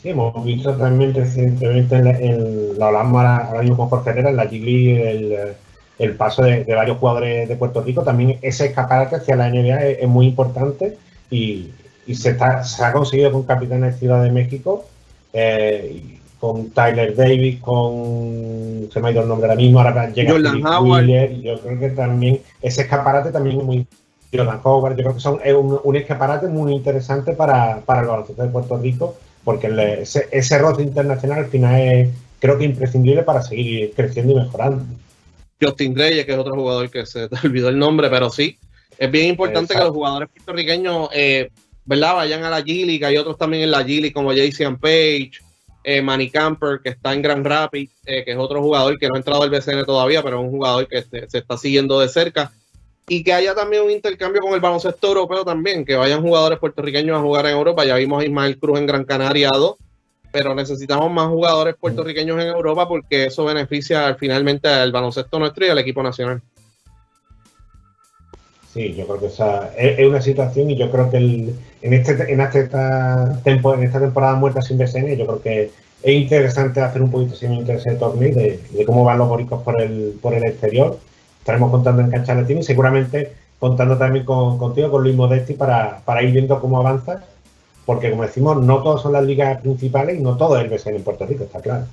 [SPEAKER 4] Sí, hemos visto también recientemente, en, la hablamos ahora, mismo Herrera, en la G el, paso de, varios jugadores de Puerto Rico, también ese escaparate hacia la NBA es muy importante y, y se, se ha conseguido con Capitanes Ciudad de México, eh, con Tyler Davis, con. Se me ha ido el nombre ahora mismo, ahora llega y yo creo que también ese escaparate también es muy. Jordan Howard, yo creo que son, es un, escaparate muy interesante para, para el baloncesto de Puerto Rico, porque ese, ese roce internacional al final es, creo que imprescindible para seguir creciendo y mejorando.
[SPEAKER 15] Justin Reyes, que es otro jugador que se te *laughs* olvidó el nombre, pero sí, es bien importante que los jugadores puertorriqueños eh, ¿verdad? Vayan a la Gili, hay otros también en la Gili como Jason Page, eh, Manny Camper, que está en Grand Rapids, eh, que es otro jugador que no ha entrado al BCN todavía, pero es un jugador que se, está siguiendo de cerca. Y que haya también un intercambio con el baloncesto europeo también, que vayan jugadores puertorriqueños a jugar en Europa. Ya vimos a Ismael Cruz en Gran Canaria 2, pero necesitamos más jugadores puertorriqueños en Europa porque eso beneficia finalmente al baloncesto nuestro y al equipo nacional.
[SPEAKER 4] Sí, yo creo que esa es, una situación y yo creo que el, en, este, en, esta, en esta temporada muerta sin BSN, yo creo que es interesante hacer un poquito interés de torneo de, cómo van los boricos por el, por el exterior. Estaremos contando en Cancha Latina y seguramente contando también con, contigo, con Luis Modesti, para, ir viendo cómo avanza, porque como decimos, no todas son las ligas principales y no todo es el BSN en Puerto Rico, está claro.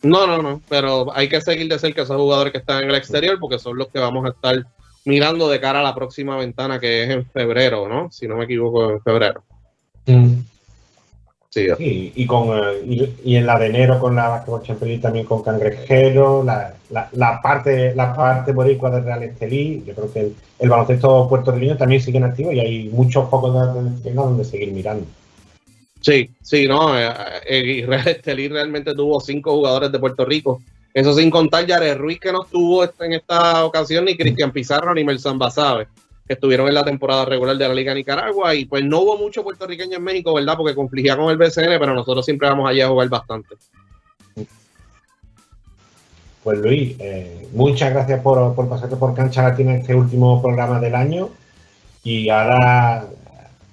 [SPEAKER 15] No, no, no, pero hay que seguir de cerca a esos jugadores que están en el exterior porque son los que vamos a estar mirando de cara a la próxima ventana que es en febrero, ¿no? Si no me equivoco, en febrero.
[SPEAKER 4] Mm. Sí, y, con, eh, y, en la de enero con la Basketball Champions también con Cangrejero, la, la, parte la parte boricua de Real Estelí, yo creo que el, baloncesto puertorriqueño también sigue en activo y hay muchos focos de atención donde seguir mirando.
[SPEAKER 15] Sí, sí, no, eh, eh Real Estelí realmente tuvo cinco jugadores de Puerto Rico eso sin contar Jared Ruiz que no estuvo en esta ocasión, ni Cristian Pizarro ni Melson Basabe, que estuvieron en la temporada regular de la Liga Nicaragua. Y pues no hubo mucho puertorriqueño en México, ¿verdad? Porque confligía con el BCN, pero nosotros siempre vamos allá a jugar bastante.
[SPEAKER 4] Pues Luis, eh, muchas gracias por, por pasarte por Cancha Latina este último programa del año. Y ahora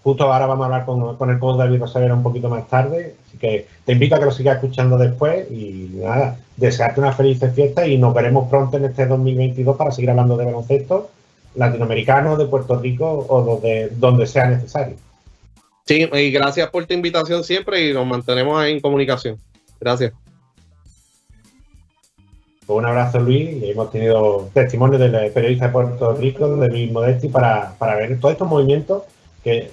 [SPEAKER 4] Justo ahora vamos a hablar con, el coach David Rosavera un poquito más tarde, así que te invito a que lo sigas escuchando después y nada, desearte una feliz fiesta y nos veremos pronto en este 2022 para seguir hablando de baloncesto latinoamericano, de Puerto Rico o donde, donde sea necesario.
[SPEAKER 15] Sí, y gracias por tu invitación siempre y nos mantenemos ahí en comunicación. Gracias.
[SPEAKER 4] Pues un abrazo, Luis. Y hemos tenido testimonios del periodista de Puerto Rico, de Luis Modesti, para, para ver todos estos movimientos, que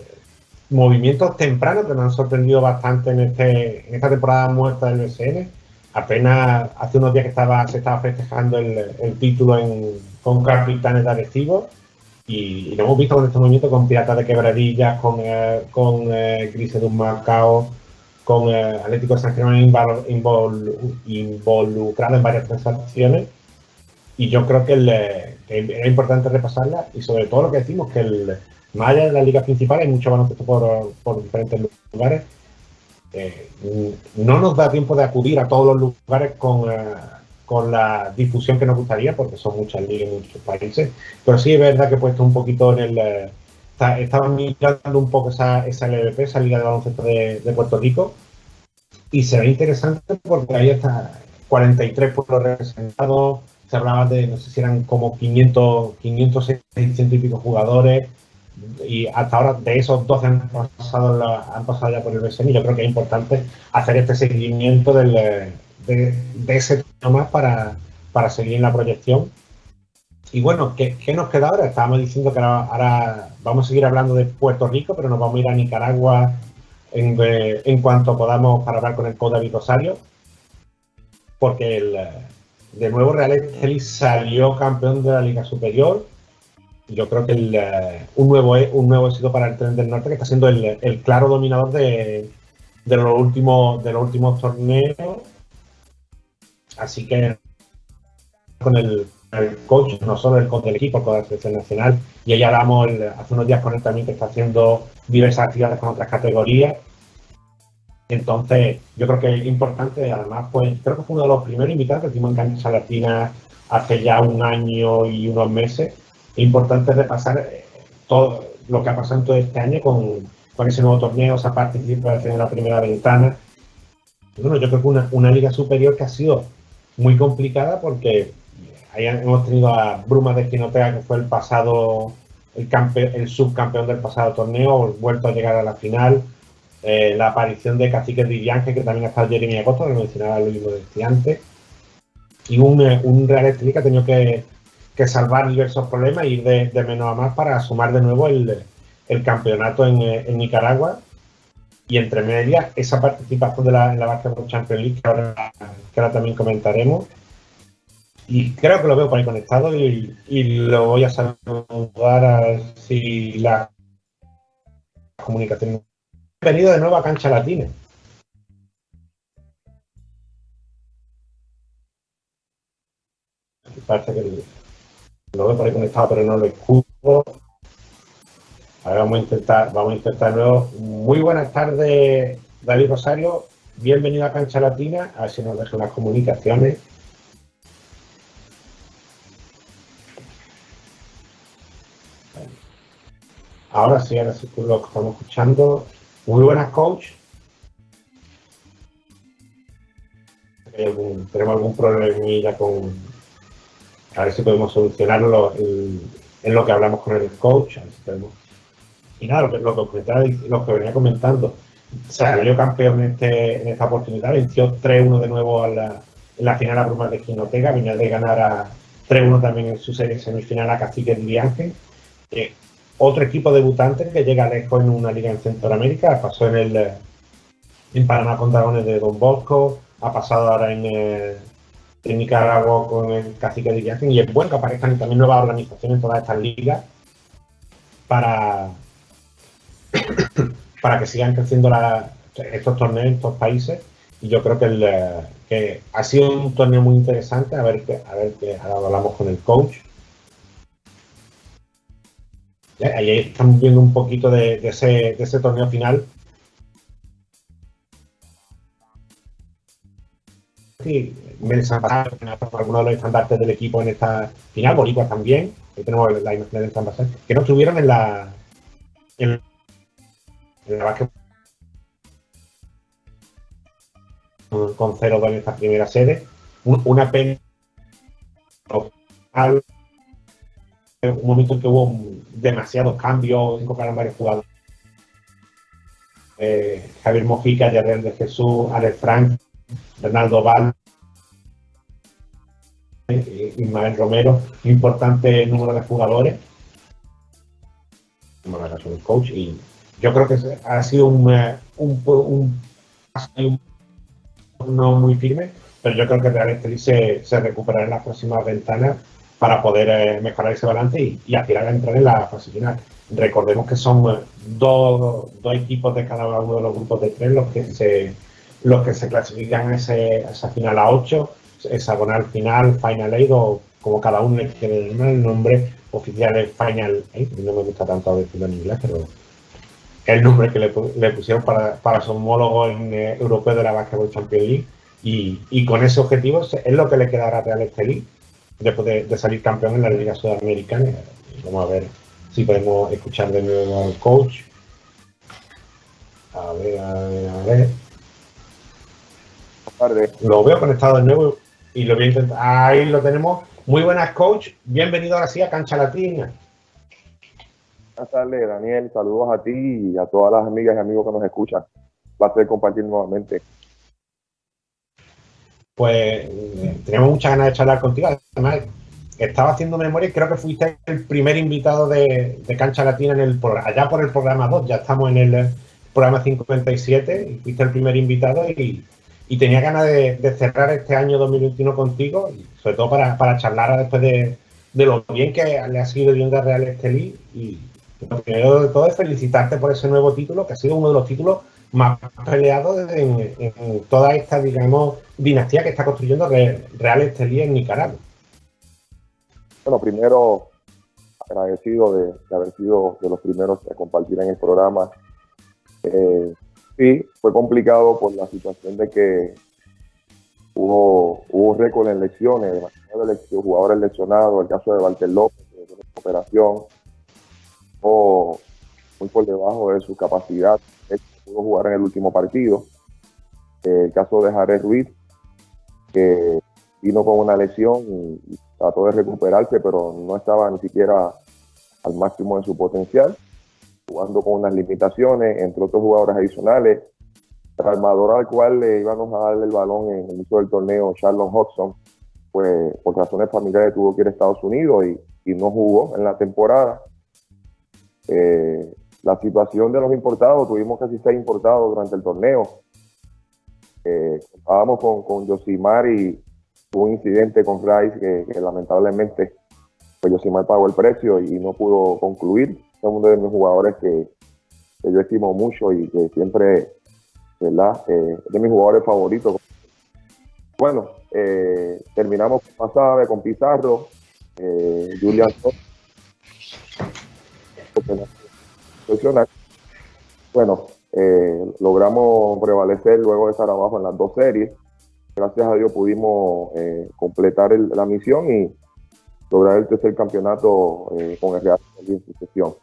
[SPEAKER 4] movimientos tempranos que nos han sorprendido bastante en, este, en esta temporada muerta del BSN. Apenas hace unos días que estaba, se estaba festejando el, título en, con Capitanes de Arecibo y, lo hemos visto con este movimiento con Piratas de Quebradillas, con, eh, con eh, Grises de un Macao, con eh, Atlético de San Germán involucrado en varias transacciones. Y yo creo que, el, es importante repasarla y sobre todo lo que decimos, que el, más allá de la liga principal hay mucho baloncesto por, por diferentes lugares. Eh, no nos da tiempo de acudir a todos los lugares con, eh, con la difusión que nos gustaría, porque son muchas ligas en muchos países, pero sí es verdad que he puesto un poquito en el... Eh, estaba mirando un poco esa, esa LVP, esa Liga de Baloncesto de, Puerto Rico, y se ve interesante porque ahí está 43 pueblos representados, se hablaba de, no sé si eran como 500, 500 600 y pico jugadores, y hasta ahora de esos 12 han pasado, han pasado ya por el BSN y yo creo que es importante hacer este seguimiento del, de, ese tema para, para seguir en la proyección. Y bueno, ¿qué, nos queda ahora? Estábamos diciendo que ahora, vamos a seguir hablando de Puerto Rico, pero nos vamos a ir a Nicaragua en, en cuanto podamos para hablar con el Code Rosario, porque el, de nuevo Real Estelí salió campeón de la Liga Superior yo creo que eh, un, nuevo, un nuevo éxito para el Tren del Norte, que está siendo el, claro dominador de, los últimos, de los últimos torneos. Así que con el, coach, no solo el coach del equipo, con la selección nacional, y ya hablamos hace unos días con él también que está haciendo diversas actividades con otras categorías. Entonces, yo creo que es importante, además, pues creo que fue uno de los primeros invitados que tuvimos en Cancha Latina hace ya un año y unos meses es importante repasar eh, todo lo que ha pasado en todo este año con, ese nuevo torneo, esa participación en la primera ventana. Bueno, yo creo que una, una liga superior que ha sido muy complicada porque ahí hemos tenido a Bruma de Quinotea, que fue el pasado, el, el subcampeón del pasado torneo, vuelto a llegar a la final. Eh, la aparición de Cacique Viviange, que también ha estado Jeremy Agosto, que mencionaba Luis decía antes. Y un, eh, un Real Estelí que ha tenido que que salvar diversos problemas y ir de, menos a más para sumar de nuevo el, campeonato eh, en, Nicaragua. Y entre medias esa participación de la, en la Basketball Champions League que ahora, también comentaremos. Y creo que lo veo por ahí conectado y, lo voy a saludar a ver si la comunicación. Bienvenido de nuevo a Cancha Latina. Parece que veo por ahí conectado, pero no lo escucho. Ahora vamos a intentar, vamos a intentar nuevo. Muy buenas tardes, David Rosario. Bienvenido a Cancha Latina. A ver si nos dejan las comunicaciones. Ahora sí, ahora sí lo estamos escuchando. Muy buenas, coach. tenemos algún problemilla con, a ver si podemos solucionarlo en, lo que hablamos con el coach. Y nada, lo que, lo que, venía comentando, salió campeón en, este, en esta oportunidad, venció 3-1 de nuevo en la final a Brumas de Quinotega, venía de ganar a 3-1 también en su serie semifinal a Cacique de Ángel. Eh, otro equipo debutante que llega lejos en una liga en Centroamérica, pasó en el en Panamá con Dragones de Don Bosco, ha pasado ahora en, eh, en Nicaragua con el cacique de y es bueno que aparezcan también nuevas organizaciones en todas estas ligas para, *coughs* para que sigan creciendo estos torneos en estos países. Y yo creo que, que ha sido un torneo muy interesante a ver que a ver que hablamos con el coach. Ahí estamos viendo un poquito de, ese, de ese torneo final. Sí, algunos de los estandartes del equipo en esta final, Boricua también, ahí tenemos la imagen de San que no estuvieron en la en, la básquet con 0-2 en esta primera sede. una pena un momento en que hubo demasiados cambios, incorporaron varios jugadores eh, Javier Mojica, Yarrel de Jesús, Alex Frank, Ronaldo Val, Ismael Romero, un importante número de jugadores. Bueno, soy el coach y yo creo que ha sido un, eh, un, un, un- no muy firme, pero yo creo que Real Estelí se, se recuperará en las próximas ventanas para poder eh, mejorar ese balance y, y aspirar a entrar en la fase final. Recordemos que son eh, dos, dos equipos de cada uno de los grupos de tres los que se, los que se clasifican a esa final a 8, hexagonal final, Final Eight o como cada uno le quiere llamar, el nombre oficial es Final Eight, no me gusta tanto decirlo en inglés, pero el nombre que le, pu- le pusieron para, para su homólogo en eh, europeo de la Basketball Champions League y, y con ese objetivo es lo que le quedará a Real Estelí después de, de salir campeón en la Liga Sudamericana. Vamos a ver si podemos escuchar de nuevo al coach. A ver, a ver, a ver. Lo veo conectado de nuevo y lo voy a intentar. Ahí lo tenemos. Muy buenas, coach. Bienvenido ahora sí a Cancha Latina.
[SPEAKER 16] Buenas tardes, Daniel. Saludos a ti y a todas las amigas y amigos que nos escuchan. Placer compartir nuevamente.
[SPEAKER 4] Pues eh, tenemos muchas ganas de charlar contigo. Además, estaba haciendo memoria y creo que fuiste el primer invitado de, de Cancha Latina en el programa, allá por el programa 2, ya estamos en el programa 57 y fuiste el primer invitado y, y tenía ganas de, cerrar este año 2021 contigo, y sobre todo para, para charlar después de, de lo bien que le ha sido yendo a Real Estelí y lo primero de todo es felicitarte por ese nuevo título, que ha sido uno de los títulos más peleados en, toda esta, digamos, dinastía que está construyendo Re- Real Estelí en Nicaragua.
[SPEAKER 16] Bueno, primero agradecido de, haber sido de los primeros que compartir en el programa. Eh, sí, fue complicado por la situación de que hubo, hubo récord en lesiones, demasiados jugadores lesionados, el caso de Walter López, que operación, o muy por debajo de su capacidad, él pudo jugar en el último partido. El caso de Jared Ruiz, que vino con una lesión y trató de recuperarse, pero no estaba ni siquiera al máximo de su potencial, jugando con unas limitaciones, entre otros jugadores adicionales. El armador al cual le íbamos a darle el balón en el inicio del torneo, Charlon Hodgson, pues por razones familiares tuvo que ir a Estados Unidos y, no jugó en la temporada. Eh, la situación de los importados, tuvimos casi seis importados durante el torneo. Eh, contábamos con, con Yosimar y tuvo un incidente con Rice que, que lamentablemente pues Yosimar pagó el precio y, no pudo concluir. Es uno de mis jugadores que, yo estimo mucho y que siempre, ¿verdad? Eh, de mis jugadores favoritos. Bueno, eh, terminamos con con Pizarro, eh, Julian. Bueno, eh, logramos prevalecer luego de estar abajo en las dos series. Gracias a Dios pudimos eh, completar la misión y lograr el tercer campeonato con el Real sucesión.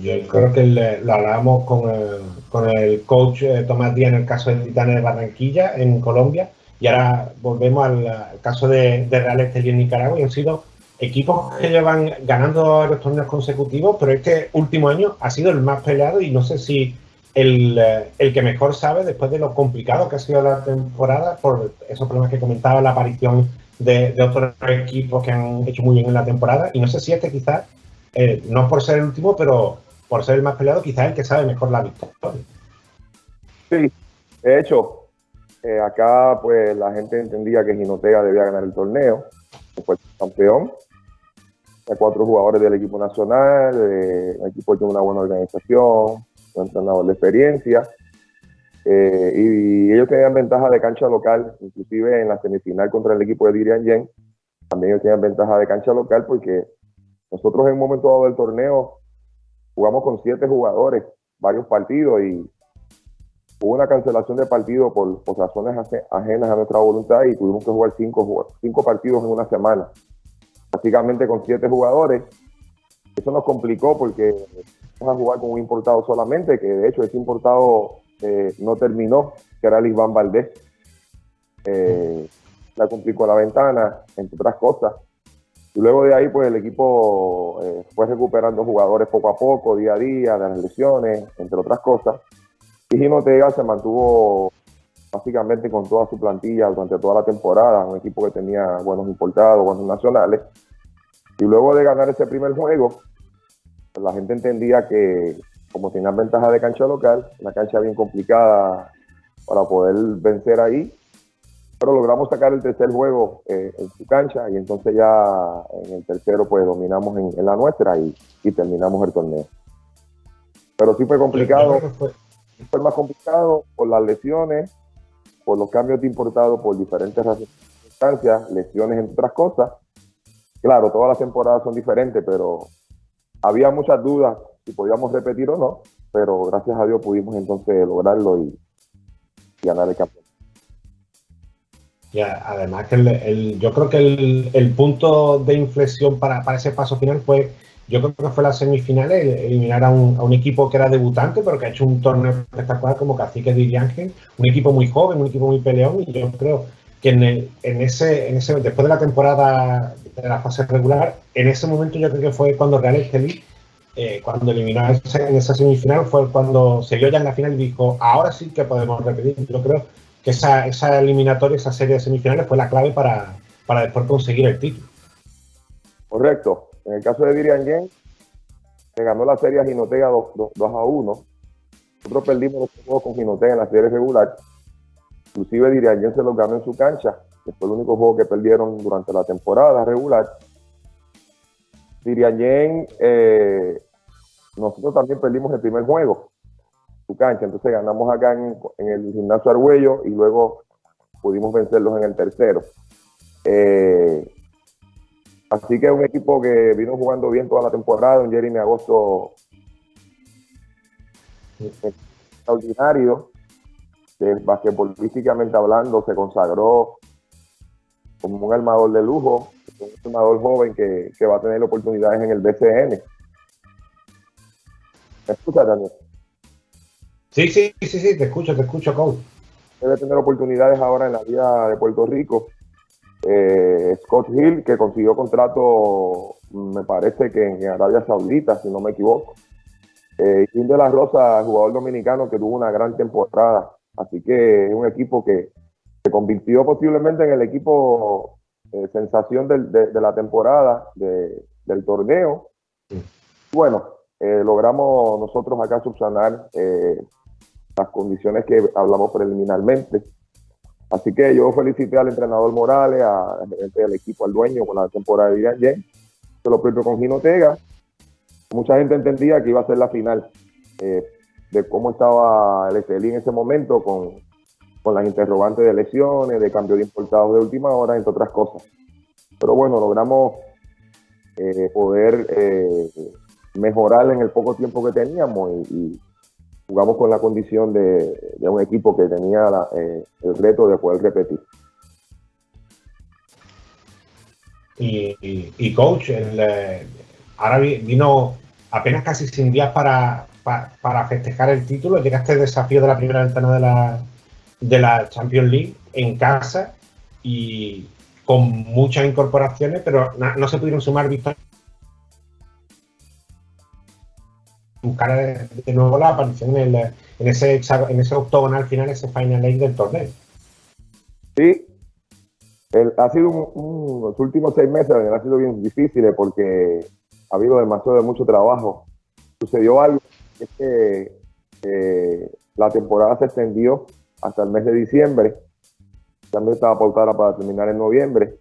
[SPEAKER 4] Yo creo que le- lo hablábamos con el, con el coach eh, Tomás Díaz en el caso de Titanes de Barranquilla, en Colombia, y ahora volvemos al, caso de, de Real Estelí en Nicaragua, y han sido equipos que llevan ganando los torneos consecutivos, pero este último año ha sido el más peleado y no sé si el, eh, el que mejor sabe después de lo complicado que ha sido la temporada, por esos problemas que comentaba, la aparición de, de otros equipos que han hecho muy bien en la temporada, y no sé si este quizás eh, no por ser el último, pero por ser el más peleado, quizás el que sabe mejor la victoria.
[SPEAKER 16] Sí, de hecho, eh, acá pues la gente entendía que Ginotega debía ganar el torneo, fue campeón. Hay cuatro jugadores del equipo nacional, el equipo tiene una buena organización, un entrenador de experiencia. eh, y ellos tenían ventaja de cancha local, inclusive en la semifinal contra el equipo de Dirian Yen. También ellos tenían ventaja de cancha local porque nosotros en un momento dado del torneo jugamos con siete jugadores, varios partidos y hubo una cancelación de partido por, por razones aje- ajenas a nuestra voluntad y tuvimos que jugar cinco, cinco partidos en una semana, prácticamente con siete jugadores. Eso nos complicó porque vamos a jugar con un importado solamente, que de hecho ese importado eh, no terminó, que era el Valdés. Eh, la complicó la ventana, entre otras cosas. Luego de ahí, pues el equipo eh, fue recuperando jugadores poco a poco, día a día, de las lesiones, entre otras cosas. Y Ginotega se mantuvo básicamente con toda su plantilla durante toda la temporada, un equipo que tenía buenos importados, buenos nacionales. Y luego de ganar ese primer juego, la gente entendía que como tenían ventaja de cancha local, una cancha bien complicada para poder vencer ahí, pero logramos sacar el tercer juego eh, en su cancha y entonces ya en el tercero pues dominamos en, la nuestra y, terminamos el torneo. Pero sí fue complicado, fue. fue más complicado por las lesiones, por los cambios de importado, por diferentes circunstancias, lesiones entre otras cosas. Claro, todas las temporadas son diferentes, pero había muchas dudas si podíamos repetir o no, pero gracias a Dios pudimos entonces lograrlo y, ganar el campeonato.
[SPEAKER 4] Ya, además que el, yo creo que el, punto de inflexión para, ese paso final fue, yo creo que fue la semifinal, eliminar a un, equipo que era debutante, pero que ha hecho un torneo espectacular como Cacique de Ángel, un equipo muy joven, un equipo muy peleón, y yo creo que en, en, ese, en ese, después de la temporada de la fase regular, en ese momento yo creo que fue cuando Real Estelí eh, cuando eliminó en esa semifinal fue cuando se vio ya en la final y dijo, ahora sí que podemos repetir. Yo creo que esa, esa eliminatoria, esa serie de semifinales fue la clave para, para después conseguir el título.
[SPEAKER 16] Correcto. En el caso de Dirian Yen, se ganó la serie a Ginotega 2, a 1. Nosotros perdimos los juegos con Ginotega en la serie regular. Inclusive Dirian Yen se los ganó en su cancha, que fue el único juego que perdieron durante la temporada regular. Dirian eh, nosotros también perdimos el primer juego, su cancha, entonces ganamos acá en, el gimnasio Argüello y luego pudimos vencerlos en el tercero. Eh, así que es un equipo que vino jugando bien toda la temporada, un Jeremy Agosto extraordinario, que basquetbolísticamente hablando se consagró como un armador de lujo, un armador joven que, que va a tener oportunidades en el BCN. ¿Me escuchas, Daniel?
[SPEAKER 4] Sí, sí, sí, sí, te escucho, te escucho, coach.
[SPEAKER 16] Debe tener oportunidades ahora en la vida de Puerto Rico. Eh, Scott Hill, que consiguió contrato, me parece que en Arabia Saudita, si no me equivoco. Eh, Kim de la Rosa, jugador dominicano que tuvo una gran temporada. Así que es un equipo que se convirtió posiblemente en el equipo eh, sensación de, la temporada del torneo. Bueno, eh, logramos nosotros acá subsanar eh, las condiciones que hablamos preliminarmente. Así que yo felicité al entrenador Morales, al equipo, al dueño con la temporada de Irán Se lo propio con Gino Tega. Mucha gente entendía que iba a ser la final eh, de cómo estaba el Estelí en ese momento con, con las interrogantes de lesiones, de cambio de importados de última hora, entre otras cosas. Pero bueno, logramos poder mejorar en el poco tiempo que teníamos y, jugamos con la condición de, un equipo que tenía eh, el reto de poder repetir.
[SPEAKER 4] Y, coach, eh, ahora vino apenas casi sin días para, para, festejar el título. Llegaste al desafío de la primera ventana de la, de la Champions League en casa y con muchas incorporaciones, pero no, no se pudieron sumar victorias buscar de nuevo la aparición en, ese, en ese octogonal final, ese final eight del torneo.
[SPEAKER 16] Sí, ha sido un, los últimos seis meses han sido bien difíciles porque ha habido demasiado de mucho trabajo. Sucedió algo, es que la temporada se extendió hasta el mes de diciembre. También estaba pautada para terminar en noviembre.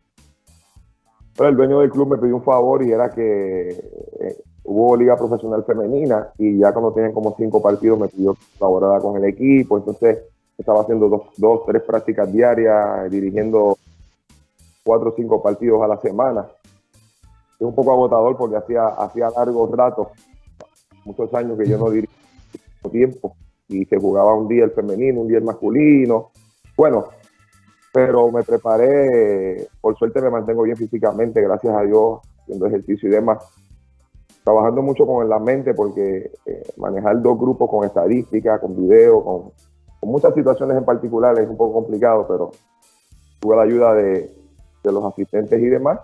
[SPEAKER 16] Pero el dueño del club me pidió un favor y era que eh, hubo liga profesional femenina y ya cuando tienen como cinco partidos me pidió colaborar con el equipo, entonces estaba haciendo dos, dos, tres prácticas diarias, dirigiendo cuatro o cinco partidos a la semana. Es un poco agotador porque hacía, hacía largos ratos, muchos años que yo no dirigía tiempo y se jugaba un día el femenino, un día el masculino. Bueno, pero me preparé, por suerte me mantengo bien físicamente, gracias a Dios, haciendo ejercicio y demás trabajando mucho con la mente porque eh, manejar dos grupos con estadística, con video, con, muchas situaciones en particular es un poco complicado, pero tuve la ayuda de, los asistentes y demás.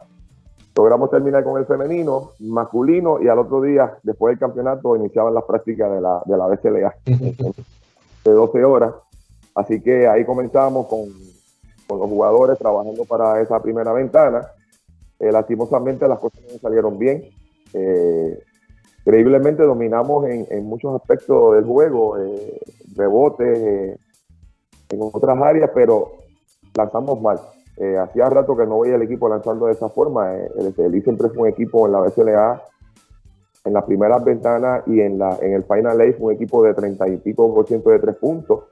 [SPEAKER 16] logramos terminar con el femenino, masculino, y al otro día, después del campeonato, iniciaban las prácticas de la, de la BCLA *laughs* de 12 horas. Así que ahí comenzamos con, con los jugadores trabajando para esa primera ventana. Eh, lastimosamente las cosas no salieron bien. Eh, increíblemente dominamos en, en, muchos aspectos del juego, eh, rebotes, eh, en otras áreas, pero lanzamos mal. Eh, hacía rato que no veía el equipo lanzando de esa forma. el SLI siempre fue un equipo en la BCLA, en las primeras ventanas y en, la, en el Final Eight fue un equipo de 30 y pico por ciento de tres puntos,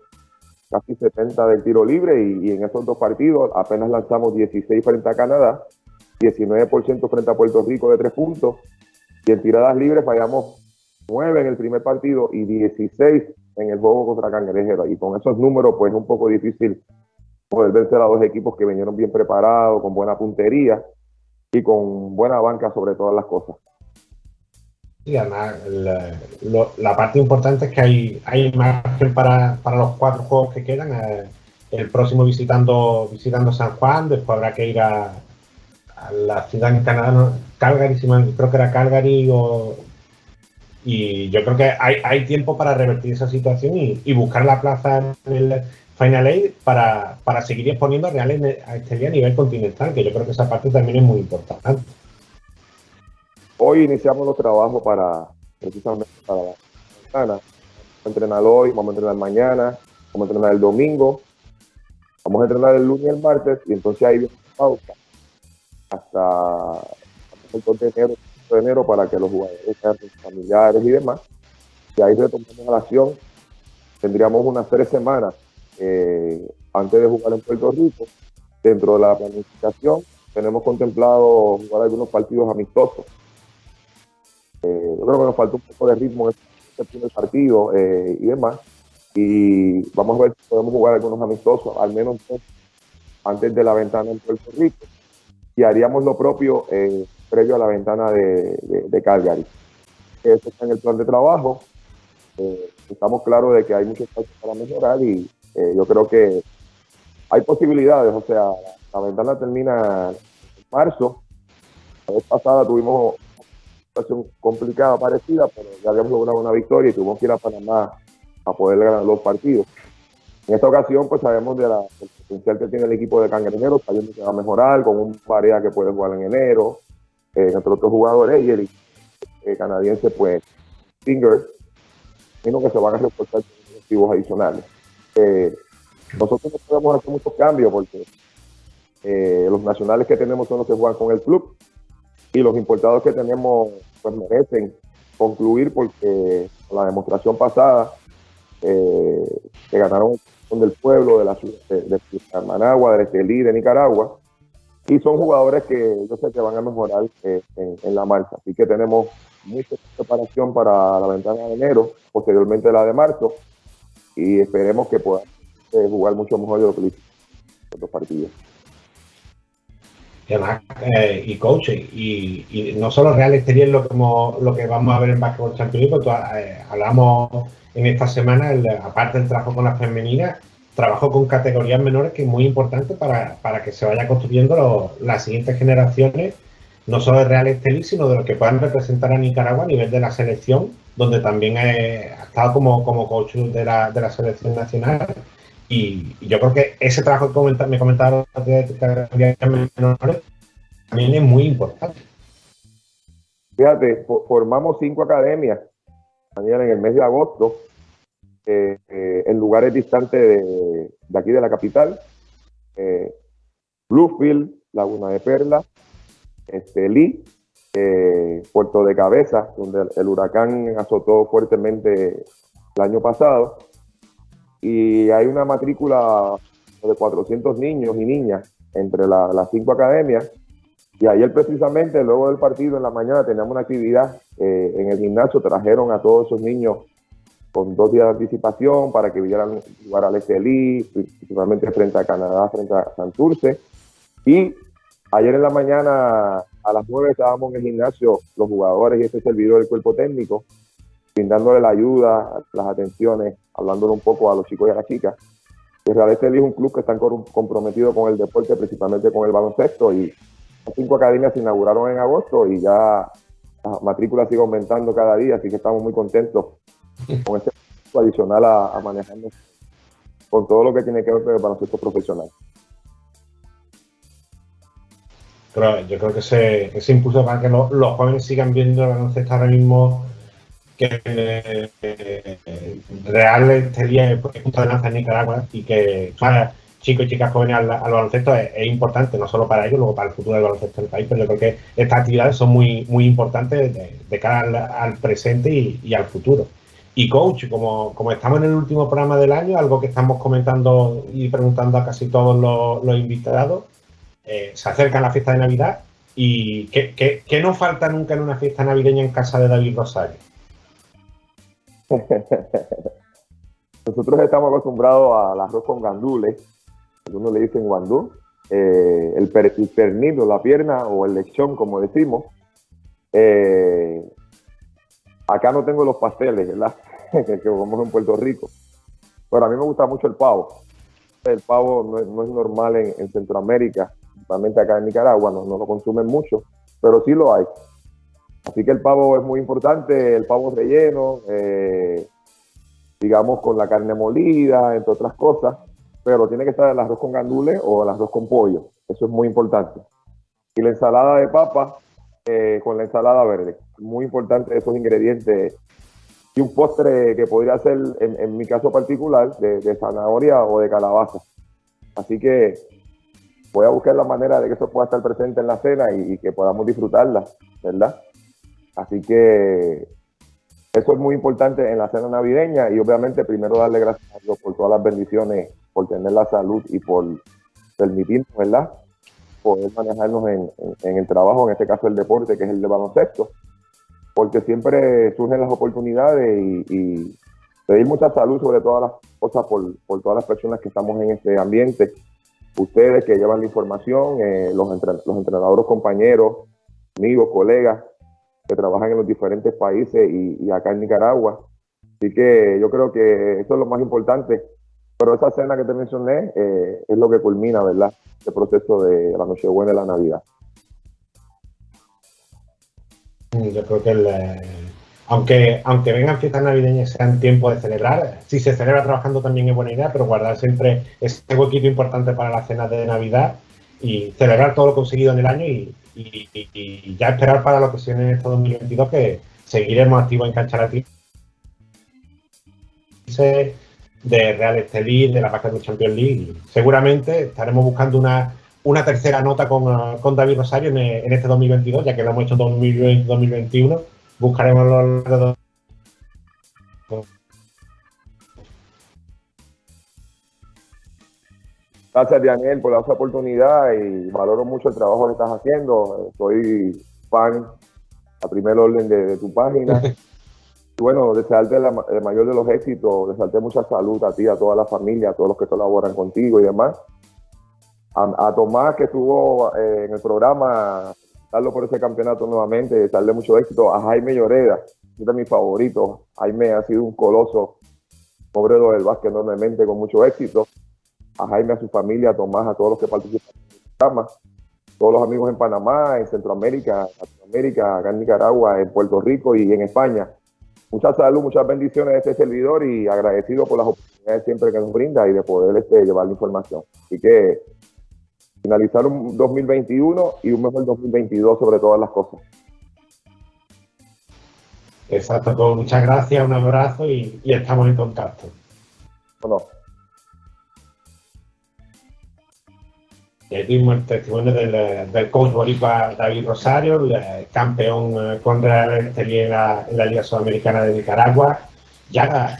[SPEAKER 16] casi 70 del tiro libre y, y en esos dos partidos apenas lanzamos 16 frente a Canadá, 19% frente a Puerto Rico de tres puntos y en tiradas libres fallamos 9 en el primer partido y 16 en el juego contra Cangrejero. Y con esos números, pues es un poco difícil poder vencer a dos equipos que vinieron bien preparados, con buena puntería y con buena banca sobre todas las cosas.
[SPEAKER 4] Y además, la parte importante es que hay, hay margen para, para los cuatro juegos que quedan. Eh, el próximo visitando, visitando San Juan, después habrá que ir a, a la ciudad en Canadá. Calgary, si creo que era Calgary o, y yo creo que hay, tiempo para revertir esa situación y, buscar la plaza en el Final Eight para, para seguir exponiendo a Real a este a nivel continental, que yo creo que esa parte también es muy importante.
[SPEAKER 16] Hoy iniciamos los trabajos para precisamente para la semana. Vamos a entrenar hoy, vamos a entrenar mañana, vamos a entrenar el domingo, vamos a entrenar el lunes y el martes, y entonces ahí viene pausa hasta el 2 de enero, de enero para que los jugadores sean familiares y demás. Y ahí retomamos la acción. Tendríamos unas tres semanas eh, antes de jugar en Puerto Rico. Dentro de la planificación tenemos contemplado jugar algunos partidos amistosos. Eh, yo creo que nos falta un poco de ritmo en este primer partido eh, y demás. Y vamos a ver si podemos jugar algunos amistosos, al menos antes de la ventana en Puerto Rico y haríamos lo propio eh, previo a la ventana de, de, de, Calgary. Eso está en el plan de trabajo. Eh, estamos claros de que hay mucho espacio para mejorar y eh, yo creo que hay posibilidades. O sea, la ventana termina en marzo. La vez pasada tuvimos una situación complicada, parecida, pero ya habíamos logrado una victoria y tuvimos que ir a Panamá a poder ganar los partidos. En esta ocasión, pues sabemos de la, del potencial que tiene el equipo de Cangrejeros, sabiendo que va a mejorar con un pareja que puede jugar en enero, eh, entre otros jugadores, y el eh, canadiense, pues, Finger, sino que se van a reforzar objetivos adicionales. Eh, nosotros no podemos hacer muchos cambios porque eh, los nacionales que tenemos son los que juegan con el club y los importados que tenemos, pues, merecen concluir porque la demostración pasada eh, que ganaron del pueblo, de la ciudad de, de, de Managua, de Estelí, de Nicaragua, y son jugadores que yo sé que van a mejorar eh, en, la marcha. Así que tenemos mucha preparación para la ventana de enero, posteriormente la de marzo, y esperemos que puedan eh, jugar mucho mejor de lo que lo otros partidos.
[SPEAKER 4] Eh, y coach, y, no solo Real Exterior lo que, lo que vamos a ver en Basketball Champions League, eh, hablamos en esta semana, aparte del trabajo con las femeninas, trabajo con categorías menores que es muy importante para, para que se vaya construyendo lo, las siguientes generaciones, no solo de Real Estelí, sino de los que puedan representar a Nicaragua a nivel de la selección, donde también he, ha estado como, como coach de la, de la selección nacional. Y, yo creo que ese trabajo que comenta, me comentaron de menores también es muy importante.
[SPEAKER 16] Fíjate, formamos cinco academias, Daniel, en el mes de agosto, eh, eh, en lugares distantes de, aquí de la capital. Eh, Bluefield, Laguna de Perla, este, Lee, Puerto de Cabeza, donde el, huracán azotó fuertemente el año pasado. Y hay una matrícula de 400 niños y niñas entre la, las cinco academias. Y ayer precisamente, luego del partido en la mañana, teníamos una actividad eh, en el gimnasio, trajeron a todos esos niños con dos días de anticipación para que vieran jugar al SLI, principalmente frente a Canadá, frente a Santurce. Y ayer en la mañana a las 9 estábamos en el gimnasio, los jugadores y este servidor del cuerpo técnico, brindándole la ayuda, las atenciones, hablándole un poco a los chicos y a las chicas. El Real Estelí es un club que está comprometido con el deporte, principalmente con el baloncesto, y Las cinco academias se inauguraron en agosto y ya la matrícula sigue aumentando cada día, así que estamos muy contentos con este adicional a, a manejarnos con todo lo que tiene que ver con el baloncesto profesional.
[SPEAKER 4] Pero yo creo que ese, ese impulso para que lo- los jóvenes sigan viendo el baloncesto ahora mismo que eh, Real sería el punto de lanza en Nicaragua y que para chicos y chicas jóvenes al, al baloncesto es, importante, no solo para ellos, luego para el futuro del baloncesto del país, pero yo creo que estas actividades son muy, muy importantes de, cara al, presente y, al futuro. Y coach, como, como estamos en el último programa del año, algo que estamos comentando y preguntando a casi todos los, invitados, eh, se acerca la fiesta de Navidad y ¿qué, qué, qué no falta nunca en una fiesta navideña en casa de David Rosario? *laughs*
[SPEAKER 16] Nosotros estamos acostumbrados al arroz con gandules, algunos le dicen guandú, eh, el, per, el pernil o la pierna o el lechón, como decimos. Eh, acá no tengo los pasteles, ¿verdad? *laughs* que comemos en Puerto Rico. Pero a mí me gusta mucho el pavo. El pavo no es, no es normal en, en, Centroamérica, principalmente acá en Nicaragua, no, no lo consumen mucho, pero sí lo hay. Así que el pavo es muy importante, el pavo relleno, eh, digamos con la carne molida, entre otras cosas, pero tiene que estar el arroz con gandules o el arroz con pollo, eso es muy importante. Y la ensalada de papa eh, con la ensalada verde, muy importante esos ingredientes. Y un postre que podría ser, en, mi caso particular, de, zanahoria o de calabaza. Así que voy a buscar la manera de que eso pueda estar presente en la cena y que podamos disfrutarla, ¿verdad? Así que eso es muy importante en la cena navideña y obviamente primero darle gracias a Dios por todas las bendiciones, por tener la salud y por permitirnos, ¿verdad? Poder manejarnos en, en, el trabajo, en este caso el deporte, que es el de baloncesto, porque siempre surgen las oportunidades y, y pedir mucha salud sobre todas las cosas por, por, todas las personas que estamos en este ambiente, ustedes que llevan la información, eh, los entrenadores, compañeros, amigos, colegas, que trabajan en los diferentes países y, y, acá en Nicaragua. Así que yo creo que eso es lo más importante. Pero esa cena que te mencioné eh, es lo que culmina, ¿verdad? El proceso de la Nochebuena y la Navidad.
[SPEAKER 4] Yo creo que el, eh, aunque, aunque vengan fiestas navideñas sean tiempo de celebrar, si se celebra trabajando también es buena idea, pero guardar siempre ese huequito importante para las cenas de Navidad y celebrar todo lo conseguido en el año y, y, ya esperar para lo que se en este 2022 que seguiremos activos en Cancha Latina de Real Estelí, de la Basketball Champions League. Seguramente estaremos buscando una, una tercera nota con, con David Rosario en, en, este 2022, ya que lo hemos hecho en 2020, 2021. Buscaremos los
[SPEAKER 16] Gracias, Daniel, por la oportunidad y valoro mucho el trabajo que estás haciendo. Soy fan a primer orden de, de tu página. *laughs* y bueno, desearte la, el mayor de los éxitos, desearte mucha salud a ti, a toda la familia, a todos los que colaboran contigo y demás. A, a Tomás, que estuvo eh, en el programa, darlo por ese campeonato nuevamente, desearle mucho éxito. A Jaime Lloreda, uno de mis favoritos. Jaime ha sido un coloso obrero del básquet enormemente, con mucho éxito a Jaime, a su familia, a Tomás, a todos los que participan en el programa, todos los amigos en Panamá, en Centroamérica, en Latinoamérica, acá en Nicaragua, en Puerto Rico y en España. Mucha salud, muchas bendiciones de este servidor y agradecido por las oportunidades siempre que nos brinda y de poder este, llevar la información. Así que finalizar un 2021 y un mejor 2022 sobre todas las cosas.
[SPEAKER 4] Exacto, pues muchas gracias, un abrazo y, y estamos en contacto.
[SPEAKER 16] Bueno.
[SPEAKER 4] Y vimos el testimonio del, del coach boricua David Rosario, el campeón eh, con Real Estelí en la, en la Liga Sudamericana de Nicaragua. Ya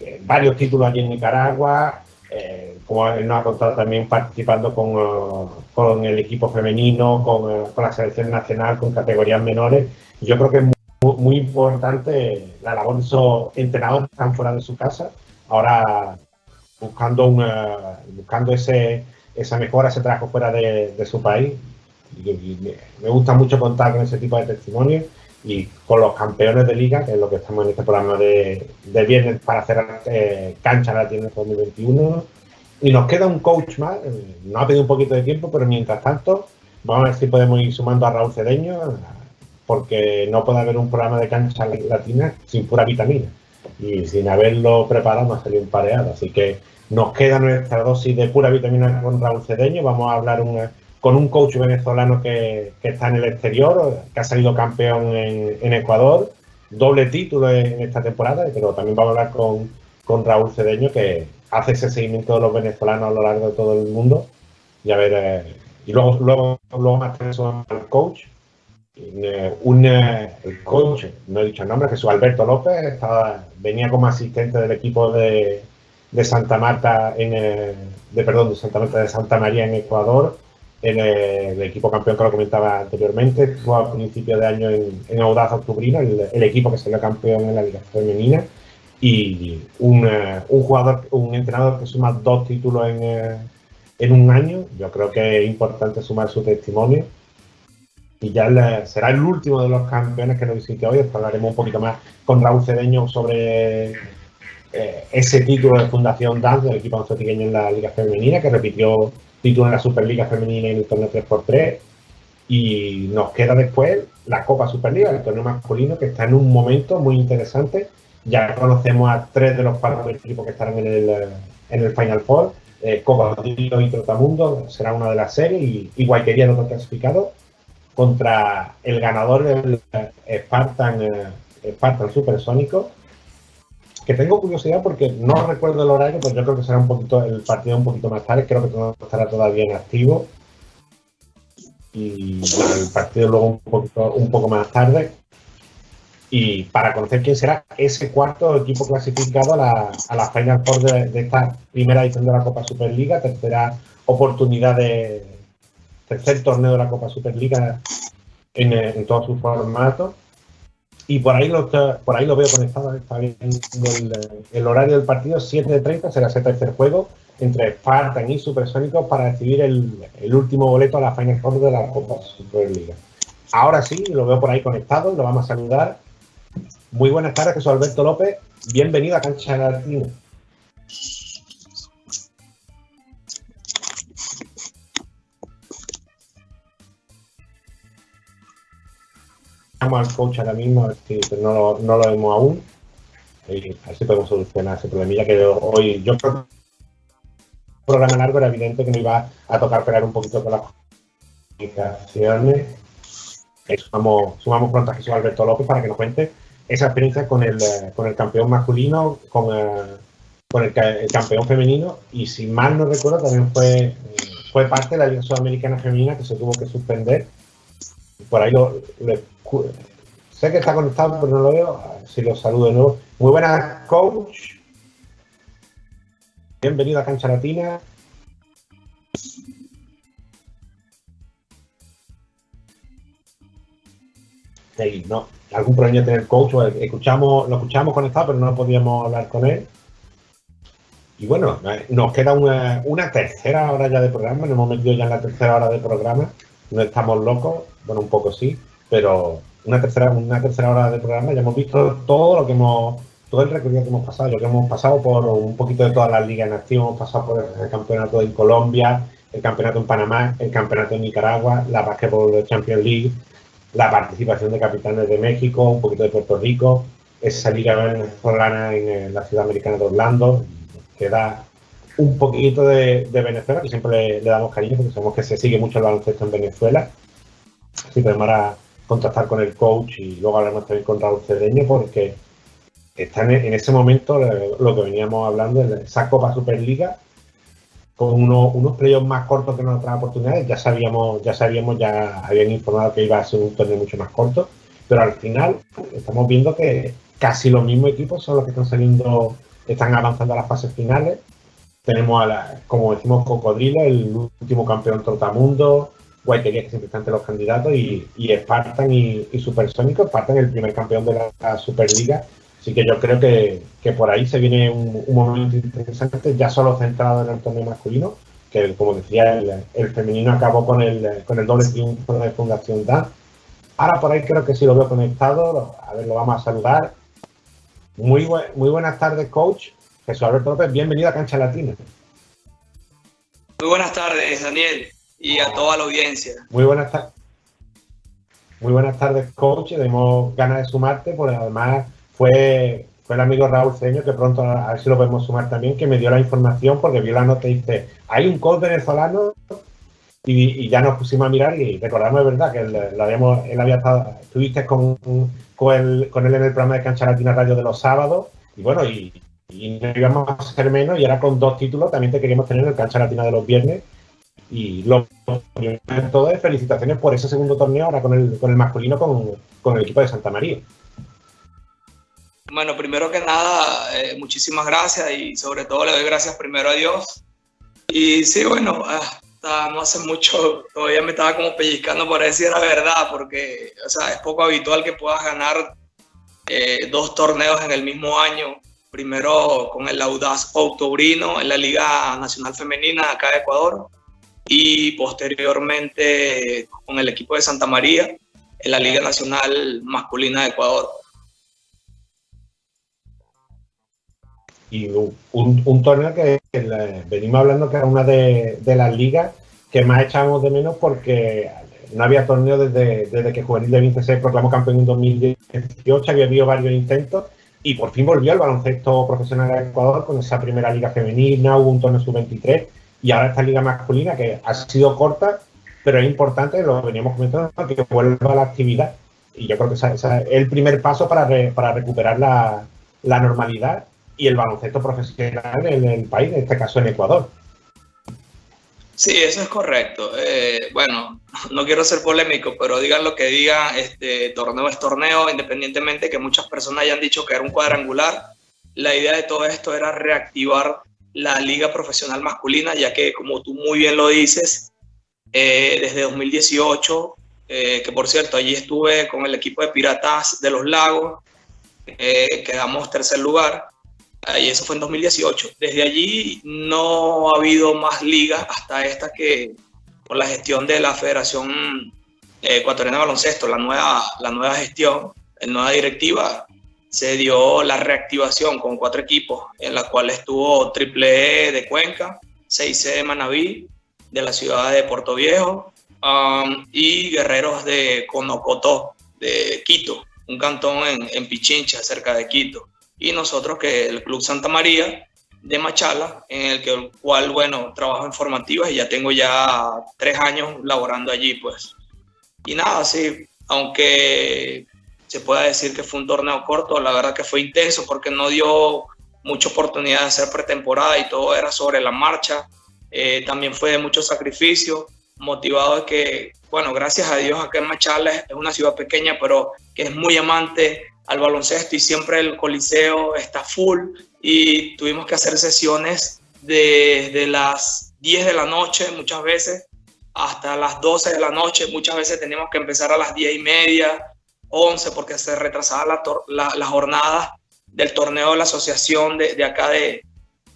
[SPEAKER 4] eh, varios títulos allí en Nicaragua, eh, como él nos ha contado también participando con, con el equipo femenino, con, con, la selección nacional, con categorías menores. Yo creo que es muy, muy importante la labor de esos entrenadores que están fuera de su casa, ahora buscando, una, buscando ese esa mejora, ese trabajo fuera de, su país. Y, me gusta mucho contar con ese tipo de testimonios y con los campeones de liga, que es lo que estamos en este programa de, viernes para hacer eh, cancha latina 2021. Y nos queda un coach más, nos ha pedido un poquito de tiempo, pero mientras tanto, Vamos a ver si podemos ir sumando a Raúl Cedeño, porque no puede haber un programa de cancha latina sin pura vitamina. Y sin haberlo preparado nos salió un pareado. Así que nos queda nuestra dosis de pura vitamina con Raúl Cedeño. Vamos a hablar con un coach venezolano que, está en el exterior, que ha salido campeón en, Ecuador, doble título en, esta temporada, pero también vamos a hablar con, Raúl Cedeño, que hace ese seguimiento de los venezolanos a lo largo de todo el mundo. Y a ver, eh, y luego, luego, luego más al coach. Eh, un, eh, el coach, no he dicho el nombre, Jesús Alberto López, venía como asistente del equipo de, de Santa Marta en de perdón, de Santa Marta de Santa María en Ecuador, el, equipo campeón que lo comentaba anteriormente, estuvo a principio de año en, en Audaz Octubrino, el, equipo que salió campeón en la Liga Femenina, y un, un jugador, un entrenador que suma dos títulos en, en un año. Yo creo que es importante sumar su testimonio. Y ya será el último de los campeones que nos visite hoy. hablaremos un poquito más con Raúl Cedeño sobre eh, ese título de Fundación Dance del equipo antioqueño en la Liga Femenina, que repitió título en la Superliga Femenina en el torneo 3x3. Y nos queda después la Copa Superliga, el torneo masculino, que está en un momento muy interesante. Ya conocemos a tres de los cuatro equipos que estarán en el, en el Final Four eh, Cocodrilo y Trotamundo será una de las series y, y Guayquería no clasificado contra el ganador del Spartan, eh, Spartan Supersónico que tengo curiosidad porque no recuerdo el horario, pues yo creo que será un poquito el partido un poquito más tarde, creo que estará todavía en activo. Y el partido luego un poquito un poco más tarde. Y para conocer quién será ese cuarto equipo clasificado a la, a la Final Four de, esta primera edición de la Copa Superliga, tercera oportunidad de tercer torneo de la Copa Superliga en, en todos sus formatos. Y por ahí lo, por ahí lo veo conectado, está viendo el, horario del partido, 7.30 será ese tercer juego entre Spartan y Supersónicos para recibir el, último boleto a la Final Four de la Copa Superliga. Ahora sí, lo veo por ahí conectado, lo vamos a saludar. Muy buenas tardes, Jesús Alberto López. Bienvenido a Cancha Latina. Al coach ahora mismo, si no lo, no lo vemos aún. Y a ver si podemos solucionar ese problemilla que hoy yo creo que un programa largo era evidente que me iba a tocar pegar un poquito con las comunicaciones. Sumamos, sumamos pronto a Jesús Alberto López para que nos cuente esa experiencia con el, eh, con el campeón masculino, con, eh, con el, campeón femenino y si mal no recuerdo también fue, fue parte de la Liga Sudamericana Femenina que se tuvo que suspender. Por ahí lo, sé que está conectado, pero no lo veo. Si lo saludo de nuevo. Muy buenas, coach. Bienvenido a Cancha Latina. no, algún problema tener coach, escuchamos, lo escuchamos conectado, pero no podíamos hablar con él. Y bueno, nos queda una, tercera hora ya de programa, nos hemos metido ya en la tercera hora de programa, no estamos locos, bueno, un poco sí, pero una tercera, una tercera hora de programa, ya hemos visto todo lo que hemos, todo el recorrido que hemos pasado, lo que hemos pasado por un poquito de todas las ligas en acción, hemos pasado por el campeonato en Colombia, el campeonato en Panamá, el campeonato en Nicaragua, la Basketball Champions League, la participación de capitanes de México, un poquito de Puerto Rico, esa liga venezolana en la ciudad americana de Orlando, queda un poquito de, Venezuela, que siempre le, damos cariño porque sabemos que se sigue mucho el baloncesto en Venezuela. Así que a contactar con el coach y luego hablaremos también con Raúl Cedeño porque están en, ese momento lo que veníamos hablando, esa Copa Superliga con unos playoffs más cortos que en otras oportunidades. Ya sabíamos, ya sabíamos, ya habían informado que iba a ser un torneo mucho más corto, pero al final estamos viendo que casi los mismos equipos son los que están saliendo, están avanzando a las fases finales. Tenemos a la, como decimos, Cocodrilo, el último campeón Trotamundo, Guayquería, que siempre entre los candidatos, y, y Spartan y, y Supersónico, Spartan el primer campeón de la Superliga Así que yo creo que, por ahí se viene un, momento interesante, ya solo centrado en el torneo masculino, que como decía, el, femenino acabó con el, con el doble triunfo de Fundación DAN. Ahora por ahí creo que sí lo veo conectado, a ver, lo vamos a saludar. Muy, muy buenas tardes, coach. Jesús Alberto López, bienvenido a Cancha Latina.
[SPEAKER 17] Muy buenas tardes, Daniel. Y a toda la audiencia.
[SPEAKER 4] Muy buenas tardes. Muy buenas tardes, coach. Tenemos ganas de sumarte, porque además fue, fue el amigo Raúl Ceño, que pronto a ver si lo podemos sumar también, que me dio la información porque vio la nota y dice, hay un coach venezolano y, ya nos pusimos a mirar y recordamos de verdad que él, habíamos, él había estado, estuviste con, con, él, en el programa de Cancha Latina Radio de los sábados y bueno, y, y no íbamos a ser menos y ahora con dos títulos también te queríamos tener en el Cancha Latina de los viernes y lo todo es felicitaciones por ese segundo torneo ahora con el, con el masculino con, con el equipo de Santa María.
[SPEAKER 17] Bueno, primero que nada, eh, muchísimas gracias y sobre todo le doy gracias primero a Dios. Y sí, bueno, ah, no hace mucho, todavía me estaba como pellizcando para decir la verdad, porque o sea, es poco habitual que puedas ganar eh, dos torneos en el mismo año. Primero con el Audaz Octobrino en la Liga Nacional Femenina acá de Ecuador y posteriormente con el equipo de Santa María en la Liga Nacional Masculina de Ecuador.
[SPEAKER 4] Y un, torneo que, venimos hablando que era una de, las ligas que más echábamos de menos porque no había torneo desde, desde que Juvenil de 20 se proclamó campeón en 2018, había habido varios intentos y por fin volvió al baloncesto profesional de Ecuador con esa primera liga femenina, hubo un torneo sub-23 y ahora esta liga masculina que ha sido corta, pero es importante, lo veníamos comentando, que vuelva la actividad. Y yo creo que ese es el primer paso para, para recuperar la, la, normalidad y el baloncesto profesional en el país, en este caso en Ecuador.
[SPEAKER 17] Sí, eso es correcto. Eh, bueno, *laughs* no quiero ser polémico, pero digan lo que digan, este torneo es torneo, independientemente que muchas personas hayan dicho que era un cuadrangular. La idea de todo esto era reactivar la liga profesional masculina, ya que como tú muy bien lo dices, eh, desde 2018, eh, que por cierto, allí estuve con el equipo de Piratas de los Lagos, eh, quedamos tercer lugar, y eso fue en 2018. Desde allí no ha habido más ligas hasta esta que por la gestión de la Federación Ecuatoriana de Baloncesto, la nueva, la nueva gestión, la nueva directiva, se dio la reactivación con cuatro equipos, en la cual estuvo Triple E de Cuenca, 6C de Manabí, de la ciudad de Puerto Viejo, um, y Guerreros de Conocotó, de Quito, un cantón en, Pichincha, cerca de Quito. Y nosotros, que el Club Santa María de Machala, en el, que, el cual, bueno, trabajo en formativas y ya tengo ya tres años laborando allí, pues. Y nada, sí, aunque se pueda decir que fue un torneo corto, la verdad que fue intenso porque no dio mucha oportunidad de hacer pretemporada y todo era sobre la marcha. Eh, también fue de mucho sacrificio, motivado de que, bueno, gracias a Dios acá en Machala es una ciudad pequeña, pero que es muy amante al baloncesto y siempre el coliseo está full. Y tuvimos que hacer sesiones desde las 10 de la noche muchas veces hasta las 12 de la noche, muchas veces teníamos que empezar a las 10 y media, 11 porque se retrasaba la, la, jornada del torneo de la asociación de, de acá de,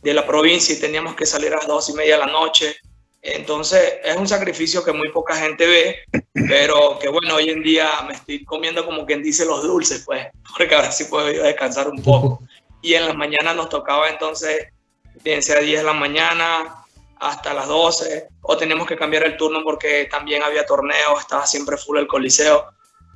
[SPEAKER 17] de, la provincia y teníamos que salir a las 2 y media de la noche. Entonces es un sacrificio que muy poca gente ve, pero que bueno, hoy en día me estoy comiendo como quien dice los dulces, pues, *laughs* porque ahora sí puedo descansar un poco. Y en las mañanas nos tocaba entonces, bien sea 10 de la mañana hasta las 12, o tenemos que cambiar el turno porque también había torneo, estaba siempre full el coliseo.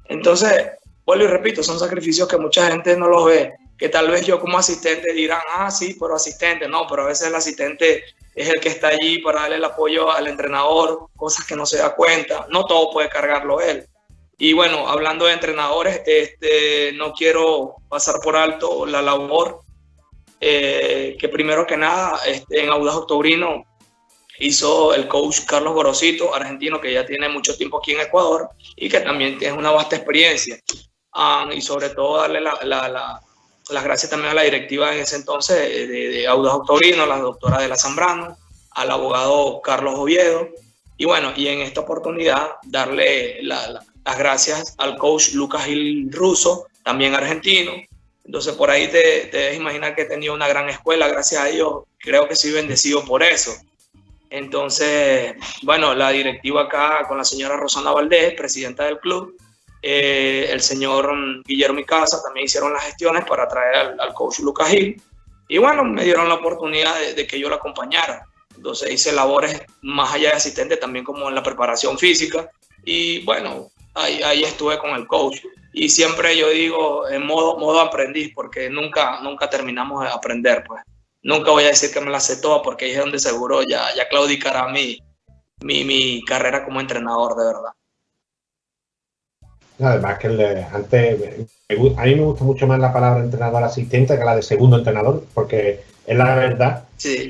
[SPEAKER 17] Entonces, vuelvo y repito, son sacrificios que mucha gente no los ve, que tal vez yo como asistente dirán, ah, sí, pero asistente, no, pero a veces el asistente es el que está allí para darle el apoyo al entrenador, cosas que no se da cuenta, no todo puede cargarlo él. Y bueno, hablando de entrenadores, este, no quiero pasar por alto la labor eh, que primero que nada este, en Audaz Octobrino hizo el coach Carlos Gorosito, argentino que ya tiene mucho tiempo aquí en Ecuador y que también tiene una vasta experiencia. Um, y sobre todo darle la, la, las gracias también a la directiva en ese entonces de, de Audaz Octobrino, la doctora de la Zambrano, al abogado Carlos Oviedo. Y bueno, y en esta oportunidad darle las gracias al coach Lucas Gil Russo, también argentino. Entonces por ahí te, te debes imaginar que he tenido una gran escuela, gracias a Dios. Creo que soy bendecido por eso. Entonces, bueno, la directiva acá con la señora Rosana Valdés, presidenta del club, eh, el señor Guillermo Casa también hicieron las gestiones para traer al, coach Lucas Gil. Y bueno, me dieron la oportunidad de, que yo lo acompañara. donde hice labores más allá de asistente, también como en la preparación física. Y bueno, ahí, ahí estuve con el coach. Y siempre yo digo en modo, modo aprendiz, porque nunca, nunca terminamos de aprender, pues. Nunca voy a decir que me la sé toda, porque ahí es donde seguro ya, ya claudicará mi, mi, mi carrera como entrenador, de verdad.
[SPEAKER 4] Además que el de- antes, me a mí me gusta mucho más la palabra entrenador asistente que la de segundo entrenador, porque es la verdad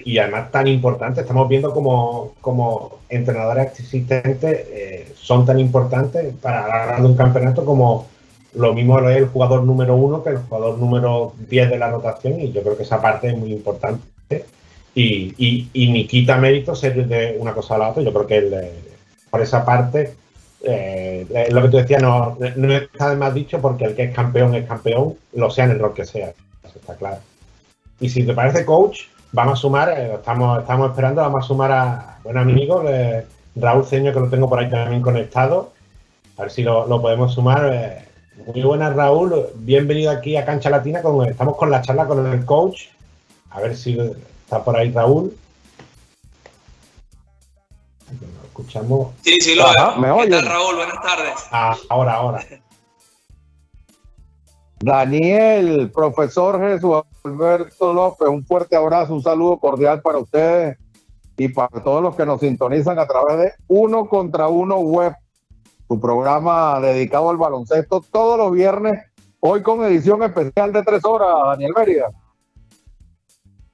[SPEAKER 4] y además tan importante. Estamos viendo como, como entrenadores asistentes eh, son tan importantes para ganar un campeonato como lo mismo es el jugador número uno que el jugador número 10 de la rotación y yo creo que esa parte es muy importante y, y, y ni quita mérito ser de una cosa a la otra. Yo creo que el, eh, por esa parte eh, eh, lo que tú decías no, no está más dicho porque el que es campeón es campeón, lo sea en el rol que sea. Eso está claro. Y si te parece, coach, vamos a sumar, eh, estamos, estamos esperando, vamos a sumar a buen amigo eh, Raúl Ceño, que lo tengo por ahí también conectado. A ver si lo, lo podemos sumar. Muy buenas, Raúl. Bienvenido aquí a Cancha Latina. Con, estamos con la charla con el coach. A ver si está por ahí Raúl. Lo escuchamos.
[SPEAKER 17] Sí, sí, lo veo.
[SPEAKER 18] ¿me
[SPEAKER 17] ¿Qué
[SPEAKER 18] oyen?
[SPEAKER 17] tal, Raúl? Buenas tardes.
[SPEAKER 4] Ah, ahora, ahora.
[SPEAKER 18] Daniel, profesor Jesús Alberto López, un fuerte abrazo, un saludo cordial para ustedes y para todos los que nos sintonizan a través de Uno contra Uno Web, su programa dedicado al baloncesto todos los viernes, hoy con edición especial de tres horas, Daniel Mérida.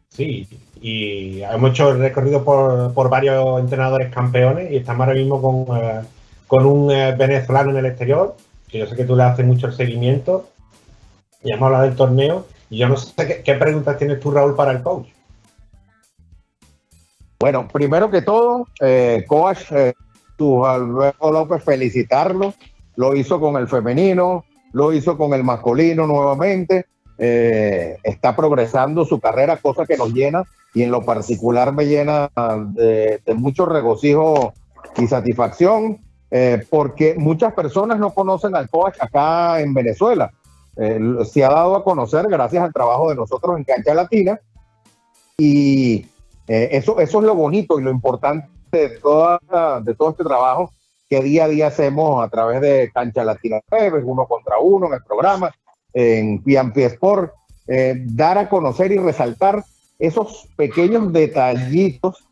[SPEAKER 4] Sí, y hemos hecho el recorrido por, por varios entrenadores campeones y estamos ahora mismo con, eh, con un eh, venezolano en el exterior, que yo sé que tú le haces mucho el seguimiento, y hemos hablado del torneo, y yo no sé qué, qué preguntas tienes tú, Raúl, para el coach.
[SPEAKER 18] Bueno, primero que todo, eh, coach Jesús Alberto López, felicitarlo. Lo hizo con el femenino, lo hizo con el masculino nuevamente. Eh, está progresando su carrera, cosa que nos llena y en lo particular me llena de, de mucho regocijo y satisfacción, eh, porque muchas personas no conocen al coach acá en Venezuela. Eh, se ha dado a conocer gracias al trabajo de nosotros en Cancha Latina y eh, eso, eso es lo bonito y lo importante de, toda, de todo este trabajo que día a día hacemos a través de Cancha Latina Jueves, uno contra uno en el programa, en Piampi Sport, eh, dar a conocer y resaltar esos pequeños detallitos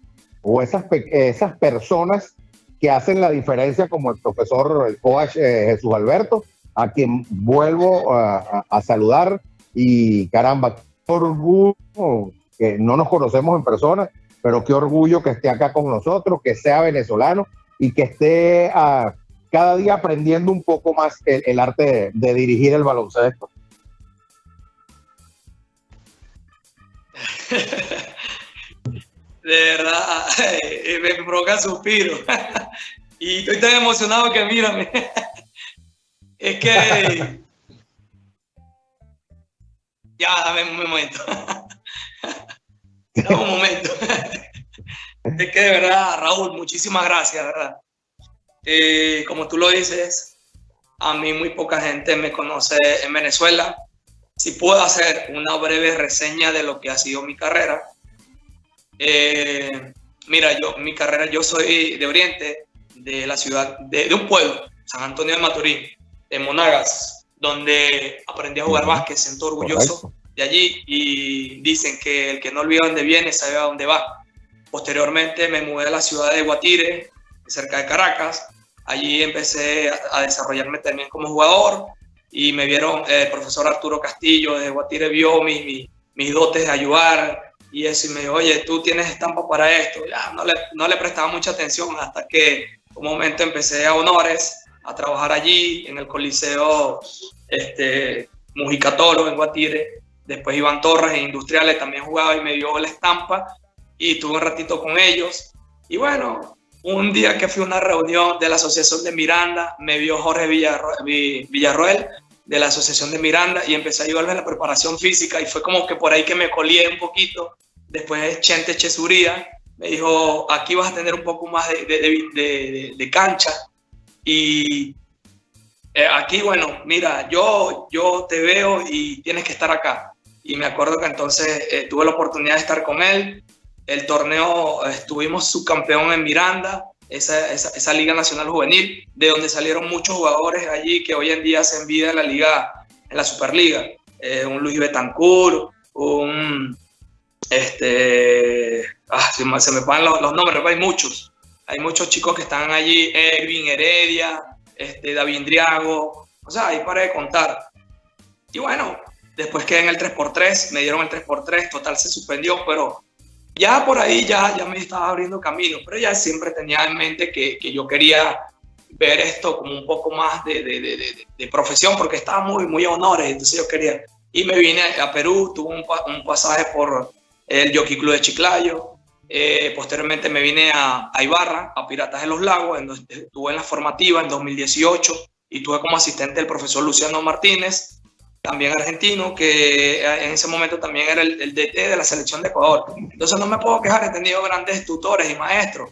[SPEAKER 18] o esas, esas personas que hacen la diferencia, como el profesor, el coach eh, Jesús Alberto, a quien vuelvo a, a- saludar. Y caramba, orgullo que no nos conocemos en persona, pero qué orgullo que esté acá con nosotros, que sea venezolano y que esté ah, cada día aprendiendo un poco más el, el arte de, de dirigir el baloncesto.
[SPEAKER 17] De verdad, *laughs* eh, me provoca suspiro. *laughs* y estoy tan emocionado que mírame. *laughs* es que. Ya, dame un momento. *laughs* dame un momento. *laughs* es que de verdad, Raúl, muchísimas gracias, verdad. Eh, como tú lo dices, a mí muy poca gente me conoce en Venezuela. Si puedo hacer una breve reseña de lo que ha sido mi carrera. Eh, mira, yo, mi carrera, yo soy de Oriente, de la ciudad, de, de un pueblo, San Antonio de Maturín, de Monagas, donde aprendí a jugar básquet, siento orgulloso de allí y dicen que el que no olvida dónde viene sabe a dónde va. Posteriormente me mudé a la ciudad de Guatire, cerca de Caracas. Allí empecé a, desarrollarme también como jugador y me vieron, eh, el profesor Arturo Castillo de Guatire vio mi- mi- mis dotes de ayudar y eso y me dijo, oye, tú tienes estampa para esto. Ya, no, le, no le prestaba mucha atención hasta que un momento empecé a honores, a trabajar allí en el Coliseo este, Mujica Toro en Guatire. Después Iván Torres en Industriales también jugaba y me dio la estampa y tuve un ratito con ellos. Y bueno, un día que fui a una reunión de la Asociación de Miranda, me vio Jorge Villarro- Vi- Villarroel de la Asociación de Miranda y empecé a ayudarle en la preparación física y fue como que por ahí que me colié un poquito. Después Chente Chesuría me dijo, aquí vas a tener un poco más de- de- de cancha. Y eh, aquí, bueno, mira, yo, yo te veo y tienes que estar acá. Y me acuerdo que entonces eh, tuve la oportunidad de estar con él. el torneo estuvimos subcampeón en Miranda, esa, esa, esa, Liga Nacional Juvenil, de donde salieron muchos jugadores allí que hoy en día se envía en la Liga, en la Superliga. Eh, un Luis Betancourt, un. Este. Ah, se, me, se me los, los, nombres, pero hay muchos. Hay muchos chicos que están allí: Ervin Heredia, este, David Driago. O sea, ahí para de contar. Y bueno, después quedé en el 3x3, me dieron el 3x3, total se suspendió, pero ya por ahí ya, ya me estaba abriendo camino, pero ya siempre tenía en mente que, que yo quería ver esto como un poco más de, de, de, de, profesión, porque estaba muy, muy honores, entonces yo quería. Y me vine a Perú, tuve un, pasaje por el Jockey Club de Chiclayo, eh, posteriormente me vine a, a, Ibarra, a Piratas de los Lagos, en donde estuve en la formativa en 2018 y tuve como asistente del profesor Luciano Martínez, también argentino, que en ese momento también era el, el, DT de la selección de Ecuador. Entonces no me puedo quejar, he tenido grandes tutores y maestros.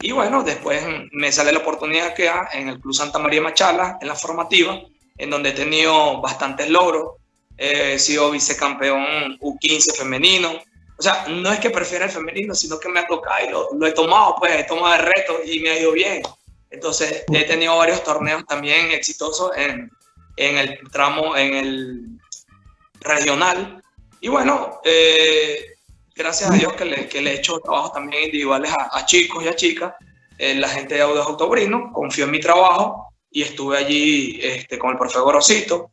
[SPEAKER 17] Y bueno, después me sale la oportunidad que en el Club Santa María Machala, en la formativa, en donde he tenido bastantes logros. he sido vicecampeón U15 femenino. O sea, no es que prefiera el femenino, sino que me ha tocado y lo, lo he tomado, pues he tomado el reto y me ha ido bien. Entonces he tenido varios torneos también exitosos en, en el tramo, en el regional. Y bueno, eh, gracias a Dios que le, que le, he hecho trabajos también individuales a, a chicos y a chicas. Eh, la gente de Audio Autobrino confió en mi trabajo y estuve allí este, con el profe Gorosito.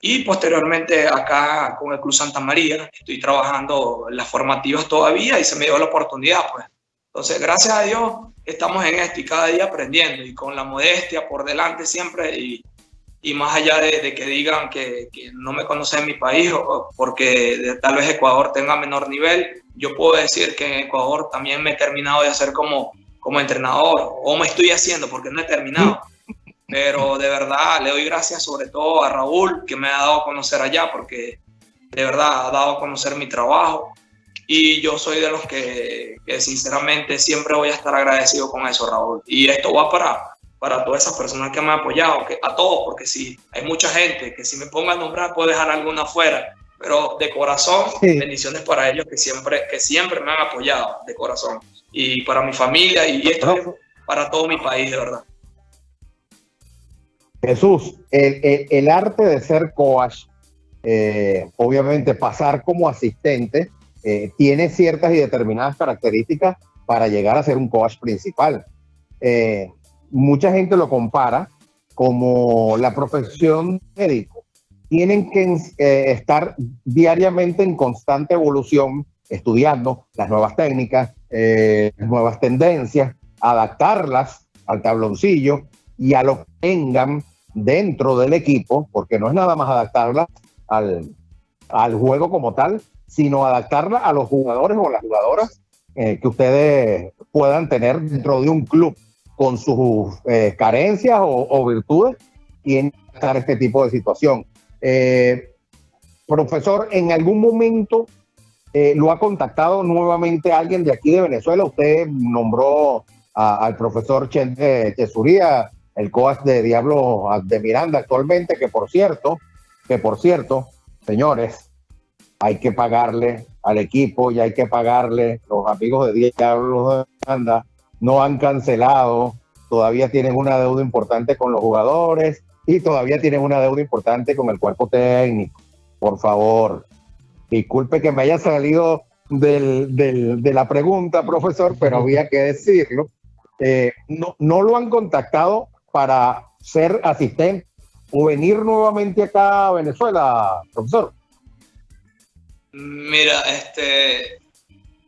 [SPEAKER 17] Y posteriormente acá con el Club Santa María, estoy trabajando las formativas todavía y se me dio la oportunidad, pues. Entonces, gracias a Dios, estamos en esto y cada día aprendiendo y con la modestia por delante siempre y, y más allá de, de que digan que, que, no me conocen en mi país o porque tal vez Ecuador tenga menor nivel, yo puedo decir que en Ecuador también me he terminado de hacer como, como entrenador o me estoy haciendo porque no he terminado. Pero de verdad le doy gracias sobre todo a Raúl que me ha dado a conocer allá porque de verdad ha dado a conocer mi trabajo y yo soy de los que, que sinceramente siempre voy a estar agradecido con eso, Raúl. Y esto va para, para todas esas personas que me han apoyado, que, a todos, porque si hay mucha gente que si me ponga a nombrar puedo dejar alguna afuera, pero de corazón, sí. bendiciones para ellos que siempre, que siempre me han apoyado, de corazón, y para mi familia y esto no. para todo mi país, de verdad.
[SPEAKER 18] Jesús, el, el, el arte de ser coach, eh, obviamente pasar como asistente, eh, tiene ciertas y determinadas características para llegar a ser un coach principal. Eh, mucha gente lo compara como la profesión médico. Tienen que eh, estar diariamente en constante evolución, estudiando las nuevas técnicas, eh, nuevas tendencias, adaptarlas al tabloncillo y a lo que tengan dentro del equipo, porque no es nada más adaptarlas al, al juego como tal, sino adaptarla a los jugadores o las jugadoras eh, que ustedes puedan tener dentro de un club con sus eh, carencias o, o, virtudes, que estar este tipo de situación. Eh, profesor, ¿en algún momento eh, lo ha contactado nuevamente alguien de aquí de Venezuela? Usted nombró a, al profesor Chesuría, el coach de Diablo de Miranda actualmente, que por cierto, que por cierto, señores, hay que pagarle al equipo y hay que pagarle los amigos de Diablo de Miranda no han cancelado, todavía tienen una deuda importante con los jugadores y todavía tienen una deuda importante con el cuerpo técnico. Por favor, disculpe que me haya salido de la pregunta, profesor, pero había que decirlo. Eh, no, no lo han contactado para ser asistente o venir nuevamente acá a Venezuela, profesor.
[SPEAKER 17] Mira, este,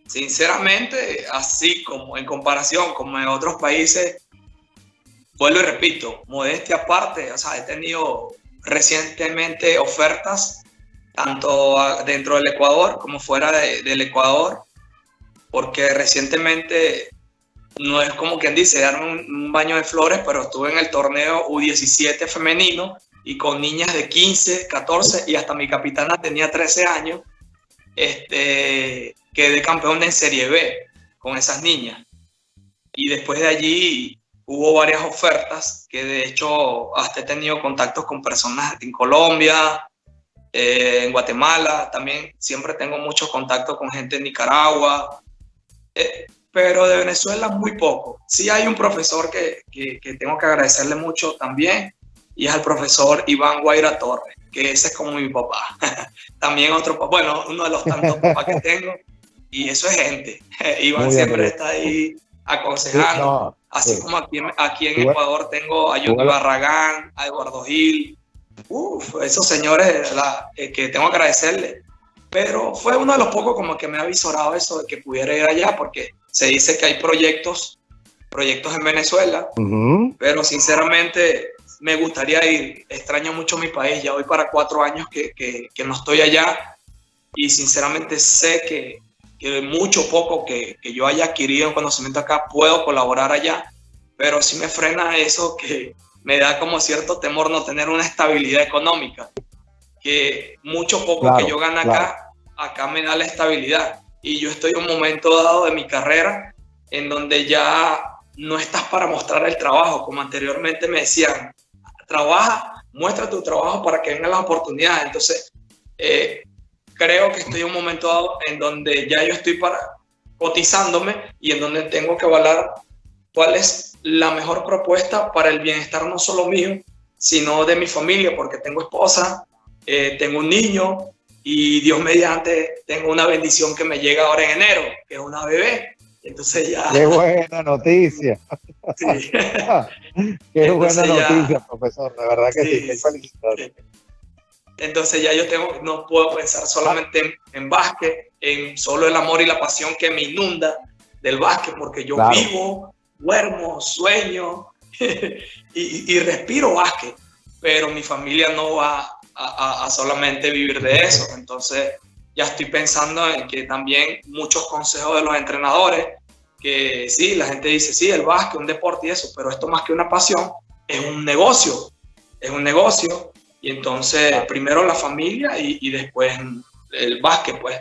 [SPEAKER 17] Sinceramente, así como en comparación como en otros países, vuelvo y repito, modestia aparte, o sea, he tenido recientemente ofertas tanto dentro del Ecuador como fuera de, del Ecuador, porque recientemente no es como quien dice, darme un, un, baño de flores, pero estuve en el torneo U17 femenino y con niñas de 15, 14 y hasta mi capitana tenía 13 años. Este, quedé campeón en Serie B con esas niñas. Y después de allí hubo varias ofertas que de hecho hasta he tenido contactos con personas en Colombia, eh, en Guatemala, también siempre tengo muchos contactos con gente en Nicaragua. Eh, pero de Venezuela muy poco. Sí hay un profesor que, que, que, tengo que agradecerle mucho también, y es el profesor Iván Guaira Torres, que ese es como mi papá. *laughs* también otro, bueno, uno de los tantos papás que tengo, y eso es gente. *laughs* Iván siempre está ahí aconsejando. Así como aquí, aquí en Ecuador tengo a Yuki Barragán, a Eduardo Gil, Uf, esos señores la, eh, que tengo que agradecerle. Pero fue uno de los pocos como que me ha avisorado eso de que pudiera ir allá, porque se dice que hay proyectos, proyectos en Venezuela, pero sinceramente me gustaría ir. Extraño mucho mi país, ya voy para cuatro años que, que, que no estoy allá y sinceramente sé que, que mucho poco que, que, yo haya adquirido en conocimiento acá puedo colaborar allá, pero sí me frena eso que me da como cierto temor no tener una estabilidad económica, que mucho poco que yo gane acá, acá me da la estabilidad. Y yo estoy en un momento dado de mi carrera en donde ya no estás para mostrar el trabajo, como anteriormente me decían, trabaja, muestra tu trabajo para que vengan las oportunidades. Entonces, eh, creo que estoy en un momento dado en donde ya yo estoy para cotizándome y en donde tengo que evaluar cuál es la mejor propuesta para el bienestar no solo mío, sino de mi familia, porque tengo esposa, eh, tengo un niño y Dios mediante tengo una bendición que me llega ahora en enero, que es una bebé. Entonces ya...
[SPEAKER 18] Qué buena noticia. *laughs* Sí. *laughs* Qué buena noticia, profesor. La verdad que sí, sí,
[SPEAKER 17] sí. Entonces ya yo tengo, no puedo pensar solamente en, en, básquet, en solo el amor y la pasión que me inunda del básquet, porque yo claro. vivo, duermo, sueño *laughs* y, y, respiro básquet, pero mi familia no va a, a, a, solamente vivir de eso. Entonces ya estoy pensando en que también muchos consejos de los entrenadores, que sí, la gente dice, sí, el básquet, un deporte y eso, pero esto más que una pasión, es un negocio, es un negocio y entonces, primero la familia y, y, después el básquet, pues.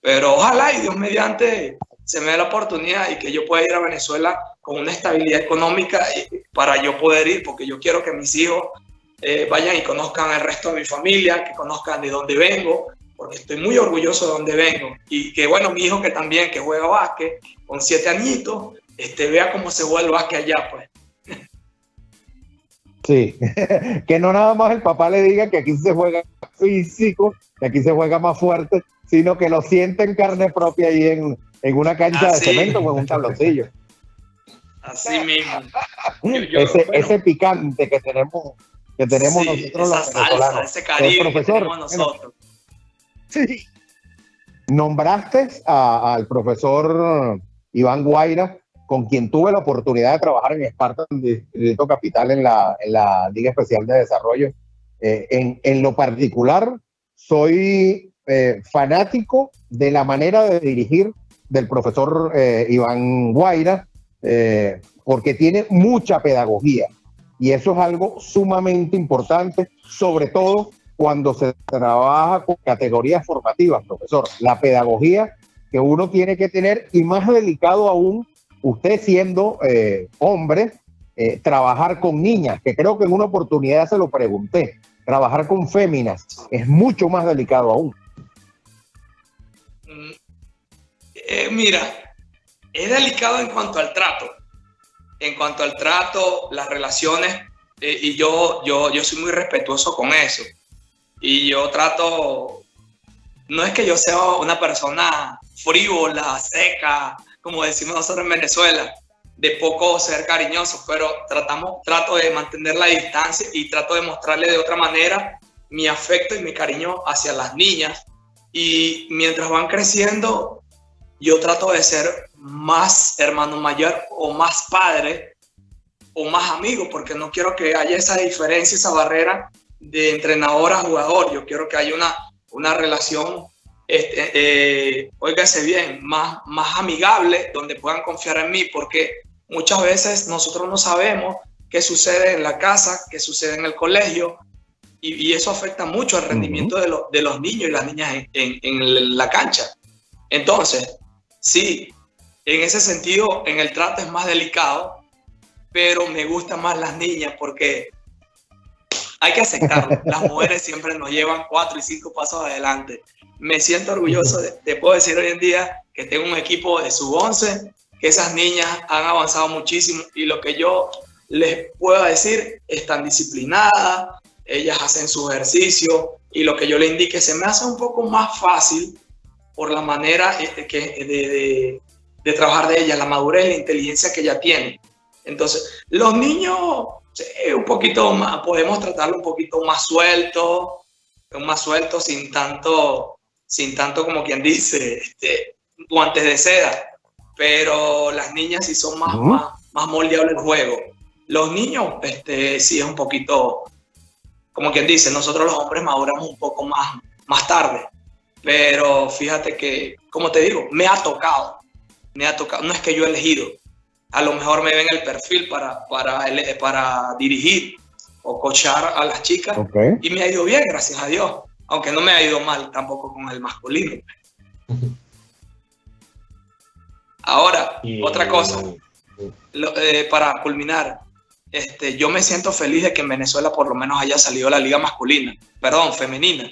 [SPEAKER 17] Pero ojalá y Dios mediante se me dé la oportunidad y que yo pueda ir a Venezuela con una estabilidad económica para yo poder ir, porque yo quiero que mis hijos eh, vayan y conozcan el resto de mi familia, que conozcan de dónde vengo, porque estoy muy orgulloso de dónde vengo. Y que, bueno, mi hijo que también, que juega básquet, con siete añitos, este, vea cómo se juega el básquet allá, pues.
[SPEAKER 18] Sí, *laughs* que no nada más el papá le diga que aquí se juega físico, que aquí se juega más fuerte, sino que lo siente en carne propia ahí en, en una cancha de cemento o en un tabloncillo.
[SPEAKER 17] Así mismo. *laughs*
[SPEAKER 18] Yo, yo, ese, bueno, ese, picante que tenemos, que tenemos sí, nosotros los venezolanos.
[SPEAKER 17] Salsa, ese cariño el profesor, que nosotros.
[SPEAKER 18] Sí. Nombraste al profesor Iván Guaira con quien tuve la oportunidad de trabajar en Esparta, en Distrito Capital, en la, en la Liga Especial de Desarrollo. Eh, en, en, lo particular, soy eh, fanático de la manera de dirigir del profesor eh, Iván Guaira, porque tiene mucha pedagogía. Y eso es algo sumamente importante, sobre todo cuando se trabaja con categorías formativas, profesor. La pedagogía que uno tiene que tener y más delicado aún usted siendo eh, hombre, eh, trabajar con niñas, que creo que en una oportunidad se lo pregunté, trabajar con féminas es mucho más delicado aún.
[SPEAKER 17] Eh, mira, es delicado en cuanto al trato. En cuanto al trato, las relaciones, eh, y yo, yo, yo soy muy respetuoso con eso. Y yo trato, no es que yo sea una persona frívola, seca, como decimos nosotros en Venezuela, de poco ser cariñoso, pero tratamos, trato de mantener la distancia y trato de mostrarle de otra manera mi afecto y mi cariño hacia las niñas. Y mientras van creciendo, yo trato de ser más hermano mayor o más padre o más amigo, porque no quiero que haya esa diferencia, esa barrera de entrenador a jugador. Yo quiero que haya una, una relación este, eh, óigase bien, más, más amigable, donde puedan confiar en mí, porque muchas veces nosotros no sabemos qué sucede en la casa, qué sucede en el colegio, y, y eso afecta mucho al rendimiento uh -huh. de, lo, de, los niños y las niñas en, en, en, la cancha. Entonces, sí, en ese sentido, en el trato es más delicado, pero me gustan más las niñas porque hay que aceptarlo. Las mujeres siempre nos llevan cuatro y cinco pasos adelante me siento orgulloso, de, te puedo decir hoy en día que tengo un equipo de sub-11, que esas niñas han avanzado muchísimo y lo que yo les puedo decir, están disciplinadas, ellas hacen su ejercicio y lo que yo le indique se me hace un poco más fácil por la manera este, que, de, de, de trabajar de ellas, la madurez la inteligencia que ella tiene. Entonces, los niños, sí, un poquito más, podemos tratarlo un poquito más suelto, más suelto, sin tanto, sin tanto como quien dice, este, guantes de seda. Pero las niñas sí son más, más, más moldeables el juego. Los niños, este, sí es un poquito, como quien dice, nosotros los hombres maduramos un poco más, más tarde. Pero fíjate que, como te digo, me ha tocado, me ha tocado, no es que yo he elegido, a lo mejor me ven el perfil para, para, para dirigir o coachar a las chicas
[SPEAKER 18] Ok.
[SPEAKER 17] y me ha ido bien, gracias a Dios, aunque no me ha ido mal tampoco con el masculino. *laughs* Ahora, otra cosa, lo- eh, para culminar, este, yo me siento feliz de que en Venezuela por lo menos haya salido la liga masculina, perdón, femenina,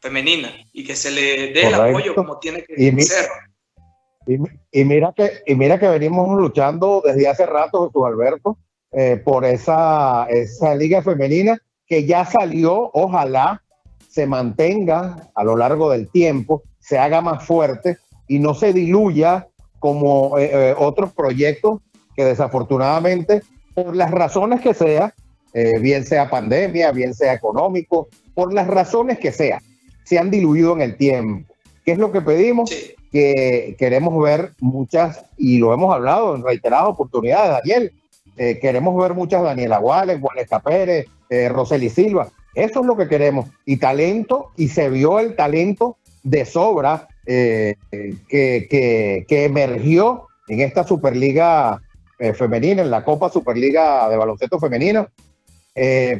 [SPEAKER 17] femenina, y que se le dé el apoyo como tiene que
[SPEAKER 18] Y
[SPEAKER 17] ser.
[SPEAKER 18] Y, mira que, y mira que venimos luchando desde hace rato, Jesús Alberto, eh, por esa, esa liga femenina que ya salió, ojalá se mantenga a lo largo del tiempo, se haga más fuerte y no se diluya como eh, eh, otros proyectos que desafortunadamente, por las razones que sea, bien sea pandemia, bien sea económico, por las razones que sea, se han diluido en el tiempo. ¿Qué es lo que pedimos? Que queremos ver muchas, y lo hemos hablado en reiteradas oportunidades, Daniel, eh, queremos ver muchas Daniela Wallace, Juanesca Pérez, eh, Roseli Silva. Eso es lo que queremos. Y talento, y se vio el talento de sobra eh, que, que- que emergió en esta Superliga eh, femenina, en la Copa Superliga de Baloncesto Femenino.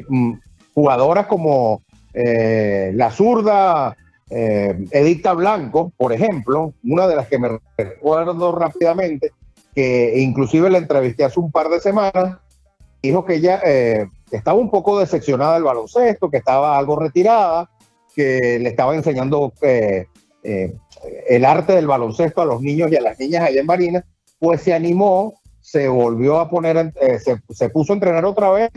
[SPEAKER 18] Mm, jugadoras como la zurda eh, Edicta Blanco, por ejemplo, una de las que me recuerdo rápidamente, que inclusive la entrevisté hace un par de semanas, dijo que ella eh, estaba un poco decepcionada del baloncesto, que estaba algo retirada, que le estaba enseñando eh, eh, el arte del baloncesto a los niños y a las niñas allá en Marina, pues se animó, se volvió a poner, se puso a entrenar otra vez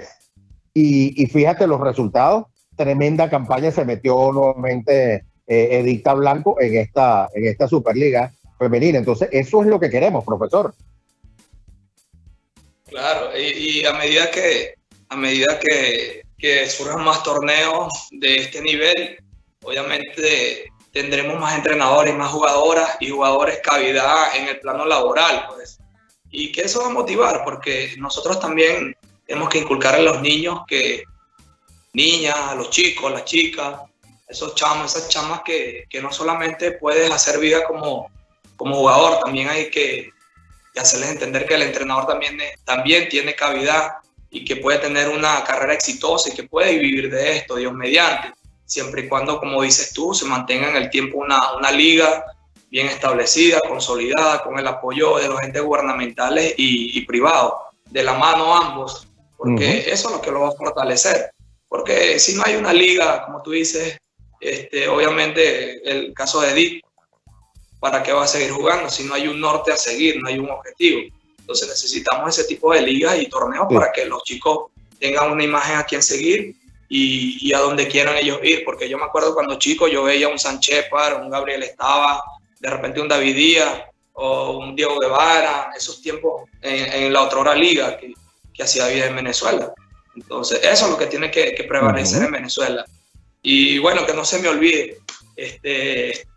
[SPEAKER 18] y, y fíjate los resultados, tremenda campaña se metió nuevamente eh, Edicta Blanco en esta, en esta Superliga femenina. Entonces, eso es lo que queremos, profesor.
[SPEAKER 17] Claro, y, a medida que a medida que, que surjan más torneos de este nivel, obviamente tendremos más entrenadores, más jugadoras y jugadores cavidad en el plano laboral, pues. Y que eso va a motivar, porque nosotros también tenemos que inculcar a los niños que niñas, a los chicos, las chicas, esos chamos, esas chamas que, que no solamente puedes hacer vida como, como jugador, también hay que, que hacerles entender que el entrenador también, también tiene cavidad y que puede tener una carrera exitosa y que puede vivir de esto, Dios mediante, siempre y cuando, como dices tú, se mantenga en el tiempo una, una liga bien establecida, consolidada, con el apoyo de los entes gubernamentales y, y privados, de la mano ambos, porque eso es lo que lo va a fortalecer. Porque si no hay una liga, como tú dices, este, obviamente el caso de Edith, ¿para qué va a seguir jugando si no hay un norte a seguir, no hay un objetivo? Entonces necesitamos ese tipo de ligas y torneos
[SPEAKER 18] Sí.
[SPEAKER 17] para que los chicos tengan una imagen a quien seguir y, y a donde quieran ellos ir. Porque yo me acuerdo cuando chico yo veía un Sanchepar, un Gabriel Estaba, de repente un David Díaz o un Diego Guevara, esos tiempos en, en la otra liga que, que hacía vida en Venezuela. Entonces eso es lo que tiene que, que prevalecer en Venezuela. Y bueno, que no se me olvide, este,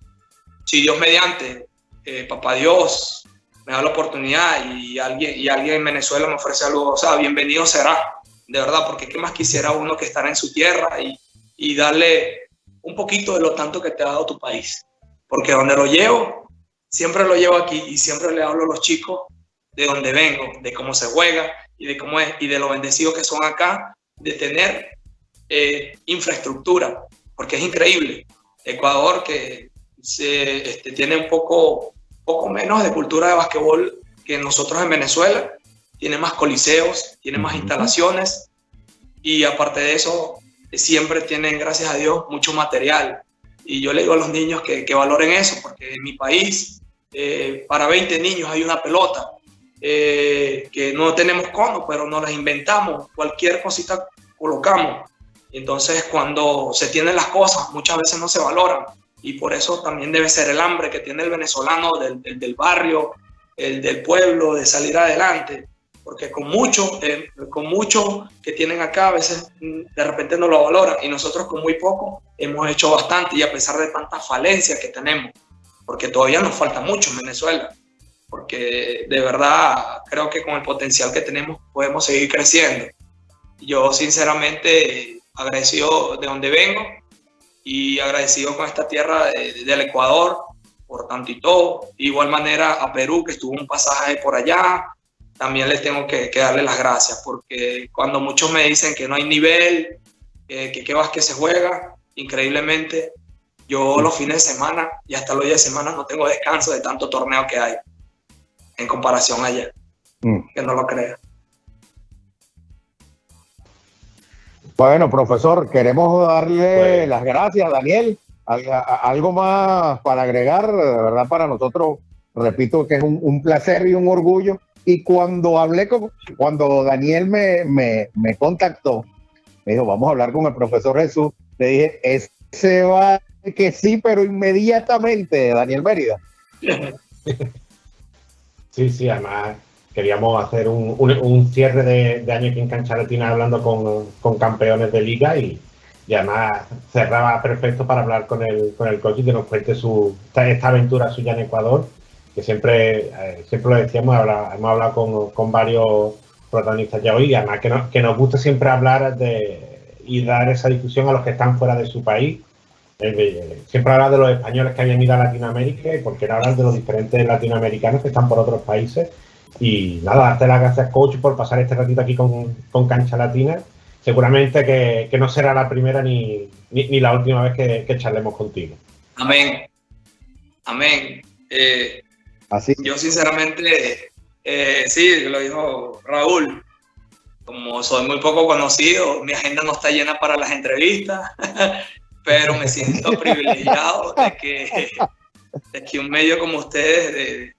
[SPEAKER 17] si Dios mediante, eh, papá Dios me da la oportunidad y alguien, y alguien en Venezuela me ofrece algo, o sea, bienvenido será, de verdad, porque qué más quisiera uno que estar en su tierra y, y darle un poquito de lo tanto que te ha dado tu país. Porque donde lo llevo, siempre lo llevo aquí y siempre le hablo a los chicos de donde vengo, de cómo se juega y de cómo es y de lo bendecidos que son acá, de tener eh, infraestructura, porque es increíble. Ecuador que se, este, tiene un poco, poco menos de cultura de basquetbol que nosotros en Venezuela, tiene más coliseos, tiene más instalaciones y aparte de eso, siempre tienen, gracias a Dios, mucho material. Y yo le digo a los niños que, que valoren eso, porque en mi país, eh, para 20 niños hay una pelota, eh, que no tenemos cono, pero nos las inventamos, cualquier cosita colocamos. Entonces, cuando se tienen las cosas, muchas veces no se valoran. Y por eso también debe ser el hambre que tiene el venezolano del, del, del barrio, el del pueblo, de salir adelante porque con mucho, eh, con mucho que tienen acá, a veces mm, de repente no lo valoran y nosotros con muy poco hemos hecho bastante y a pesar de tantas falencias que tenemos, porque todavía nos falta mucho en Venezuela, porque de verdad creo que con el potencial que tenemos podemos seguir creciendo. Yo sinceramente agradecido de donde vengo y agradecido con esta tierra de, del Ecuador por tanto y todo. De igual manera a Perú que estuvo un pasaje por allá, también les tengo que, que, darle las gracias, porque cuando muchos me dicen que no hay nivel, eh, que qué vas que se juega, increíblemente, yo los fines de semana y hasta los días de semana no tengo descanso de tanto torneo que hay en comparación allá. Mm. Que no lo crea.
[SPEAKER 18] Bueno, profesor, queremos darle pues. las gracias, Daniel. Algo más para agregar, de verdad, para nosotros, repito que es un, un placer y un orgullo y cuando hablé con, cuando Daniel me, me, me, contactó, me dijo, vamos a hablar con el profesor Jesús, le dije, ese va que sí, pero inmediatamente, Daniel Mérida. *laughs*
[SPEAKER 4] Sí, sí, además queríamos hacer un, un, cierre de, de, año aquí en Cancha Latina hablando con, con campeones de liga y, además cerraba perfecto para hablar con el, con el coach y que nos cuente su, esta, aventura suya en Ecuador que siempre, eh, siempre lo decíamos, hemos hablado con, con, varios protagonistas ya hoy, y además que, no, que nos gusta siempre hablar de, y dar esa discusión a los que están fuera de su país. Siempre hablar de los españoles que hayan ido a Latinoamérica y porque no hablar de los diferentes latinoamericanos que están por otros países. Y nada, darte las gracias, coach, por pasar este ratito aquí con, con Cancha Latina. Seguramente que, que, no será la primera ni, ni, ni la última vez que, que, charlemos contigo.
[SPEAKER 17] Amén. Amén. Eh, yo sinceramente, eh, sí, lo dijo Raúl, como soy muy poco conocido, mi agenda no está llena para las entrevistas, *laughs* pero me siento *laughs* privilegiado de que, de que un medio como ustedes, de,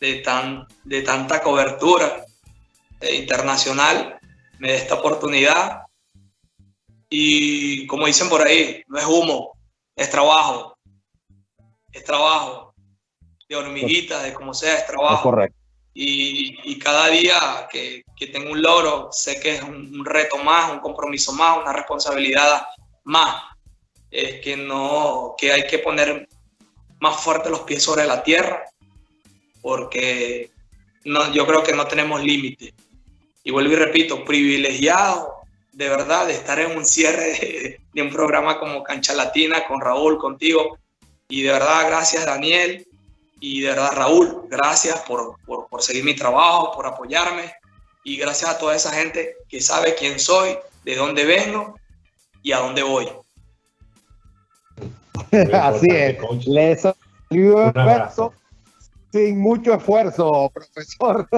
[SPEAKER 17] de, tan, de tanta cobertura eh, internacional, me dé esta oportunidad. Y como dicen por ahí, no es humo, es trabajo, es trabajo de hormiguita, de como sea, es trabajo.
[SPEAKER 18] correcto.
[SPEAKER 17] Y, y, cada día que, que, tengo un logro, sé que es un, un, reto más, un compromiso más, una responsabilidad más. Es que, no, que hay que poner más fuerte los pies sobre la tierra, porque no, yo creo que no tenemos límite. Y vuelvo y repito, privilegiado de verdad de estar en un cierre de, de un programa como Cancha Latina con Raúl, contigo. Y de verdad, gracias Daniel, y de verdad, Raúl, gracias por, por, por, seguir mi trabajo, por apoyarme y gracias a toda esa gente que sabe quién soy, de dónde vengo y a dónde voy. *laughs*
[SPEAKER 18] Así es. Le salió esfuerzo sin mucho esfuerzo, *laughs* profesor.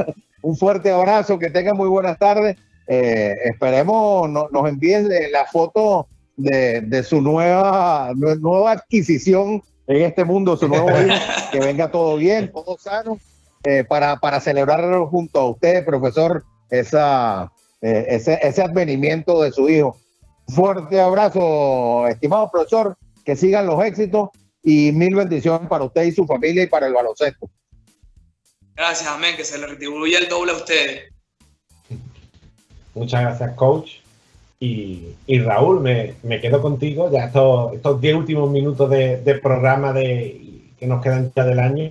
[SPEAKER 18] Un fuerte abrazo, que tenga muy buenas tardes. Eh, esperemos no, nos envíen la foto de, de su nueva, nueva adquisición en este mundo su nuevo día, *laughs* que venga todo bien, todo sano, eh, para, para celebrar junto a usted, profesor, esa, eh, ese, ese advenimiento de su hijo. Fuerte abrazo, estimado profesor, que sigan los éxitos y mil bendiciones para usted y su familia y para el baloncesto.
[SPEAKER 17] Gracias, amén, que se le retribuya el doble a ustedes.
[SPEAKER 4] Muchas gracias, coach. Y, y Raúl, me, me, quedo contigo ya estos, estos diez últimos minutos de, de, programa de, que nos quedan ya del año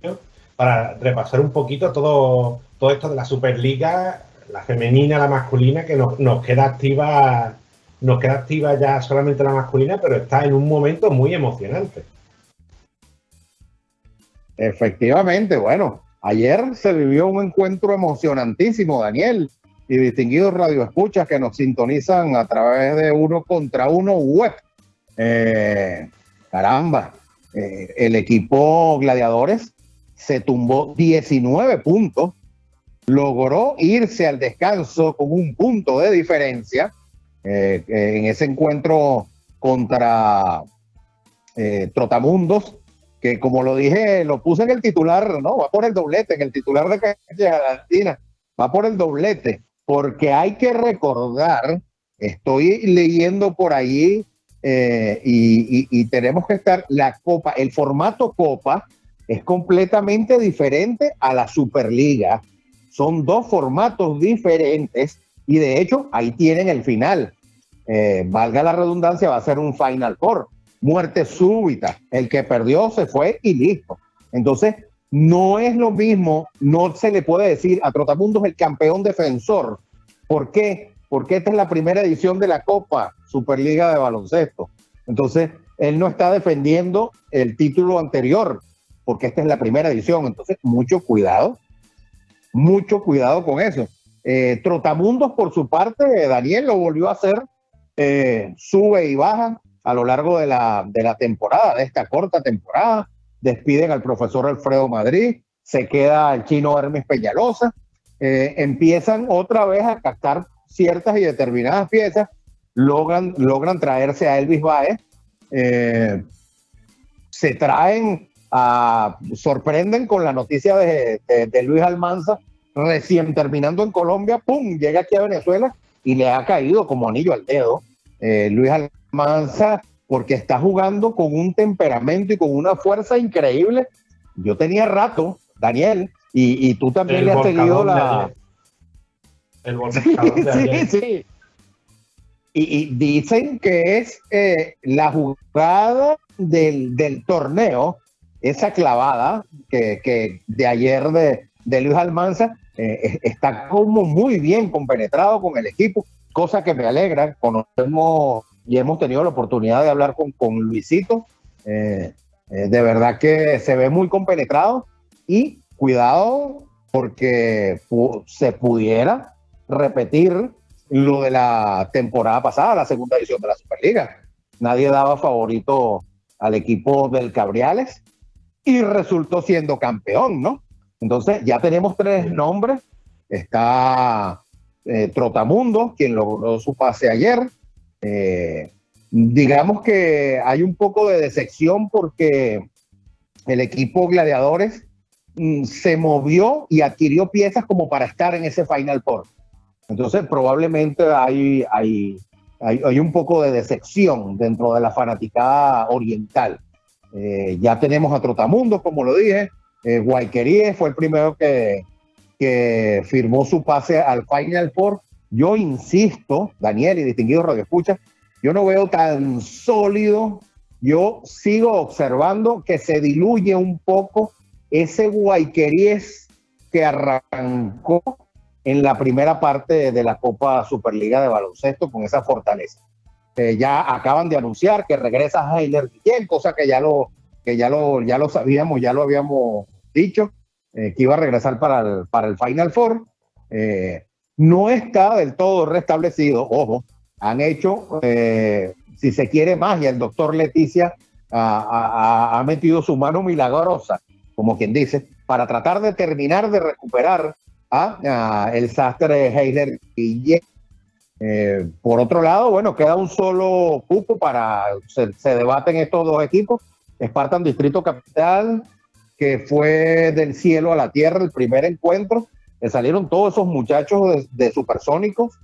[SPEAKER 4] para repasar un poquito todo, todo esto de la Superliga, la femenina, la masculina, que nos, nos queda activa nos queda activa ya solamente la masculina, pero está en un momento muy emocionante.
[SPEAKER 18] Efectivamente, bueno, ayer se vivió un encuentro emocionantísimo, Daniel, y distinguidos radioescuchas que nos sintonizan a través de uno contra uno web. Eh, caramba, eh, el equipo Gladiadores se tumbó 19 puntos, logró irse al descanso con un punto de diferencia eh, en ese encuentro contra Trotamundos, que como lo dije, lo puse en el titular, no, va por el doblete, en el titular de Cancha Latina, va por el doblete, porque hay que recordar, estoy leyendo por ahí eh, y tenemos que estar, la Copa, el formato Copa es completamente diferente a la Superliga. Son dos formatos diferentes y de hecho ahí tienen el final. Eh, valga la redundancia, va a ser un Final Four. Muerte súbita. El que perdió se fue y listo. Entonces, no es lo mismo, no se le puede decir a Trotamundos el campeón defensor. ¿Por qué? Porque esta es la primera edición de la Copa Superliga de Baloncesto. Entonces, él no está defendiendo el título anterior, porque esta es la primera edición. Entonces, mucho cuidado, mucho cuidado con eso. Eh, Trotamundos, por su parte, Daniel lo volvió a hacer, eh, sube y baja a lo largo de la, de la temporada, de esta corta temporada. Despiden al profesor Alfredo Madrid, se queda el chino Hermes Peñalosa, eh, empiezan otra vez a captar ciertas y determinadas piezas, logran, logran traerse a Elvis Baez, eh, se traen a, sorprenden con la noticia de, de- Luis Almanza, recién terminando en Colombia, ¡pum! llega aquí a Venezuela y le ha caído como anillo al dedo. eh, Luis Almanza, porque está jugando con un temperamento y con una fuerza increíble. Yo tenía rato, Daniel, y, y tú también
[SPEAKER 4] El
[SPEAKER 18] le has seguido
[SPEAKER 4] de
[SPEAKER 18] la.
[SPEAKER 4] El *laughs* volcador de
[SPEAKER 18] sí, sí. Y, y dicen que es eh, la jugada del, del torneo, esa clavada que, que de ayer de, de Luis Almanza, eh, es- está como muy bien compenetrado con el equipo, cosa que me alegra. Conocemos y hemos tenido la oportunidad de hablar con, con Luisito. eh, eh, de verdad que se ve muy compenetrado y cuidado porque se pudiera repetir lo de la temporada pasada, la segunda edición de la Superliga. Nadie daba favorito al equipo del Cabriales y resultó siendo campeón, ¿no? Entonces ya tenemos tres nombres. Está eh, Trotamundo, quien logró su pase ayer. Eh, digamos que hay un poco de decepción porque el equipo Gladiadores mm, se movió y adquirió piezas como para estar en ese Final Four. Entonces, probablemente hay, hay, hay, hay un poco de decepción dentro de la fanaticada oriental. Eh, ya tenemos a Trotamundos, como lo dije. Eh, fue el primero que, que firmó su pase al Final Four. Yo insisto, Daniel y distinguidos radioescuchas, yo no veo tan sólido. Yo sigo observando que se diluye un poco ese Guayqueríes que arrancó en la primera parte de la Copa Superliga de Baloncesto con esa fortaleza. Eh, ya acaban de anunciar que regresa Heiler Guillén, cosa que ya lo, que ya lo, ya lo sabíamos, ya lo habíamos dicho, eh, que iba a regresar para el, para el Final Four. Eh, no está del todo restablecido, ojo, han hecho, eh, si se quiere magia, el doctor Leticia ha, ha- ha metido su mano milagrosa, como quien dice, para tratar de terminar de recuperar a, el sastre Heiler Guillén. Eh, por otro lado, bueno, queda un solo cupo para, se, se debaten estos dos equipos, Spartan Distrito Capital, que fue del cielo a la tierra el primer encuentro, que salieron todos esos muchachos de, de supersónicos,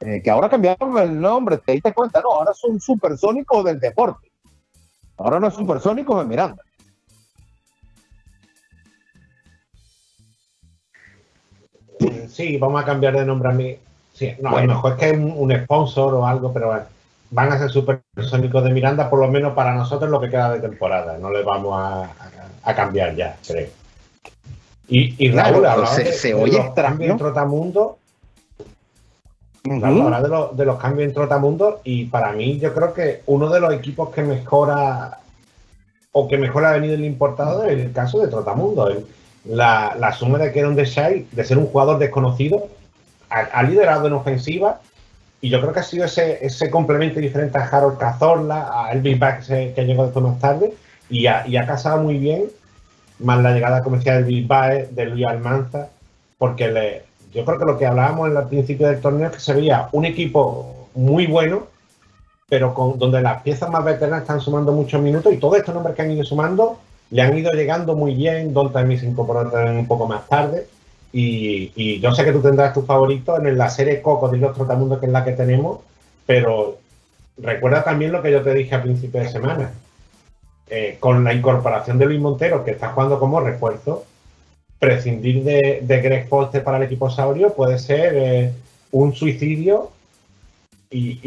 [SPEAKER 18] eh, que ahora cambiaron el nombre, te diste cuenta, no, ahora son supersónicos del deporte, ahora no es supersónicos de Miranda.
[SPEAKER 4] Sí, vamos a cambiar de nombre a mí. Sí, no, a lo mejor es que es un, sponsor o algo, pero van a ser supersónicos de Miranda, por lo menos para nosotros lo que queda de temporada. No le vamos a, a- a cambiar ya, creo. Y, y Raúl,
[SPEAKER 18] Claro, se-
[SPEAKER 4] de,
[SPEAKER 18] se
[SPEAKER 4] de
[SPEAKER 18] oye
[SPEAKER 4] los
[SPEAKER 18] extraño.
[SPEAKER 4] cambios en Trotamundo. Raúl, habla de, los- de los cambios en Trotamundo y para mí yo creo que uno de los equipos que mejora o que mejor ha venido el importado es el caso de Trotamundo. El- la, la suma de Keron Desai, de ser un jugador desconocido, ha, ha liderado en ofensiva y yo creo que ha sido ese, ese complemento diferente a Harold Cazorla, a Elvis Back que que llegó después más tarde y ha, y ha casado muy bien, más la llegada comercial de Baez, de Luis Almanza, porque le, yo creo que lo que hablábamos al principio del torneo es que se veía un equipo muy bueno pero con, donde las piezas más veteranas están sumando muchos minutos y todos estos nombres que han ido sumando le han ido llegando muy bien. Don también se incorporó un poco más tarde. Y, yo sé que tú tendrás tu favorito en la serie Coco de los Trotamundo, que es la que tenemos, pero recuerda también lo que yo te dije a principio de semana. Eh, con la incorporación de Luis Montero, que está jugando como refuerzo, prescindir de, de Greg Foster para el equipo Saurio puede ser eh, un suicidio y,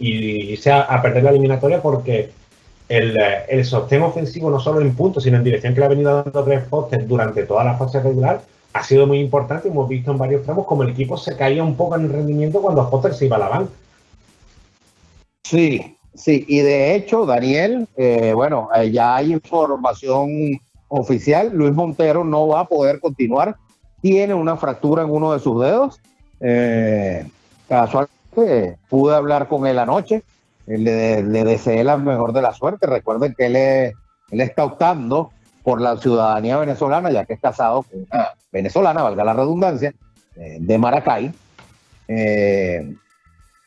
[SPEAKER 4] y, sea a perder la eliminatoria porque el, el, sostén ofensivo, no solo en puntos, sino en dirección que le ha venido dando Greg Foster durante toda la fase regular, ha sido muy importante. Hemos visto en varios tramos como el equipo se caía un poco en el rendimiento cuando Foster se iba a la banca.
[SPEAKER 18] Sí, sí, y de hecho, Daniel, eh, bueno, eh, ya hay información oficial, Luis Montero no va a poder continuar, tiene una fractura en uno de sus dedos. Eh, casualmente pude hablar con él anoche, le, le, deseé la mejor de la suerte. Recuerden que él, él está optando por la ciudadanía venezolana, ya que es casado con una venezolana, valga la redundancia, eh, de Maracay. Eh,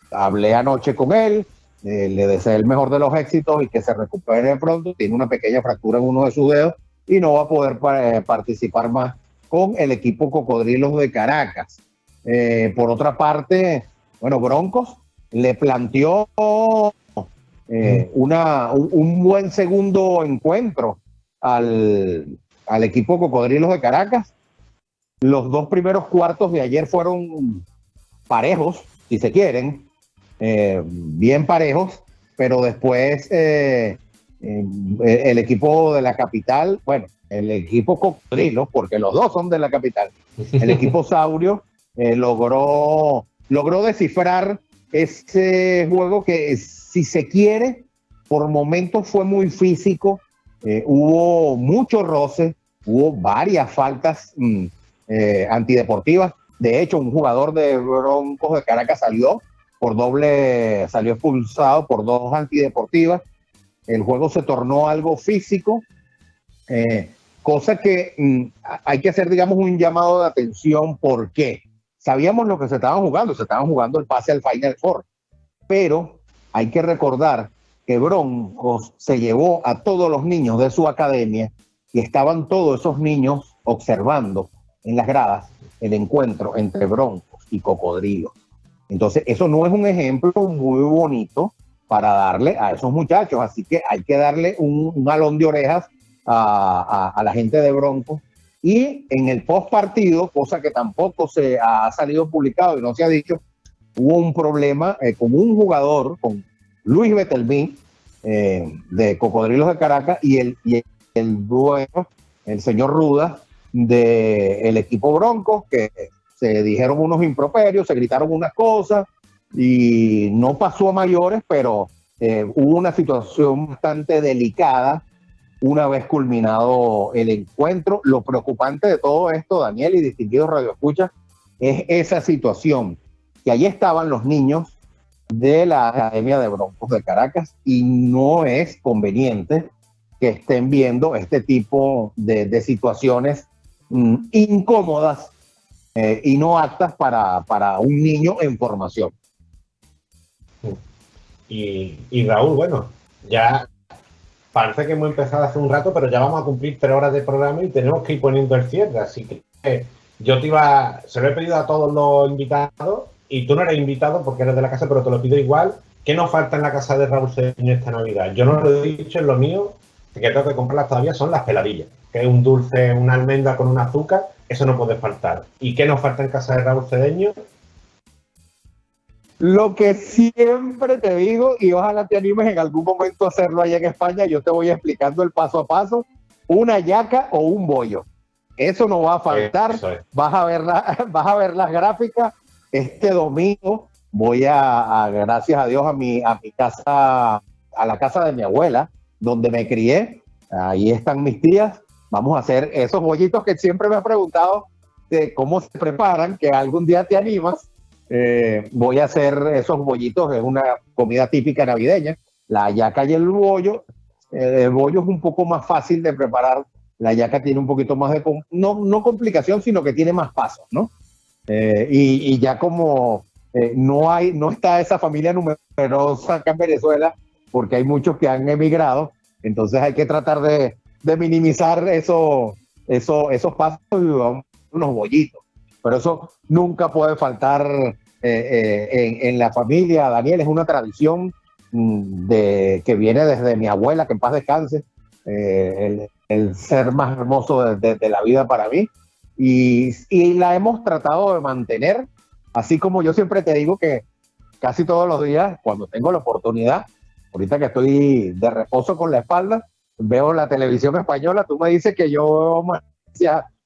[SPEAKER 18] hablé anoche con él, eh, le deseé el mejor de los éxitos y que se recupere pronto. Tiene una pequeña fractura en uno de sus dedos y no va a poder participar más con el equipo Cocodrilos de Caracas. por otra parte, bueno, Broncos le planteó eh, una, un, buen segundo encuentro al, equipo Cocodrilos de Caracas. Los dos primeros cuartos de ayer fueron parejos, si se quieren, eh, bien parejos, pero después eh, el equipo de la capital, bueno, el equipo Cocodrilos, porque los dos son de la capital, el *laughs* equipo Saurio logró logró descifrar ese juego que, si se quiere, por momentos fue muy físico, eh, hubo mucho roce, hubo varias faltas mm, eh, antideportivas. De hecho, un jugador de Broncos de Caracas salió por doble, salió expulsado por dos antideportivas. El juego se tornó algo físico, eh, cosa que mm, hay que hacer, digamos, un llamado de atención. ¿Por qué? sabíamos lo que se estaban jugando, se estaban jugando el pase al Final Four, pero hay que recordar que Broncos se llevó a todos los niños de su academia y estaban todos esos niños observando en las gradas el encuentro entre Broncos y Cocodrilo. Entonces, eso no es un ejemplo muy bonito para darle a esos muchachos, así que hay que darle un, un de orejas a, la gente de Broncos y en el post partido, cosa que tampoco se ha salido publicado y no se ha dicho, hubo un problema eh, con un jugador, con Luis Betelmín, eh, de Cocodrilos de Caracas, y el, y el dueño, el señor Ruda, del equipo Bronco, que se dijeron unos improperios, se gritaron unas cosas, y no pasó a mayores, pero eh, hubo una situación bastante delicada una vez culminado el encuentro. Lo preocupante de todo esto, Daniel y distinguidos radioescuchas, es esa situación, que allí estaban los niños de la Academia de Broncos de Caracas y no es conveniente que estén viendo este tipo de, situaciones mm, incómodas eh, y no aptas para, para, un niño en formación.
[SPEAKER 4] Y, y Raúl, bueno, ya parece que hemos empezado hace un rato, pero ya vamos a cumplir tres horas de programa y tenemos que ir poniendo el cierre. Así que eh, yo te iba, se lo he pedido a todos los invitados y tú no eres invitado porque eres de la casa, pero te lo pido igual. ¿Qué nos falta en la casa de Raúl Cedeño esta Navidad? Yo no lo he dicho, en lo mío, que tengo que comprarlas todavía, son las peladillas, que es un dulce, una almendra con un azúcar, eso no puede faltar. ¿Y qué nos falta en casa de Raúl Cedeño?
[SPEAKER 18] Lo que siempre te digo, y ojalá te animes en algún momento a hacerlo allá en España, yo te voy explicando el paso a paso, una yaca o un bollo. Eso no va a faltar. Vas a ver *laughs* vas a ver las gráficas. Este domingo voy a, gracias a Dios, a mi, a mi casa, a la casa de mi abuela, donde me crié. Ahí están mis tías. Vamos a hacer esos bollitos que siempre me has preguntado de cómo se preparan, que algún día te animas eh, voy a hacer esos bollitos, es una comida típica navideña. La yaca y el bollo. Eh, el bollo es un poco más fácil de preparar. La yaca tiene un poquito más de, no, no complicación, sino que tiene más pasos, ¿no? Eh, y, ya como, no hay, no está esa familia numerosa acá en Venezuela, porque hay muchos que han emigrado, entonces hay que tratar de, de minimizar eso, eso, esos pasos y unos bollitos. Pero eso nunca puede faltar eh, eh, en, en la familia, Daniel, es una tradición mm, de, que viene desde mi abuela, que en paz descanse, eh, el, el ser más hermoso de, de- de la vida para mí. Y, y la hemos tratado de mantener, así como yo siempre te digo que casi todos los días, cuando tengo la oportunidad, ahorita que estoy de reposo con la espalda, veo la televisión española, tú me dices que yo veo más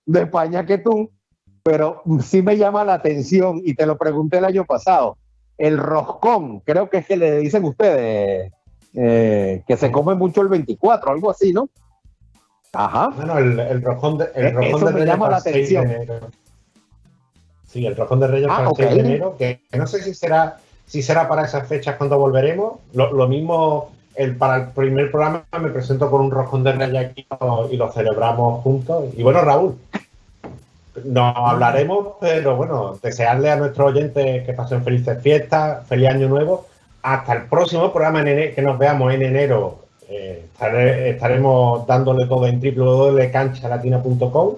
[SPEAKER 18] de España que tú, pero sí me llama la atención y te lo pregunté el año pasado. El roscón, creo que es que le dicen ustedes, eh, que se come mucho el 24, algo así, ¿no? Ajá.
[SPEAKER 4] Bueno, el, el rojón de, el
[SPEAKER 18] Eh,
[SPEAKER 4] rojón
[SPEAKER 18] eso
[SPEAKER 4] de
[SPEAKER 18] me
[SPEAKER 4] Reyes
[SPEAKER 18] llama la
[SPEAKER 4] el 6 de
[SPEAKER 18] atención.
[SPEAKER 4] Sí, el rojón de Reyes
[SPEAKER 18] Ah,
[SPEAKER 4] para el
[SPEAKER 18] ok.
[SPEAKER 4] 6 de enero, que no sé si será, si será para esas fechas cuando volveremos. Lo, mismo, el, para el primer programa me presento con un rojón de Reyes aquí y lo celebramos juntos. Y bueno, Raúl, nos hablaremos, pero bueno, desearle a nuestros oyentes que pasen felices fiestas, feliz año nuevo. Hasta el próximo programa en ene- que nos veamos en enero. eh, estaremos dándole todo en www.canchalatina.com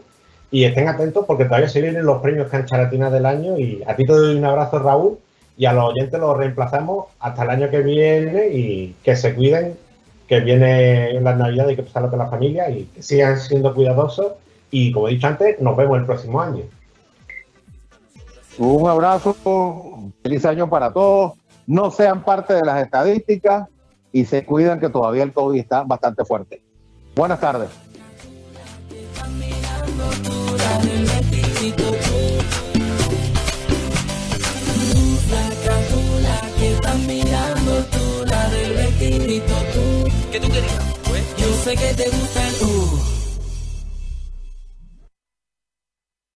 [SPEAKER 4] y estén atentos porque todavía se vienen los premios Cancha Latina del año y a ti te doy un abrazo Raúl y a los oyentes los reemplazamos hasta el año que viene y que se cuiden, que viene las navidades y que pasarlo con la familia y que sigan siendo cuidadosos y como he dicho antes, nos vemos el próximo año.
[SPEAKER 18] Un abrazo, feliz año para todos. No sean parte de las estadísticas y se cuidan que todavía el COVID está bastante fuerte. Buenas tardes.
[SPEAKER 3] Mirando tú, tú. ¿Qué tú querías? Yo sé que te gusta el